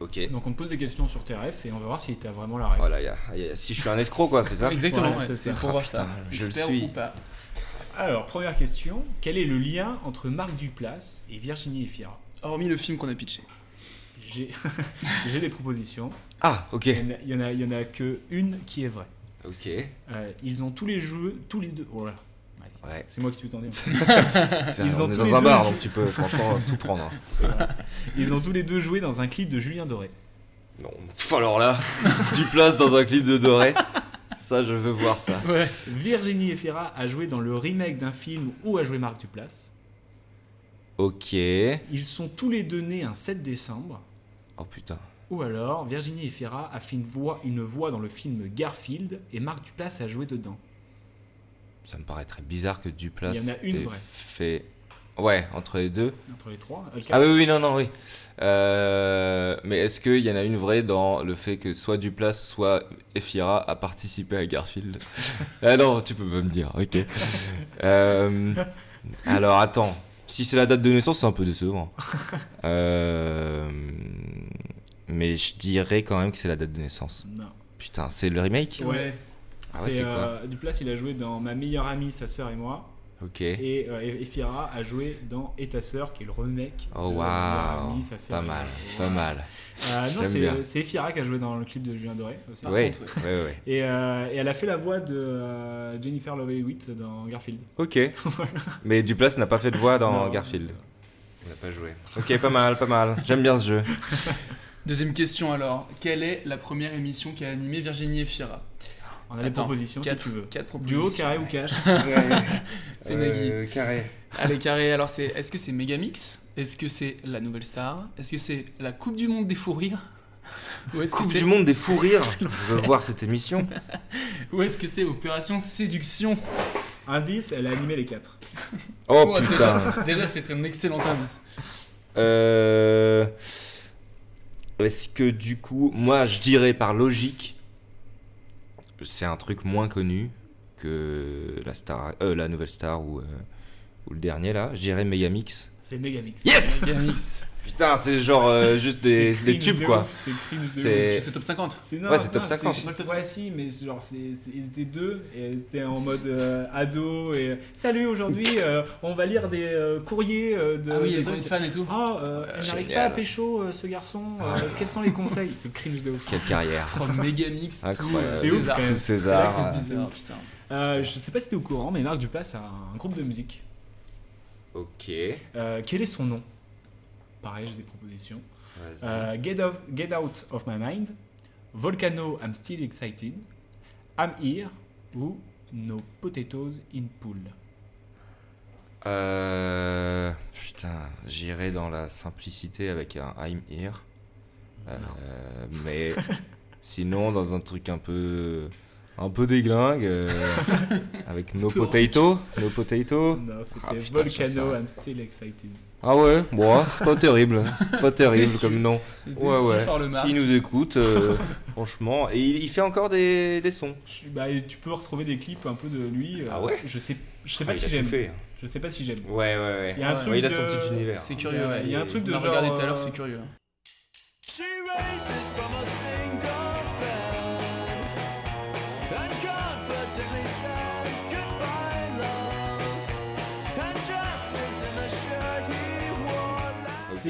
Ok. Donc on te pose des questions sur tes refs et on va voir si t'as vraiment la ref. Voilà, y a- y a- si je suis un escroc, quoi, c'est ça Exactement, Ouais, ouais, c'est ça. pour Ah, voir ça. putain, je le suis. ou pas. Alors, première question. Quel est le lien entre Marc Duplass et Virginie Efira? Hormis le film qu'on a pitché. J'ai j'ai des propositions. Ah, ok. Il y en a- il y, en a, il y en a que une qui est vraie. Ok. Euh, ils ont tous les jeux, tous les deux. Oh là. Ouais. C'est moi qui suis tendu. Ils on ont est dans un bar, donc tu peux franchement tout prendre. hein. Vrai. Ils ont tous les deux joué dans un clip de Julien Doré. Non. Pff, alors là, du place dans un clip de Doré. Ça, je veux voir ça. Ouais. Virginie Efira a joué dans le remake d'un film où a joué Marc Duplass. Ok. Ils sont tous les deux nés un 7 décembre. Oh putain. Ou alors, Virginie Efira a fait une voix, une voix dans le film Garfield et Marc Duplass a joué dedans. Ça me paraît très bizarre que Duplass Il y en a une ait vraie. fait. Ouais, entre les deux. Entre les trois. Ah oui, oui, non, non, oui. Euh, mais est-ce qu'il y en a une vraie dans le fait que soit Duplass, soit Efira a participé à Garfield? Ah non, tu peux pas me dire, ok. Euh, alors attends, si c'est la date de naissance, c'est un peu décevant. Euh, mais je dirais quand même que c'est la date de naissance. Non. Putain, c'est le remake? Ouais. Ah ouais, c'est quoi euh, Duplass, il a joué dans Ma meilleure amie, sa sœur et moi. Ok. Et euh, Efira a joué dans Et ta sœur, qui est le remake Oh de Ma meilleure waouh, amie, sa sœur pas et mal, pas mal. Euh, non, c'est Efira qui a joué dans le clip de Julien Doré. aussi. Ouais, contre, ouais. ouais, ouais. Et, euh, et elle a fait la voix de euh, Jennifer Love Hewitt dans Garfield. Ok. Mais Duplass n'a pas fait de voix dans Non. Garfield. Il n'a pas joué. Ok, pas mal, pas mal. J'aime bien ce jeu. Deuxième question alors. Quelle est la première émission qui a animé Virginie Efira? On a des propositions, si quatre, tu veux. Quatre Duo, carré ou cash C'est Euh, Nagui. carré. Allez, carré. Alors, c'est est-ce que c'est Megamix? Est-ce que c'est la nouvelle star? Est-ce que c'est la Coupe du Monde des fous rires? Ou est-ce que Coupe c'est- du monde des fous rires? Je veux voir cette émission. Ou est-ce que c'est Opération Séduction? Indice, elle a animé les quatre. Oh putain. Déjà, déjà, c'était un excellent indice. Euh... Est-ce que du coup, moi je dirais par logique, c'est un truc moins connu que la star, euh, la nouvelle star ou, euh, ou le dernier là. Je dirais Megamix. C'est Megamix. Yes Megamix. Putain, c'est genre euh, juste des, des tubes de quoi. C'est cringe de C'est- ouf. C'est top 50. C'est non, Ouais, c'est top non, 50. c'est- Ouais, si, mais c'est genre, c'est c'est- c'est deux, et c'est en mode euh, ado, et salut, aujourd'hui, euh, on va lire des euh, courriers euh, de. Ah oui, de les trucs. courriers de fans et tout. Ah, euh, elle n'arrive pas à pécho euh, ce garçon, euh, Ah. quels sont les conseils? C'est cringe de ouf. Quelle carrière. Oh, tout, euh, C'est ouf, César. Tout César. Euh. Euh, je sais pas si t'es au courant, mais Marc Duplass a un groupe de musique. Ok. Euh, quel est son nom? Pareil, j'ai des propositions. Euh, get, off- get Out of My Mind, Volcano, I'm Still Excited, I'm Here ou No Potatoes in Pool. Euh, putain, j'irai dans la simplicité avec un I'm here. Euh, mais sinon, dans un truc un peu. Un peu déglingue, euh, avec no peu potato, no potato. Non, Ah, putain, Volcano. I'm Still Excited. Ah ouais, bon, pas terrible, pas terrible Déçu. comme nom. Déçu Ouais ouais. S'il nous écoute, euh, franchement, et il, il fait encore des, des sons. Je- Bah, et tu peux retrouver des clips un peu de lui. euh, Ah ouais Je sais, je sais pas Ah, il si j'aime. fait. Je sais pas si j'aime. Ouais ouais ouais. Il y a un Ouais, truc Ouais, il a de- son petit univers. C'est Il y curieux, a- ouais. il y a un truc de On a genre, regardé tout à l'heure, euh, c'est curieux.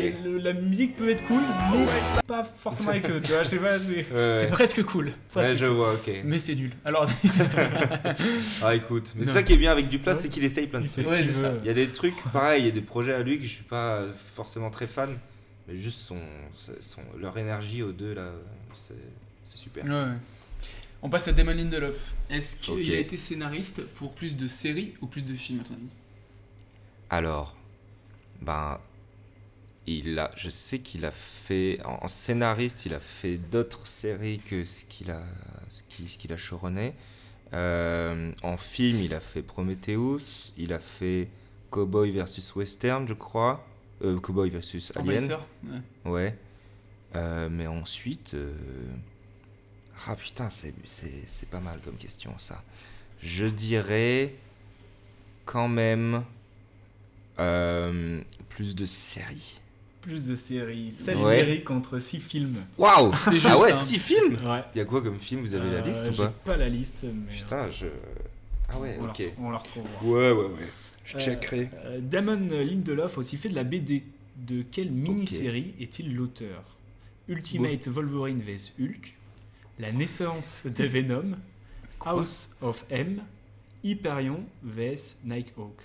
C'est le- la musique peut être cool, mais pas forcément avec eux. Tu vois, je sais pas. C'est... Ouais, presque cool. Ouais, je vois, ok. Mais c'est nul. Alors, Ah écoute, mais c'est ça qui est bien avec Duplass, Ouais. c'est qu'il essaye plein de trucs. Ouais. Il y a des trucs, pareil, il y a des projets à lui que je suis pas forcément très fan, mais juste son, son- leur énergie aux deux là, c'est c'est super. Ouais, ouais. On passe à Damon Lindelof. Est-ce qu'il a été scénariste pour plus de séries ou plus de films, à ton avis? Alors, ben, il a, je sais qu'il a fait, en en scénariste, il a fait d'autres séries que ce qu'il a, ce qu'il a showrunné. Euh, en film, il a fait Prometheus, il a fait Cowboy versus Western, je crois. Euh, Cowboy versus Alien. Ouais. Ouais. Euh, mais ensuite. Ah putain, c'est c'est- c'est pas mal comme question ça. Je dirais quand même plus de séries. Plus de séries. 7 Ouais. séries contre 6 films. Waouh juste, Ah ouais, hein. 6 films? Ouais. Il y a quoi comme film? Vous avez la Euh, liste ou j'ai pas? pas la liste, mais. Putain, je. Ah ouais, on la ok. retrouve- on la retrouvera. Ouais, ouais, ouais. Je Euh, checkerai. euh, Damon Lindelof a aussi fait de la BD. De quelle mini-série est-il l'auteur? Ultimate Wolverine vs Hulk, La naissance de Venom, House of M, Hyperion vs Nighthawk.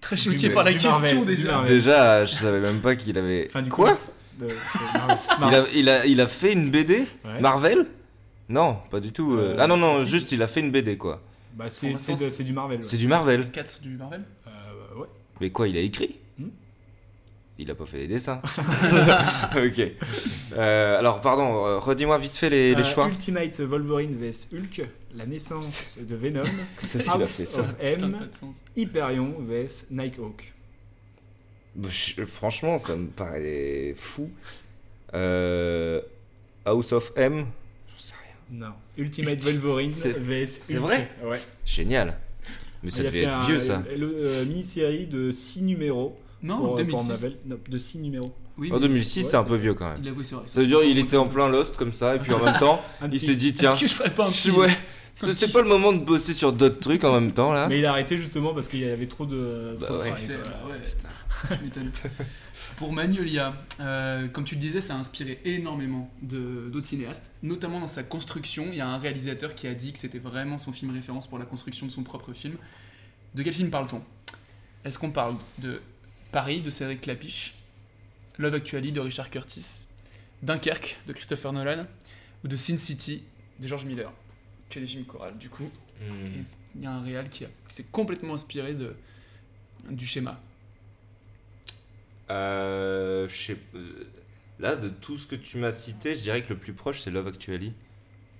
Très choqué par la question Marvel, déjà. Déjà, je savais même pas qu'il avait. Enfin, du Quoi comics de- de Marvel. il, a, il, a, il a fait une BD Ouais. Marvel? Non, pas du tout. euh. Euh, ah non, non, juste il a fait une BD quoi. Bah, c'est du Marvel. ouais. C'est du Marvel. 4 du Marvel? Euh, ouais. Mais quoi, il a écrit? Il a pas fait les dessins. ok. Euh, alors, pardon, euh, redis-moi vite fait les, les Euh, choix. Ultimate Wolverine vs Hulk, La naissance de Venom, C'est House fait ça. of Putain, M. Hyperion vs Nighthawk. Je- franchement, ça me paraît fou. Euh, House of M Non. Ultimate Wolverine C'est- vs c'est Hulk. vrai Ouais. Génial. Mais ça Il a devait fait être un- vieux ça. Le, euh, mini-série de 6 numéros. Non, pour, euh, pour 2006. Marvel. Non, de 6 numéros. Oui, En 2006, Ouais, c'est un peu vieux quand même. Il a- oui, vrai. Ça veut dire il était en plein Lost comme ça, et puis en même temps, il s'est dit tiens, Est-ce que je ferais pas un petit- ouais, un c'est pas le moment de bosser sur d'autres trucs en même temps là. Mais il a arrêté justement parce qu'il y avait trop de. Bah trop ouais. bah ouais. Pour Magnolia, euh, comme tu le disais, ça a inspiré énormément de- d'autres cinéastes, notamment dans sa construction. Il y a un réalisateur qui a dit que c'était vraiment son film référence pour la construction de son propre film. De quel film parle-t-on? Est-ce qu'on parle de Paris de Cédric Clapiche, Love Actually de Richard Curtis, Dunkerque de Christopher Nolan ou de Sin City de George Miller Que des films chorales, du coup. Hmm. Il y a un réal qui, qui s'est complètement inspiré de, du schéma. Euh, je sais, euh, là de tout ce que tu m'as cité, je dirais que le plus proche c'est Love Actually.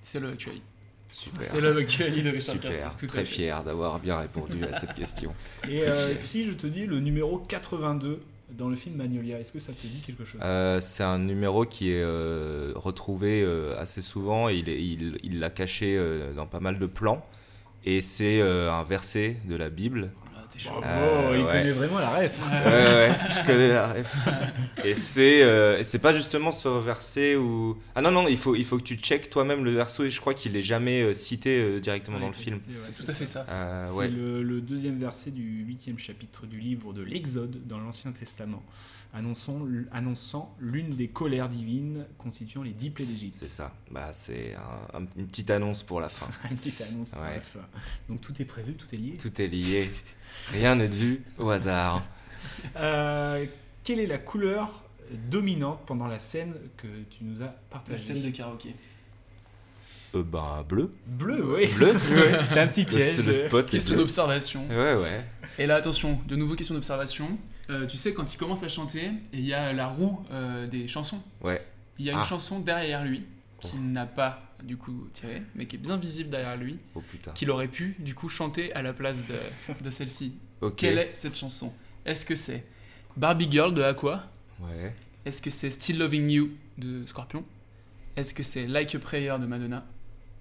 C'est Love Actually. Super. C'est Actually de Richard Super. Curtis, tout à Très fait. fier d'avoir bien répondu à cette question. Et euh, si je te dis le numéro 82 dans le film Magnolia, est-ce que ça te dit quelque chose? Euh, c'est un numéro qui est euh, retrouvé euh, assez souvent. Il est- il il l'a caché euh, dans pas mal de plans. Et c'est euh, un verset de la Bible. Ah, t'es chaud. Bravo, il connaît vraiment la ref. Ouais, ouais, je connais la ref. Et c'est euh, c'est pas justement ce verset où. Ah non, non, il faut, il faut que tu checkes toi-même le verset. Et je crois qu'il est jamais euh, cité euh, directement Ouais, dans le il film. ouais, C'est tout à fait ça. Euh, C'est ouais. le, le deuxième verset du huitième chapitre du livre de l'Exode dans l'Ancien Testament, annonçant, annonçant l'une des colères divines constituant les dix plaies d'Égypte. C'est ça. Bah, c'est un- un- une petite annonce pour la fin. Une petite annonce. Ouais. bref. Donc tout est prévu, tout est lié. Tout est lié. Rien n'est dû au hasard. Euh, quelle est la couleur dominante pendant la scène que tu nous as La partagée scène de karaoké. Euh, ben, bleu. Bleu, oui. Bleu Ouais, c'est un petit Le- piège. C'est le spot. Question d'observation. Ouais, ouais. Et là, attention, de nouveau question d'observation. Euh, tu sais, quand il commence à chanter, et il y a la roue euh, des chansons. Ouais. Il y a une Ah. chanson derrière lui qui n'a pas du coup tiré, mais qui est bien visible derrière lui, Oh qu'il aurait pu du coup chanter à la place de, de celle-ci. Quelle est cette chanson? Est-ce que c'est Barbie Girl de Aqua? Ouais. Est-ce que c'est Still Loving You de Scorpion? Est-ce que c'est Like a Prayer de Madonna?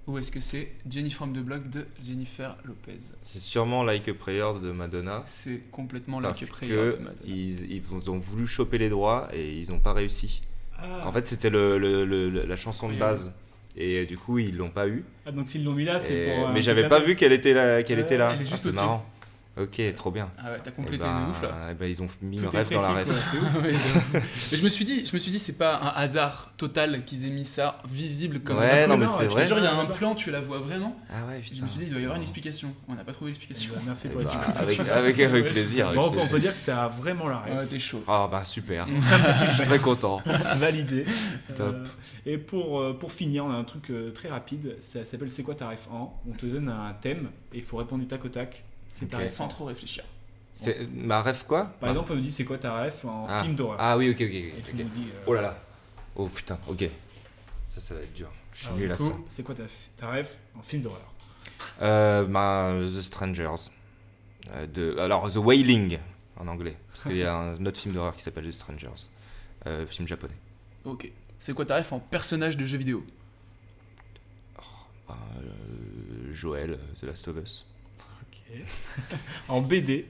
Ou est-ce que c'est Jenny from the Block de Jennifer Lopez C'est sûrement Like a Prayer de Madonna. C'est complètement Like a Prayer que de Madonna. ils, ils ont voulu choper les droits et ils n'ont pas réussi. Ah. En fait, c'était le, le- le- la chanson de Oui, base. Et euh, du coup, ils l'ont pas eu. Ah, donc s'ils l'ont mis là, c'est Et- pour. euh, mais j'avais pas vu qu'elle était là. Qu'elle Ouais, était là. elle est Ah, juste marrant. Ok, trop bien. Ah ouais, t'as Eh complété ben, de ouf là. eh ben, ils ont mis Tout le rêve dans la rêve. ouf. Mais je me suis dit, je me suis dit, c'est pas un hasard total qu'ils aient mis ça visible comme Ouais, ça. non, mais non, c'est je Je vrai. te jure, il y a un plan, tu la vois vraiment. Ah ouais, Et je putain. me suis dit, il doit y avoir une explication. On n'a pas trouvé l'explication. Bah, merci pour bah, l'explication. avec, avec, avec plaisir. Bon, on peut- on plaisir. peut dire que tu as vraiment la ref. Ouais, t'es chaud. Ah bah super. Je suis très content. Validé. Top. Euh, et pour, euh, pour finir, on a un truc euh, très rapide. Ça s'appelle C'est quoi ta ref en On te donne un thème et il faut répondre du tac au tac. C'est ta Ok. ref Sans trop réfléchir. C'est ma rêve quoi? Par exemple, on nous dit c'est quoi ta ref en ah. film d'horreur Ah oui, ok, ok. Et tu nous dis, euh, Oh là là. Oh putain, ok. Ça, ça va être dur. Je suis nul à ça. C'est quoi ta, ta ref en film d'horreur Euh, bah, The Strangers. Euh, de, alors, The Wailing en anglais. Parce qu'il y a un autre film d'horreur qui s'appelle The Strangers. Euh, film japonais. Ok. C'est quoi ta ref en personnage de jeu vidéo? Bah, euh, Joël, The Last of Us. En BD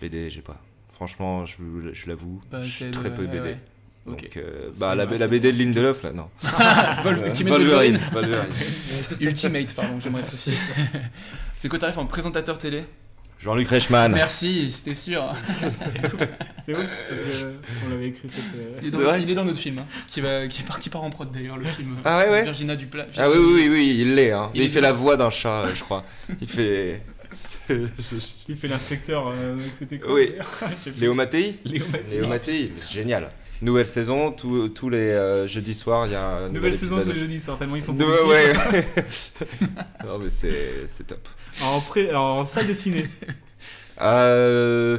BD, j'ai pas. Franchement, je, l'avoue, Bah, je suis de- très peu BD. ouais. Donc, euh, bah, la, BD de Lindelof, là, non. Vol- Euh, Ultimate Wolverine, Wolverine. Wolverine. Ultimate, pardon, j'aimerais préciser. C'est quoi ta en présentateur télé? Jean-Luc Reichmann. Merci, c'était sûr. C'est ouf, parce qu'on l'avait écrit cette. euh, Il est, dans, il est dans notre film, hein, qui, va, qui est parti par en prod d'ailleurs, le film. Ah ouais, ouais Virginia Duplat. Ah oui, oui, oui, il l'est. Hein. Il Il, est fait bien. la voix d'un chat, euh, je crois. Il fait. Il fait l'inspecteur, euh, c'était quoi Oui. Léo Mattei Léo Mattei. Léo Mattei, c'est génial. Nouvelle saison, tous tous les euh, jeudis soirs, il y a un Nouvelle nouvel saison tous les jeudis soirs, tellement ils sont positifs. ouais. non, mais c'est c'est top. En, pré- en salle de ciné. Euh,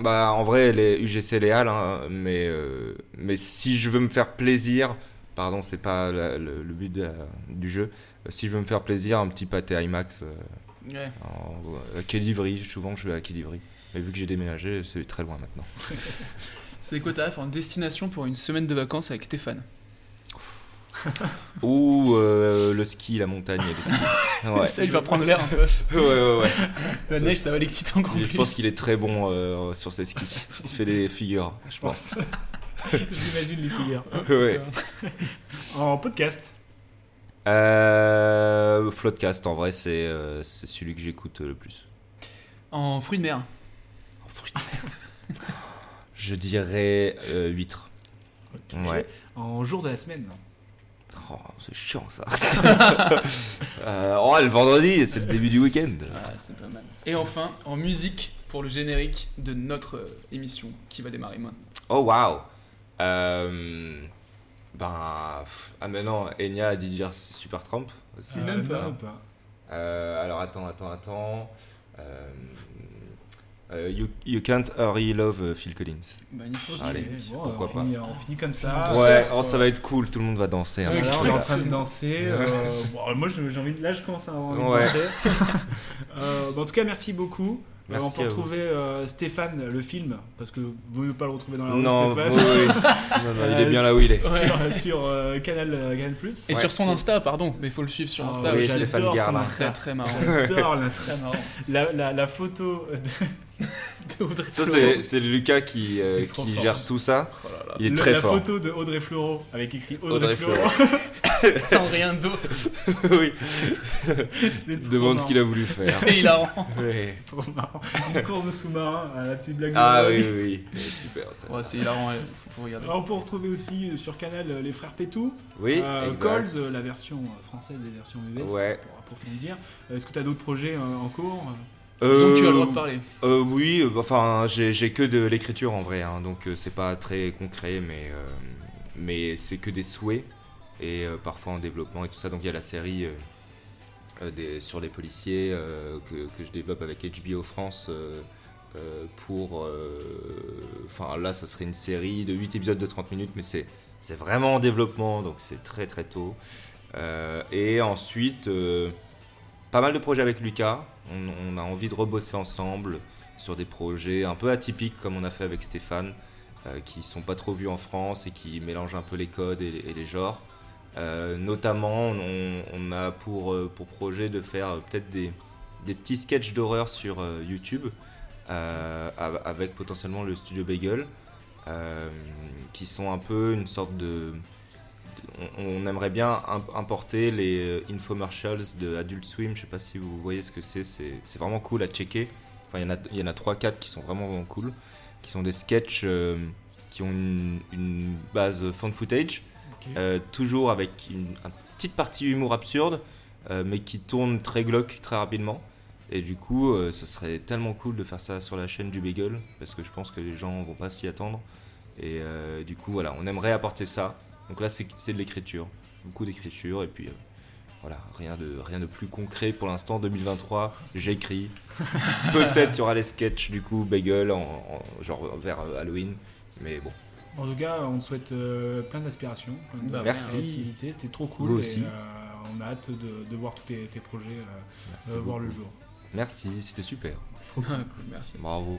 Bah, en vrai, les UGC les Halles, hein, mais, euh, mais si je veux me faire plaisir, pardon, c'est pas la- le, le but la- du jeu, si je veux me faire plaisir, un petit pâté IMAX Ouais. en, à Quai d'Ivry, souvent je vais à Quai d'Ivry. Mais vu que j'ai déménagé, c'est très loin maintenant. C'est quoi ta en destination pour une semaine de vacances avec Stéphane Ou euh, le ski, la montagne et le ski. Ouais. Ça, il va prendre l'air un peu. Ouais, ouais, ouais. La neige, ça va l'exciter encore Je plus. pense qu'il est très bon euh, sur ses skis. Il fait des figures, je pense. J'imagine les figures. Ouais. En podcast. Euh, Floodcast, en vrai, c'est euh, celui que j'écoute le plus. En fruits de mer. Je dirais euh, huître. Ouais. En jour de la semaine. Oh, c'est chiant ça. Euh, oh, le vendredi, c'est le début du week-end. Ah, c'est pas mal. Et enfin, en musique pour le générique de notre euh, émission qui va démarrer maintenant. Oh, waouh. Euh, ben. pff, Ah, mais non, Enya a dit dire Super Trump aussi. Euh, Même pas. Pas. Euh, alors attends, attends, attends. Euh, euh, you, you Can't Hurry Love euh, Phil Collins. Magnifique. Allez, Bon, pourquoi on pas. finit, on finit comme ça. Ouais, Euh, oh, ça va être cool, tout le monde va danser. hein. Là, on est en train de danser. euh, bon, moi, j'ai envie de- là, je commence à avoir envie Ouais. de danser. Euh, bah, en tout cas, merci beaucoup. Euh, Merci on peut retrouver euh, Stéphane, le film, parce que vaut mieux pas le retrouver dans la rue, Non, Stéphane. oui, oui. Non, non, il est bien là où il est. Sur, sur, euh, Canal, euh, Canal+. Et sur son Insta, pardon, mais il faut le suivre sur Ah Insta. oui, aussi. j'adore Stéphane. Insta. Très très marrant. J'adore la, Très marrant. la, la, la photo de, Audrey Ça, c'est Lucas qui, euh, qui gère tout ça. Oh là là. Il est le- très la fort. photo de Audrey Fleurot avec écrit Audrey, Audrey Fleurot. Sans rien d'autre. oui. Demande ce qu'il a voulu faire. C'est hilarant. Ouais. Trop marrant. Une course de sous-marin, à la petite blague de Ah Noël. oui, oui, oui. Super. Ça. Ouais, c'est hilarant, ouais. faut, faut regarder. Alors, on peut retrouver aussi euh, sur Canal euh, les frères Pétou. Oui, Euh. Coles, euh, la version euh, française des versions US, Ouais. pour approfondir. Euh, Est-ce que tu as d'autres projets euh, en cours Donc tu as le droit de parler. euh, oui, euh, enfin, j'ai que de l'écriture en vrai, hein, donc euh, c'est pas très concret, mais, euh, mais c'est que des souhaits et euh, parfois en développement et tout ça. Donc il y a la série euh, euh, sur les policiers que, je développe avec HBO France pour. Enfin là, ça serait une série de 8 épisodes de 30 minutes, mais c'est vraiment en développement, donc c'est très très tôt. Et ensuite, pas mal de projets avec Lucas. On, a envie de rebosser ensemble sur des projets un peu atypiques comme on a fait avec Stéphane, euh, qui sont pas trop vus en France et qui mélangent un peu les codes et les genres. Euh, notamment, on, a pour, euh, pour projet de faire euh, peut-être des, petits sketchs d'horreur sur YouTube av- avec potentiellement le studio Bagel, qui sont un peu une sorte de. on, aimerait bien imp- importer les infomercials de Adult Swim. Je sais pas si vous voyez ce que c'est. C'est vraiment cool à checker. Enfin, il y en a, il y en a 3-4 qui sont vraiment, vraiment cool, qui sont des sketchs qui ont une, une base found footage. Euh, toujours avec une, une petite partie humour absurde, euh, mais qui tourne très glauque très rapidement. Et du coup, euh, ce serait tellement cool de faire ça sur la chaîne du Bagel, parce que je pense que les gens vont pas s'y attendre. Et euh, du coup, voilà, on aimerait apporter ça. Donc là, c'est de l'écriture, beaucoup d'écriture, et puis euh, Voilà, rien de, rien de plus concret pour l'instant. 2023, j'écris. Peut-être il y aura les sketchs du coup, Bagel, en, en- genre vers Halloween. Mais bon. En tout cas, on te souhaite euh, plein d'aspirations, plein de Bah, merci. créativité. C'était trop cool. Vous et, aussi. euh, on a hâte de, de voir tous tes, tes projets euh, euh, voir le jour. Merci, c'était super. Trop cool. Cool, merci. Bravo.